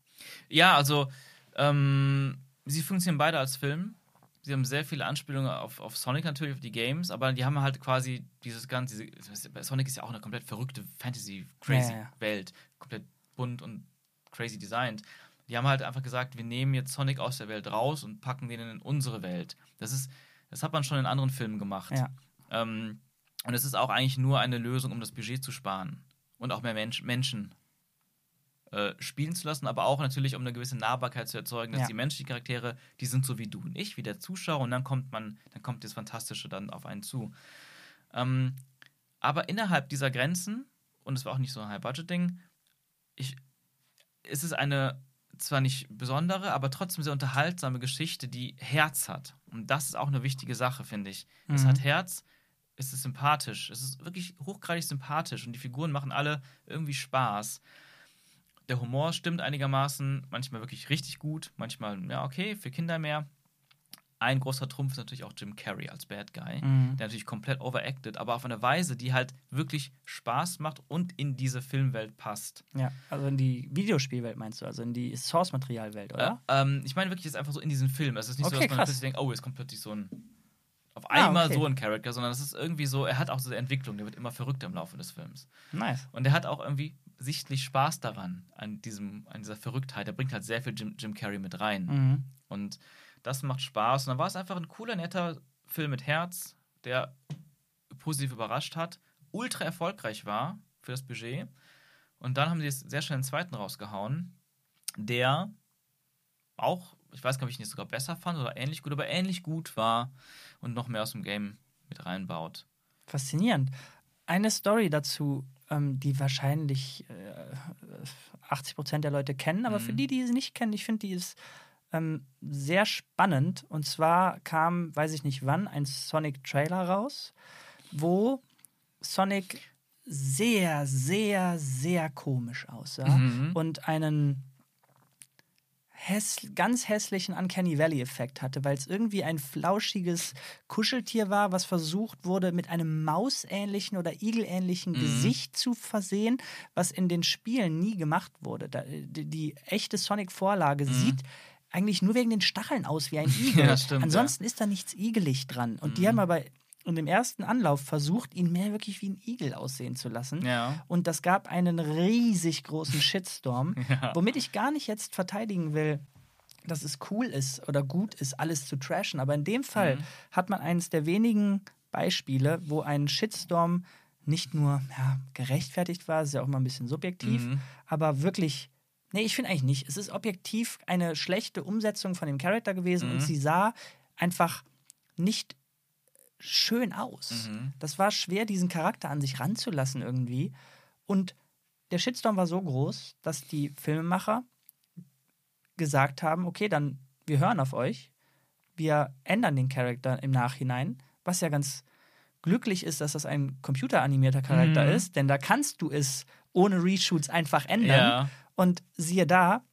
Ja, also ähm, sie funktionieren beide als Film. Sie haben sehr viele Anspielungen auf, auf Sonic natürlich, auf die Games, aber die haben halt quasi dieses ganze. Diese, Sonic ist ja auch eine komplett verrückte Fantasy-crazy Ja, ja. Komplett bunt und crazy designt. Die haben halt einfach gesagt, wir nehmen jetzt Sonic aus der Welt raus und packen den in unsere Welt. Das ist, das hat man schon in anderen Filmen gemacht. Ja. Ähm, und es ist auch eigentlich nur eine Lösung, um das Budget zu sparen und auch mehr Mensch, Menschen äh, spielen zu lassen, aber auch natürlich, um eine gewisse Nahbarkeit zu erzeugen, dass Ja. die menschlichen Charaktere, die sind so wie du und ich, wie der Zuschauer, und dann kommt man, dann kommt das Fantastische dann auf einen zu. Ähm, aber innerhalb dieser Grenzen, und es war auch nicht so ein High-Budget-Ding, ich, ist es eine zwar nicht besondere, aber trotzdem sehr unterhaltsame Geschichte, die Herz hat. Und das ist auch eine wichtige Sache, finde ich. Es Mhm. hat Herz, es ist sympathisch, es ist wirklich hochgradig sympathisch und die Figuren machen alle irgendwie Spaß. Der Humor stimmt einigermaßen, manchmal wirklich richtig gut, manchmal, ja, okay, für Kinder mehr. Ein großer Trumpf ist natürlich auch Jim Carrey als Bad Guy, Mhm. der natürlich komplett overacted, aber auf eine Weise, die halt wirklich Spaß macht und in diese Filmwelt passt. Ja, also in die Videospielwelt meinst du, also in die Source-Materialwelt, oder? Äh, ähm, ich meine wirklich jetzt einfach so in diesen Film. Es ist nicht so, Okay, dass man krass. plötzlich denkt, oh, jetzt kommt plötzlich so ein auf Ah, einmal okay. so ein Charakter, sondern es ist irgendwie so, er hat auch so eine Entwicklung, der wird immer verrückter im Laufe des Films. Nice. Und er hat auch irgendwie sichtlich Spaß daran, an, diesem, an dieser Verrücktheit. Er bringt halt sehr viel Jim, Jim Carrey mit rein. Mhm. Und das macht Spaß. Und dann war es einfach ein cooler, netter Film mit Herz, der positiv überrascht hat, ultra erfolgreich war für das Budget. Und dann haben sie jetzt sehr schnell einen zweiten rausgehauen, der auch, ich weiß gar nicht, ob ich ihn jetzt sogar besser fand oder ähnlich gut, aber ähnlich gut war und noch mehr aus dem Game mit reinbaut. Faszinierend. Eine Story dazu, ähm, die wahrscheinlich äh, 80 Prozent der Leute kennen, aber Mhm. für die, die sie nicht kennen, ich finde, die ist ähm, sehr spannend. Und zwar kam, weiß ich nicht wann, ein Sonic-Trailer raus, wo Sonic sehr, sehr, sehr komisch aussah Mhm. und einen häss ganz hässlichen Uncanny Valley-Effekt hatte, weil es irgendwie ein flauschiges Kuscheltier war, was versucht wurde, mit einem mausähnlichen oder igelähnlichen Mhm. Gesicht zu versehen, was in den Spielen nie gemacht wurde. Da, die, die echte Sonic-Vorlage sieht eigentlich nur wegen den Stacheln aus wie ein [LAUGHS] Igel. Mhm. Ja, stimmt, Ansonsten ist da nichts igelig dran. Und die haben aber in dem ersten Anlauf versucht, ihn mehr wirklich wie ein Igel aussehen zu lassen. Ja. Und das gab einen riesig großen [LAUGHS] Shitstorm, Ja. womit ich gar nicht jetzt verteidigen will, dass es cool ist oder gut ist, alles zu trashen. Aber in dem Fall Mhm. hat man eines der wenigen Beispiele, wo ein Shitstorm nicht nur ja, gerechtfertigt war, ist ja auch mal ein bisschen subjektiv, Mhm. aber wirklich. Nee, ich finde eigentlich nicht. Es ist objektiv eine schlechte Umsetzung von dem Charakter gewesen und Mhm. sie sah einfach nicht schön aus. Mhm. Das war schwer, diesen Charakter an sich ranzulassen irgendwie. Und der Shitstorm war so groß, dass die Filmemacher gesagt haben, okay, dann wir hören auf euch. Wir ändern den Charakter im Nachhinein, was ja ganz glücklich ist, dass das ein computeranimierter Charakter Mhm. ist, denn da kannst du es ohne Reshoots einfach ändern. Ja. Und siehe da,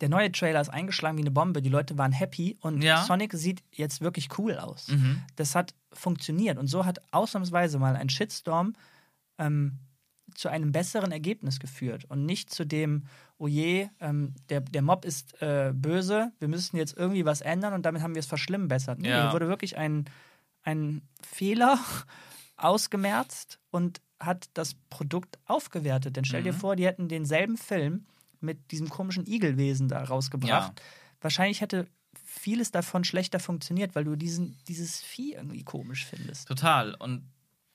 der neue Trailer ist eingeschlagen wie eine Bombe. Die Leute waren happy und Ja. Sonic sieht jetzt wirklich cool aus. Mhm. Das hat funktioniert und so hat ausnahmsweise mal ein Shitstorm ähm, zu einem besseren Ergebnis geführt und nicht zu dem, oh je, ähm, der, der Mob ist äh, böse, wir müssen jetzt irgendwie was ändern und damit haben wir es verschlimmbessert. Nee, Ja. hier wurde wirklich ein, ein Fehler [LAUGHS] ausgemerzt und hat das Produkt aufgewertet. Denn stell dir Mhm. vor, die hätten denselben Film mit diesem komischen Igelwesen da rausgebracht. Wahrscheinlich hätte vieles davon schlechter funktioniert, weil du diesen, dieses Vieh irgendwie komisch findest. Total. Und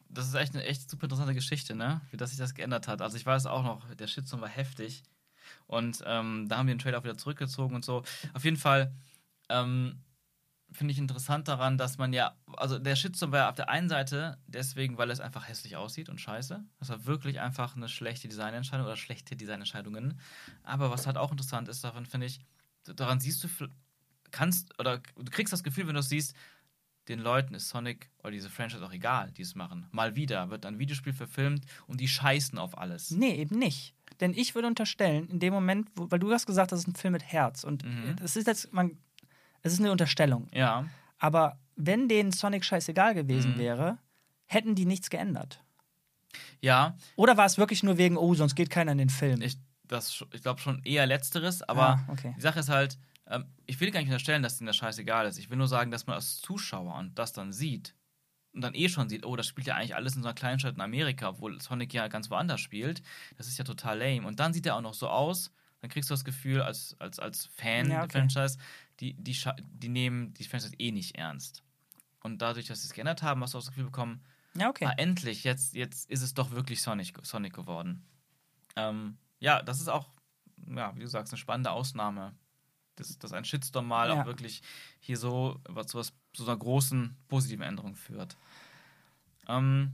das ist echt eine echt super interessante Geschichte, ne? Wie das sich das geändert hat. Also ich weiß auch noch, der Shitstorm war heftig. Und ähm, da haben wir den Trailer auch wieder zurückgezogen und so. Auf jeden Fall ähm, finde ich interessant daran, dass man ja, also der Shitstorm war ja auf der einen Seite deswegen, weil es einfach hässlich aussieht und scheiße. Das war wirklich einfach eine schlechte Designentscheidung oder schlechte Designentscheidungen. Aber was halt auch interessant ist, daran finde ich, daran siehst du, kannst oder du kriegst das Gefühl, wenn du es siehst, den Leuten ist Sonic oder diese Franchise auch egal, die es machen. Mal wieder wird ein Videospiel verfilmt und die scheißen auf alles. Nee, eben nicht. denn ich würde unterstellen, in dem Moment, wo, weil du hast gesagt, das ist ein Film mit Herz und Mhm. es ist jetzt, man, es ist eine Unterstellung. Ja. Aber wenn denen Sonic scheißegal gewesen Mhm. wäre, hätten die nichts geändert. Ja, Oder war es wirklich nur wegen, oh, sonst geht keiner in den Film? ich, das ich glaube schon eher Letzteres, aber Ah, okay. die Sache ist halt, ähm, ich will gar nicht unterstellen, dass denen das scheißegal ist. Ich will nur sagen, dass man als Zuschauer und das dann sieht und dann eh schon sieht, oh, das spielt ja eigentlich alles in so einer Kleinstadt in Amerika, obwohl Sonic ja ganz woanders spielt. Das ist ja total lame. Und dann sieht er auch noch so aus, dann kriegst du das Gefühl, als, als, als Fan Ja, der okay. Franchise, die, die, die nehmen die Franchise eh nicht ernst. Und dadurch, dass sie es geändert haben, hast du auch das Gefühl bekommen, Ja, okay. ah, endlich, jetzt, jetzt ist es doch wirklich Sonic, Sonic geworden. Ähm, ja, das ist auch, ja, wie du sagst, eine spannende Ausnahme. Dass, dass ein Shitstorm mal Ja. auch wirklich hier so was, zu, was, zu einer großen positiven Änderung führt. Ähm,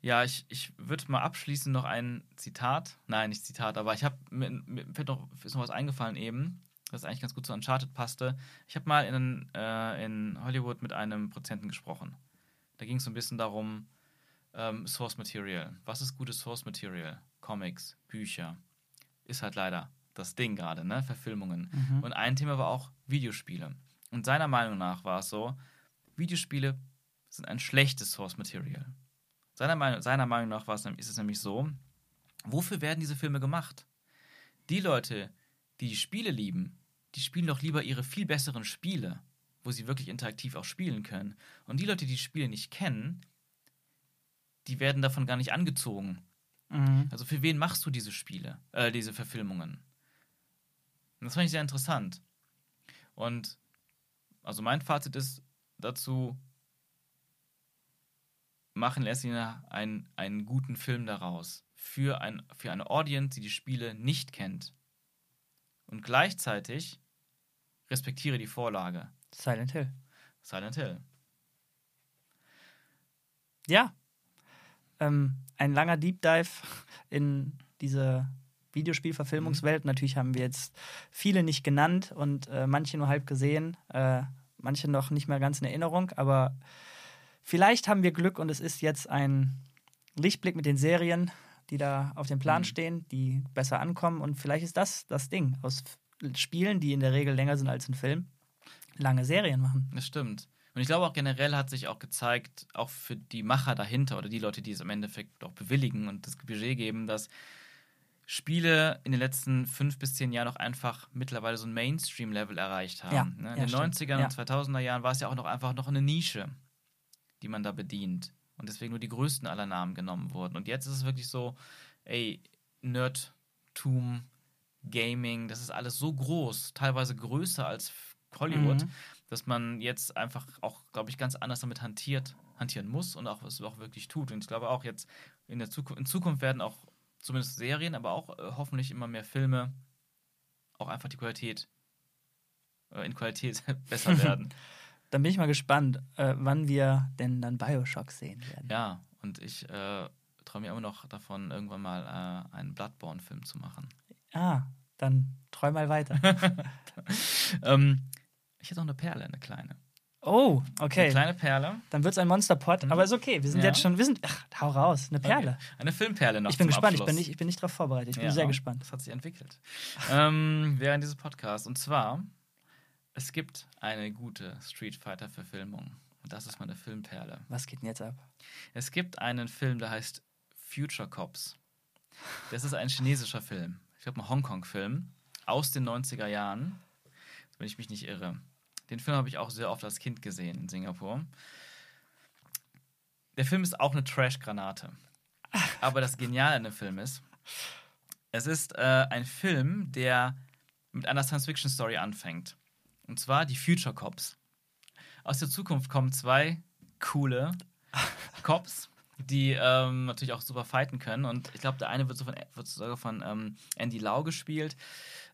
ja, ich, ich würde mal abschließend noch ein Zitat, nein, nicht Zitat, aber ich habe, mir, mir noch, ist noch was eingefallen eben, das eigentlich ganz gut zu Uncharted passte. Ich habe mal in, äh, in Hollywood mit einem Prozenten gesprochen. Da ging es so ein bisschen darum, ähm, Source Material. Was ist gutes Source Material? Comics, Bücher. Ist halt leider das Ding gerade, ne? Verfilmungen. Mhm. Und ein Thema war auch Videospiele. Und seiner Meinung nach war es so, Videospiele sind ein schlechtes Source Material. Seiner Meinung, seiner Meinung nach war es, ist es nämlich so, wofür werden diese Filme gemacht? Die Leute, die die Spiele lieben, die spielen doch lieber ihre viel besseren Spiele, wo sie wirklich interaktiv auch spielen können. Und die Leute, die die Spiele nicht kennen, die werden davon gar nicht angezogen. Mhm. Also für wen machst du diese Spiele, äh, diese Verfilmungen? Und das fand ich sehr interessant. Und also mein Fazit ist dazu, machen erst einen, einen guten Film daraus. Für, ein, für eine Audience, die die Spiele nicht kennt. Und gleichzeitig respektiere die Vorlage. Silent Hill. Silent Hill. Ja. Ähm, ein langer Deep Dive in diese Videospielverfilmungswelt. Natürlich haben wir jetzt viele nicht genannt und äh, manche nur halb gesehen, äh, manche noch nicht mehr ganz in Erinnerung, aber vielleicht haben wir Glück und es ist jetzt ein Lichtblick mit den Serien, die da auf dem Plan Mhm. stehen, die besser ankommen und vielleicht ist das das Ding aus Spielen, die in der Regel länger sind als ein Film, lange Serien machen. Das stimmt. Und ich glaube auch generell hat sich auch gezeigt, auch für die Macher dahinter oder die Leute, die es im Endeffekt auch bewilligen und das Budget geben, dass Spiele in den letzten fünf bis zehn Jahren auch einfach mittlerweile so ein Mainstream-Level erreicht haben. Ja, ne? In ja, den stimmt. 90ern Ja. und 2000er Jahren war es ja auch noch einfach noch eine Nische, die man da bedient. Und deswegen nur die größten aller Namen genommen wurden. Und jetzt ist es wirklich so, ey, Nerdtum, Gaming, das ist alles so groß, teilweise größer als Hollywood, Mhm. dass man jetzt einfach auch, glaube ich, ganz anders damit hantiert, hantieren muss und auch es auch wirklich tut. Und ich glaube auch jetzt in der Zukunft, in Zukunft werden auch zumindest Serien, aber auch äh, hoffentlich immer mehr Filme auch einfach die Qualität äh, in Qualität [LAUGHS] besser [LAUGHS] werden. Dann bin ich mal gespannt, äh, wann wir denn dann Bioshock sehen werden. ja, und ich äh, träume ja immer noch davon, irgendwann mal äh, einen Bloodborne-Film zu machen. Ah, dann träum mal weiter. [LAUGHS] ähm, ich hätte auch eine Perle, eine kleine. Oh, Eine okay. kleine Perle. Dann wird es ein Monsterpot, Mhm. aber ist okay. Wir sind Ja. jetzt schon, wir sind, ach, hau raus, eine Perle. Okay. Eine Filmperle noch Ich bin gespannt, ich bin, nicht, ich bin nicht darauf vorbereitet. Ich bin Ja, sehr gespannt. Das hat sich entwickelt. ähm, während dieses Podcasts. Und zwar, es gibt eine gute Street Fighter-Verfilmung. Und das ist meine Filmperle. Was geht denn jetzt ab? Es gibt einen Film, der heißt Future Cops. Das ist ein chinesischer Film. Ich glaube, ein Hongkong-Film aus den 90er Jahren, wenn ich mich nicht irre. Den Film habe ich auch sehr oft als Kind gesehen in Singapur. Der Film ist auch eine Trash-Granate. [LAUGHS] Aber das Geniale an dem Film ist, es ist äh, ein Film, der mit einer Science-Fiction-Story anfängt. Und zwar die Future Cops. Aus der Zukunft kommen zwei coole [LAUGHS] Cops, die ähm, natürlich auch super fighten können. Und ich glaube, der eine wird, so von, wird sogar von ähm, Andy Lau gespielt.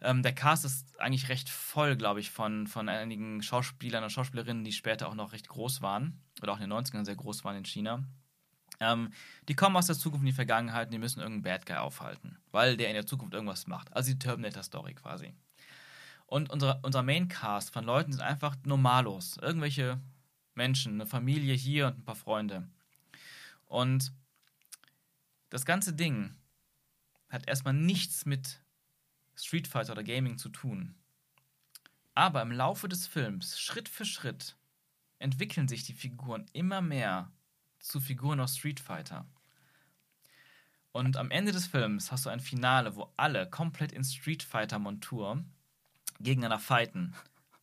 Ähm, der Cast ist eigentlich recht voll, glaube ich, von, von einigen Schauspielern und Schauspielerinnen, die später auch noch recht groß waren. Oder auch in den 90ern sehr groß waren in China. Ähm, die kommen aus der Zukunft in die Vergangenheit und die müssen irgendeinen Bad Guy aufhalten, weil der in der Zukunft irgendwas macht. Also die Terminator-Story quasi. Und unser, unser Main-Cast von Leuten sind einfach normalos. Irgendwelche Menschen, eine Familie hier und ein paar Freunde. Und das ganze Ding hat erstmal nichts mit Street Fighter oder Gaming zu tun. Aber im Laufe des Films, Schritt für Schritt, entwickeln sich die Figuren immer mehr zu Figuren aus Street Fighter. Und am Ende des Films hast du ein Finale, wo alle komplett in Street Fighter-Montur gegeneinander fighten.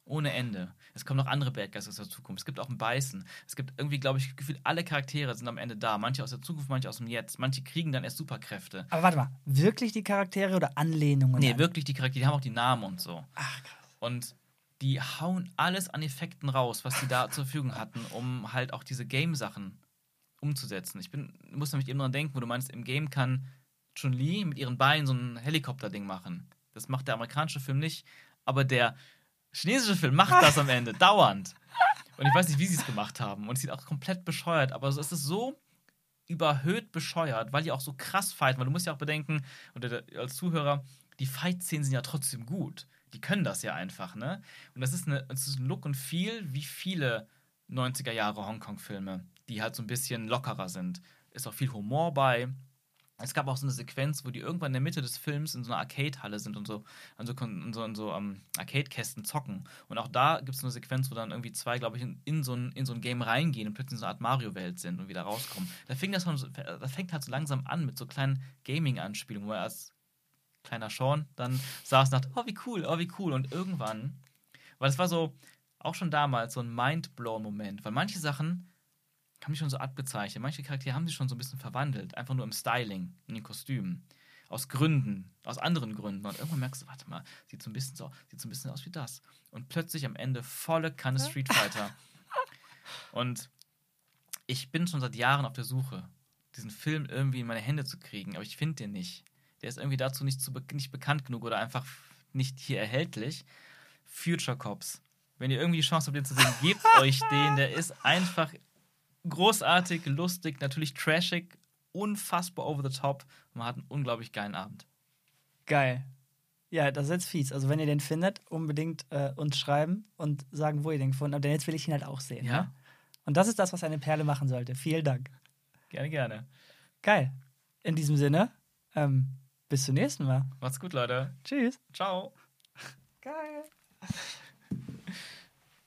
Ohne Ende. Es kommen noch andere Bad Guys aus der Zukunft. Es gibt auch ein Beißen. Es gibt irgendwie, glaube ich, gefühlt alle Charaktere sind am Ende da. Manche aus der Zukunft, manche aus dem Jetzt. Manche kriegen dann erst Superkräfte. Aber warte mal, wirklich die Charaktere oder Anlehnungen? Nee, an? wirklich die Charaktere, die haben auch die Namen und so. Ach, krass. Und die hauen alles an Effekten raus, was die da [LAUGHS] zur Verfügung hatten, um halt auch diese Game-Sachen umzusetzen. Ich bin, muss nämlich eben dran denken, wo du meinst, im Game kann Chun-Li mit ihren Beinen so ein Helikopter-Ding machen. Das macht der amerikanische Film nicht, aber der chinesische Film macht das am Ende, dauernd. Und ich weiß nicht, wie sie es gemacht haben. Und es sieht auch komplett bescheuert, aber es ist so überhöht bescheuert, weil die auch so krass fighten, weil du musst ja auch bedenken, oder als Zuhörer, die Fight-Szenen sind ja trotzdem gut. Die können das ja einfach, ne? Und das ist, eine, das ist ein Look und Feel, wie viele 90er Jahre Hongkong-Filme, die halt so ein bisschen lockerer sind. Ist auch viel Humor bei. Es gab auch so eine Sequenz, wo die irgendwann in der Mitte des Films in so einer Arcade-Halle sind und so an so, so, so um, Arcade-Kästen zocken. Und auch da gibt es eine Sequenz, wo dann irgendwie zwei, glaube ich, in, in, so ein, in so ein Game reingehen und plötzlich in so eine Art Mario-Welt sind und wieder rauskommen. Da, fing das, schon, da fängt halt so langsam an mit so kleinen Gaming-Anspielungen, wo er als kleiner Sean dann saß und dachte, oh, wie cool, oh, wie cool. Und irgendwann, weil es war so, auch schon damals, so ein Mind-Blown-Moment, weil manche Sachen haben die schon so abgezeichnet, manche Charaktere haben sie schon so ein bisschen verwandelt, einfach nur im Styling, in den Kostümen. Aus Gründen, aus anderen Gründen. Und irgendwann merkst du, warte mal, sieht so ein bisschen so, sieht so ein bisschen aus wie das. Und plötzlich am Ende volle Kanne Street Fighter. [LAUGHS] Und ich bin schon seit Jahren auf der Suche, diesen Film irgendwie in meine Hände zu kriegen, aber ich finde den nicht der ist irgendwie dazu nicht, zu be nicht bekannt genug oder einfach nicht hier erhältlich. Future Cops. Wenn ihr irgendwie die Chance habt, den zu sehen, gebt [LAUGHS] euch den. Der ist einfach großartig, lustig, natürlich trashig, unfassbar over the top. Man hat einen unglaublich geilen Abend. Geil. Ja, das ist jetzt fies. Also, wenn ihr den findet, unbedingt äh, uns schreiben und sagen, wo ihr den gefunden habt. Denn jetzt will ich ihn halt auch sehen. Ja. Ne? Und das ist das, was eine Perle machen sollte. Vielen Dank. Gerne, gerne. Geil. In diesem Sinne, ähm, bis zum nächsten Mal. Macht's gut, Leute. Tschüss. Ciao. Geil.